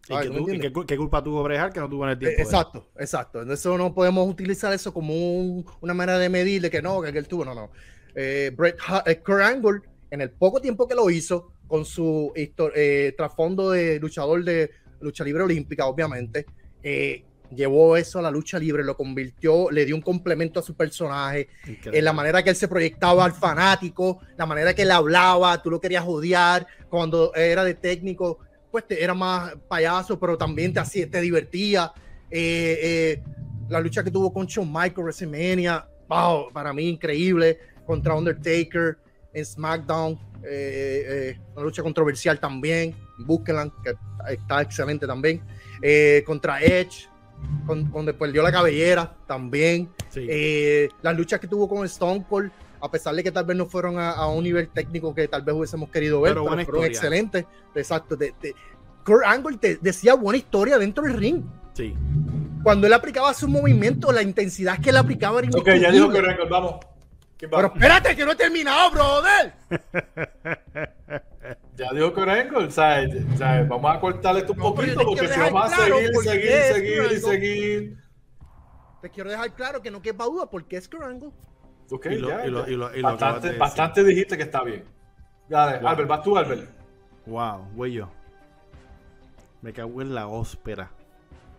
qué, culpa tuvo Bret Hart que no tuvo en el tiempo? exacto, exacto. Entonces no podemos utilizar eso como una manera de medir de que no, que él tuvo. No, no. Eh, Bret Hart, eh, Kurt Angle, en el poco tiempo que lo hizo, con su eh, trasfondo de luchador de lucha libre olímpica, obviamente, eh, llevó eso a la lucha libre, lo convirtió, le dio un complemento a su personaje, en la manera que él se proyectaba al fanático, la manera que él hablaba, tú lo querías odiar, cuando era de técnico, pues te, era más payaso, pero también te, hacía, te divertía. Eh, eh, la lucha que tuvo con Shawn Michaels, WrestleMania, wow, para mí increíble, contra Undertaker en SmackDown, eh, una lucha controversial también, Búsquenla, que está excelente también, contra Edge, cuando perdió la cabellera también. Eh, las luchas que tuvo con Stone Cold, a pesar de que tal vez no fueron a, un nivel técnico que tal vez hubiésemos querido ver, pero, fueron excelentes. Exacto. Kurt Angle te decía buena historia dentro del ring. Sí. Cuando él aplicaba su movimiento, la intensidad que él aplicaba era Ok, ya dijo Kurt Angle, vamos. Pero espérate, que no he terminado, brother. Ya dijo Corengo, o sea, vamos a cortarle esto un poquito porque si vamos a seguir, seguir, seguir y seguir. Te quiero dejar claro que no quepa duda porque es Corengo. Ok, ya, bastante, bastante dijiste que está bien. Dale, wow. Albert, vas tú, Albert. Wow, güey yo. Me cago en la óspera.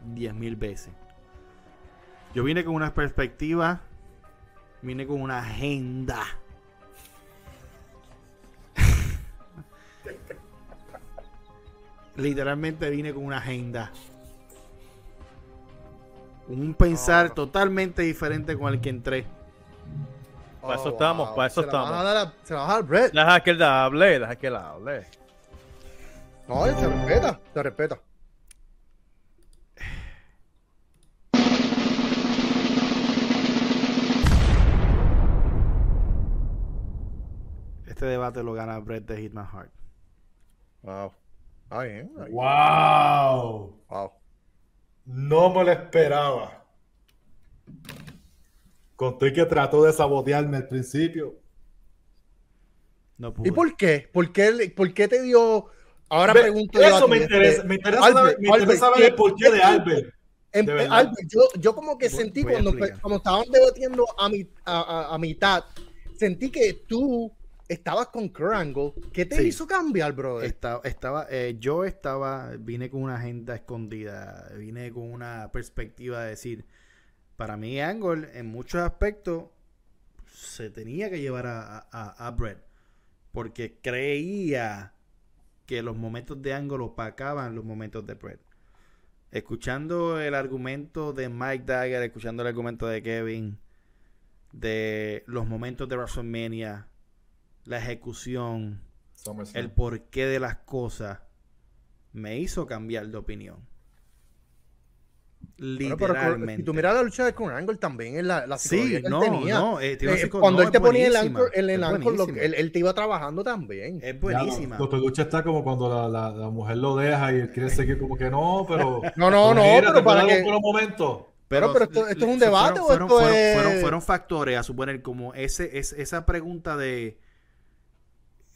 Diez mil veces. Yo vine con una perspectiva. Vine con una agenda literalmente vine con una agenda. Un pensar totalmente diferente con el que entré. para eso estamos, para eso estamos. se va a bajar Brett. Deja que él hable, deja que él hable. No, se respeta, se respeta. Este debate lo gana Brett de Hitman Heart. Wow. Wow. Wow. No me lo esperaba. Conté que trató de sabotearme al principio. ¿Y por qué? ¿Por qué, por qué te dio? Ahora pregunto. Eso me interesa. Me interesa, saber, me interesa saber el porqué de Albert. Albert yo, yo, como que sentí cuando, cuando estaban debatiendo a, mi, a, a, mitad, sentí que tú estabas con Kurt ¿Qué te hizo cambiar, bro? Estaba, estaba eh, yo estaba, vine con una agenda escondida, vine con una perspectiva de decir, para mí Angle en muchos aspectos se tenía que llevar a, a, Brett, porque creía que los momentos de Angle opacaban los momentos de Brett. Escuchando el argumento de Mike Dagger, escuchando el argumento de Kevin, de los momentos de WrestleMania, la ejecución, el porqué de las cosas, me hizo cambiar de opinión. Literalmente. si tú miras la lucha de Kurt Angle también en la, la sí, no, tenía. No, eh, eh, cuando él te ponía el ancor, el, el él, te iba trabajando también. Es buenísima. La lucha está como cuando la, la, la, mujer lo deja y él quiere seguir como que no, pero. No, no, no, pero para que. Por un momento. Pero, pero esto, esto, es un debate fueron, o esto fueron, es... fueron, fueron, factores a suponer como ese, es, esa pregunta de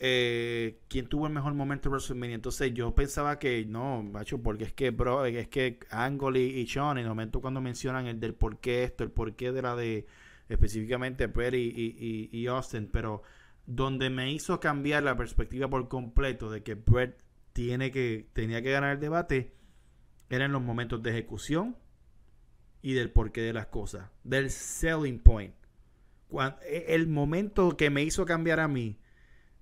eh, quién tuvo el mejor momento en WrestleMania. Entonces yo pensaba que no, macho, porque es que, bro, es que Angle y, Sean, en el momento cuando mencionan el del por qué esto, el por qué de la de específicamente Brett y, y, Austin, pero donde me hizo cambiar la perspectiva por completo de que Brett tiene que, tenía que ganar el debate, eran los momentos de ejecución y del porqué de las cosas, del selling point. E, el momento que me hizo cambiar a mí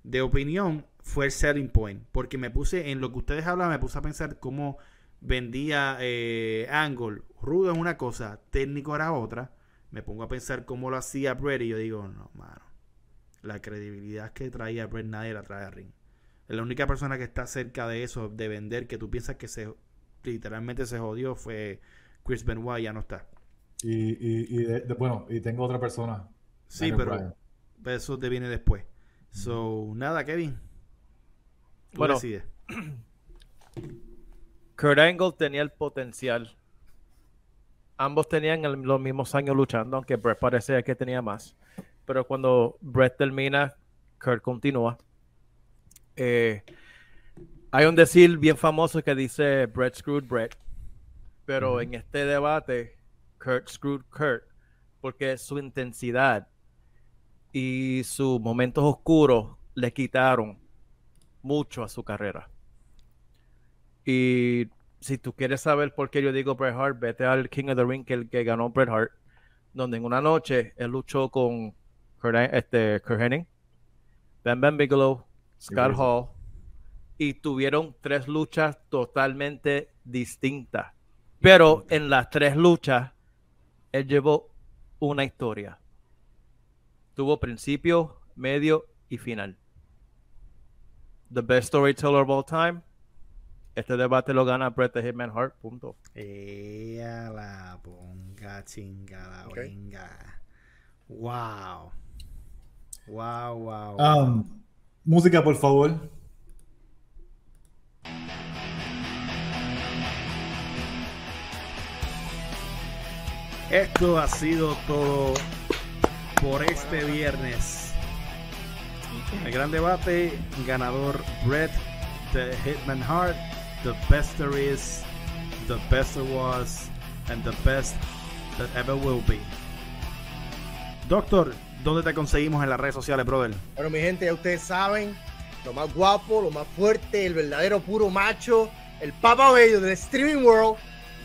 de opinión fue el selling point, porque me puse en lo que ustedes hablan, me puse a pensar cómo vendía eh, Angle. Rudo es una cosa, técnico era otra. Me pongo a pensar cómo lo hacía Brett y yo digo, no, mano. La credibilidad que traía Brett nadie la trae a ring. La única persona que está cerca de eso, de vender, que tú piensas que se literalmente se jodió, fue Chris Benoit, ya no está. Y, bueno, y tengo otra persona. Sí, pero eso te viene después. So, nada, Kevin. bueno, Kurt Angle tenía el potencial. Ambos tenían los mismos años luchando, aunque Brett parecía que tenía más. Pero cuando Brett termina, Kurt continúa. Eh, hay un decir bien famoso que dice Brett screwed Brett. Pero en este debate, Kurt screwed Kurt. Porque su intensidad y sus momentos oscuros le quitaron mucho a su carrera. Y si tú quieres saber por qué yo digo Bret Hart, vete al King of the Ring que, el que ganó Bret Hart, donde en una noche él luchó con Kurt, este, Kurt Hennig, Ben Ben Bigelow, Scott Hall, y tuvieron tres luchas totalmente distintas. Pero en las tres luchas, él llevó una historia tuvo principio, medio y final. The best storyteller of all time. Este debate lo gana Bret the Hitman Hart. Punto. Ea la ponga chinga la venga. Wow. Wow, wow. Um, música, por favor. Esto ha sido todo por este viernes. El gran debate, ganador Brett, The Hitman Heart, The Best There Is, The Best There Was, and The Best That Ever Will Be. Doctor, ¿dónde te conseguimos en las redes sociales, brother? Bueno, mi gente, ya ustedes saben, lo más guapo, lo más fuerte, el verdadero puro macho, el papa bello del streaming world.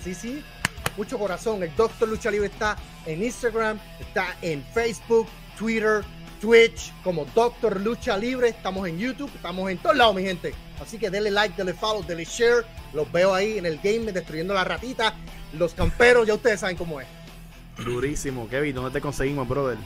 Sí, sí, mucho corazón. El Doctor Lucha Libre está en Instagram, está en Facebook, Twitter, Twitch, como Doctor Lucha Libre. Estamos en YouTube, estamos en todos lados, mi gente. Así que denle like, denle follow, denle share. Los veo ahí en el game destruyendo la ratita. Los camperos, ya ustedes saben cómo es. Durísimo, Kevin. ¿Dónde te conseguimos, brother?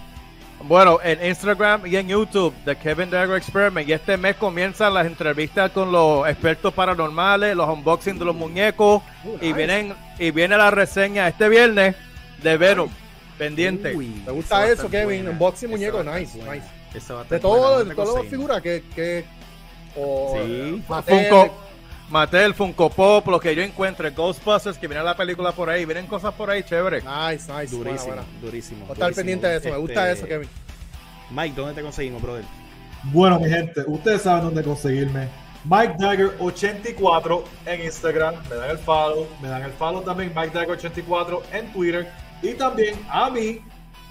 Bueno, en Instagram y en YouTube, The Kevin Dagger Experiment. Y este mes comienzan las entrevistas con los expertos paranormales, los unboxing de los muñecos. Y vienen y viene la reseña este viernes de Venom. Pendiente. Me gusta eso, Kevin. Unboxing muñeco, nice, nice. de todo, de todas las figuras que, que sí. Funko, Mattel, Funko Pop, lo que yo encuentre, Ghostbusters, que viene la película por ahí, vienen cosas por ahí chévere. Nice, nice. Durísimo, durísimo. estar pendiente de eso, me gusta este, eso, Kevin. Mike, ¿dónde te conseguimos, brother? Bueno, mi gente, ustedes saben dónde conseguirme. Mike Dagger 84 en Instagram, me dan el follow, me dan el follow también Mike Dagger 84 en Twitter y también a mí,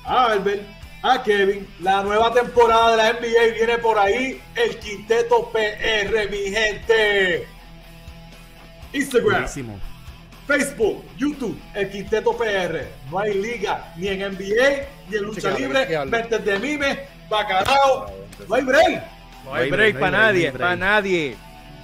a Albert, a Kevin. La nueva temporada de la NBA viene por ahí, el Quinteto PR, mi gente. Instagram, Facebook, YouTube, el Quinteto PR. No hay liga ni en NBA ni en lucha libre. Mentes de mime, bacalao. No hay break. No hay break para nadie, para nadie.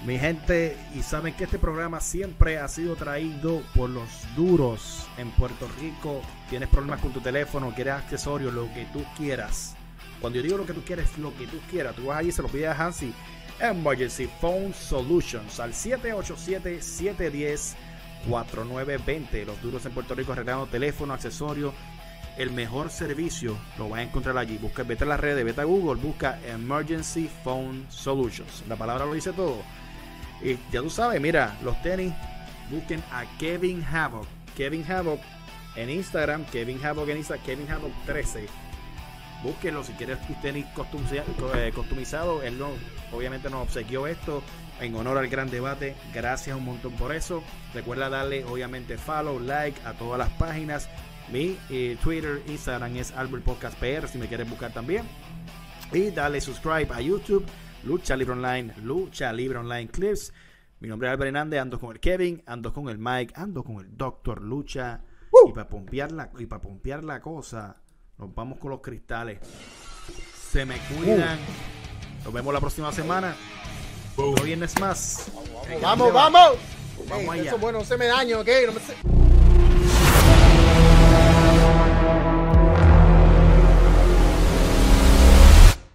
Mi gente, y saben que este programa siempre ha sido traído por los duros en Puerto Rico. Tienes problemas con tu teléfono, quieres accesorios, lo que tú quieras. Cuando yo digo lo que tú quieres, lo que tú quieras. Tú vas allí y se lo pides a Hansi Emergency Phone Solutions al 787-710 4920. Los duros en Puerto Rico arreglando teléfono, accesorio. El mejor servicio lo vas a encontrar allí. Busca, vete a las redes, vete a Google, busca Emergency Phone Solutions. La palabra lo dice todo. Y ya tú sabes, mira, los tenis, busquen a Kevin Havoc. Kevin Havoc en Instagram, Kevin Havoc en Instagram, Kevin Havoc 13. Búsquenlo si quieres tus tenis eh, customizados. Él no, obviamente nos obsequió esto en honor al gran debate. Gracias un montón por eso. Recuerda darle obviamente follow, like a todas las páginas. Mi eh, Twitter, Instagram es Albert Podcast PR si me quieres buscar también. Y dale subscribe a YouTube, Lucha Libre Online, Lucha Libre Online Clips. Mi nombre es Albert Hernández, ando con el Kevin, ando con el Mike, ando con el Doctor Lucha. Y para pompear la, y para pompear la cosa, nos vamos con los cristales. Se me cuidan. Nos vemos la próxima semana. No vienes más. Vamos, vamos. Vamos, allá. Eso bueno, no se me daño, ¿ok? No me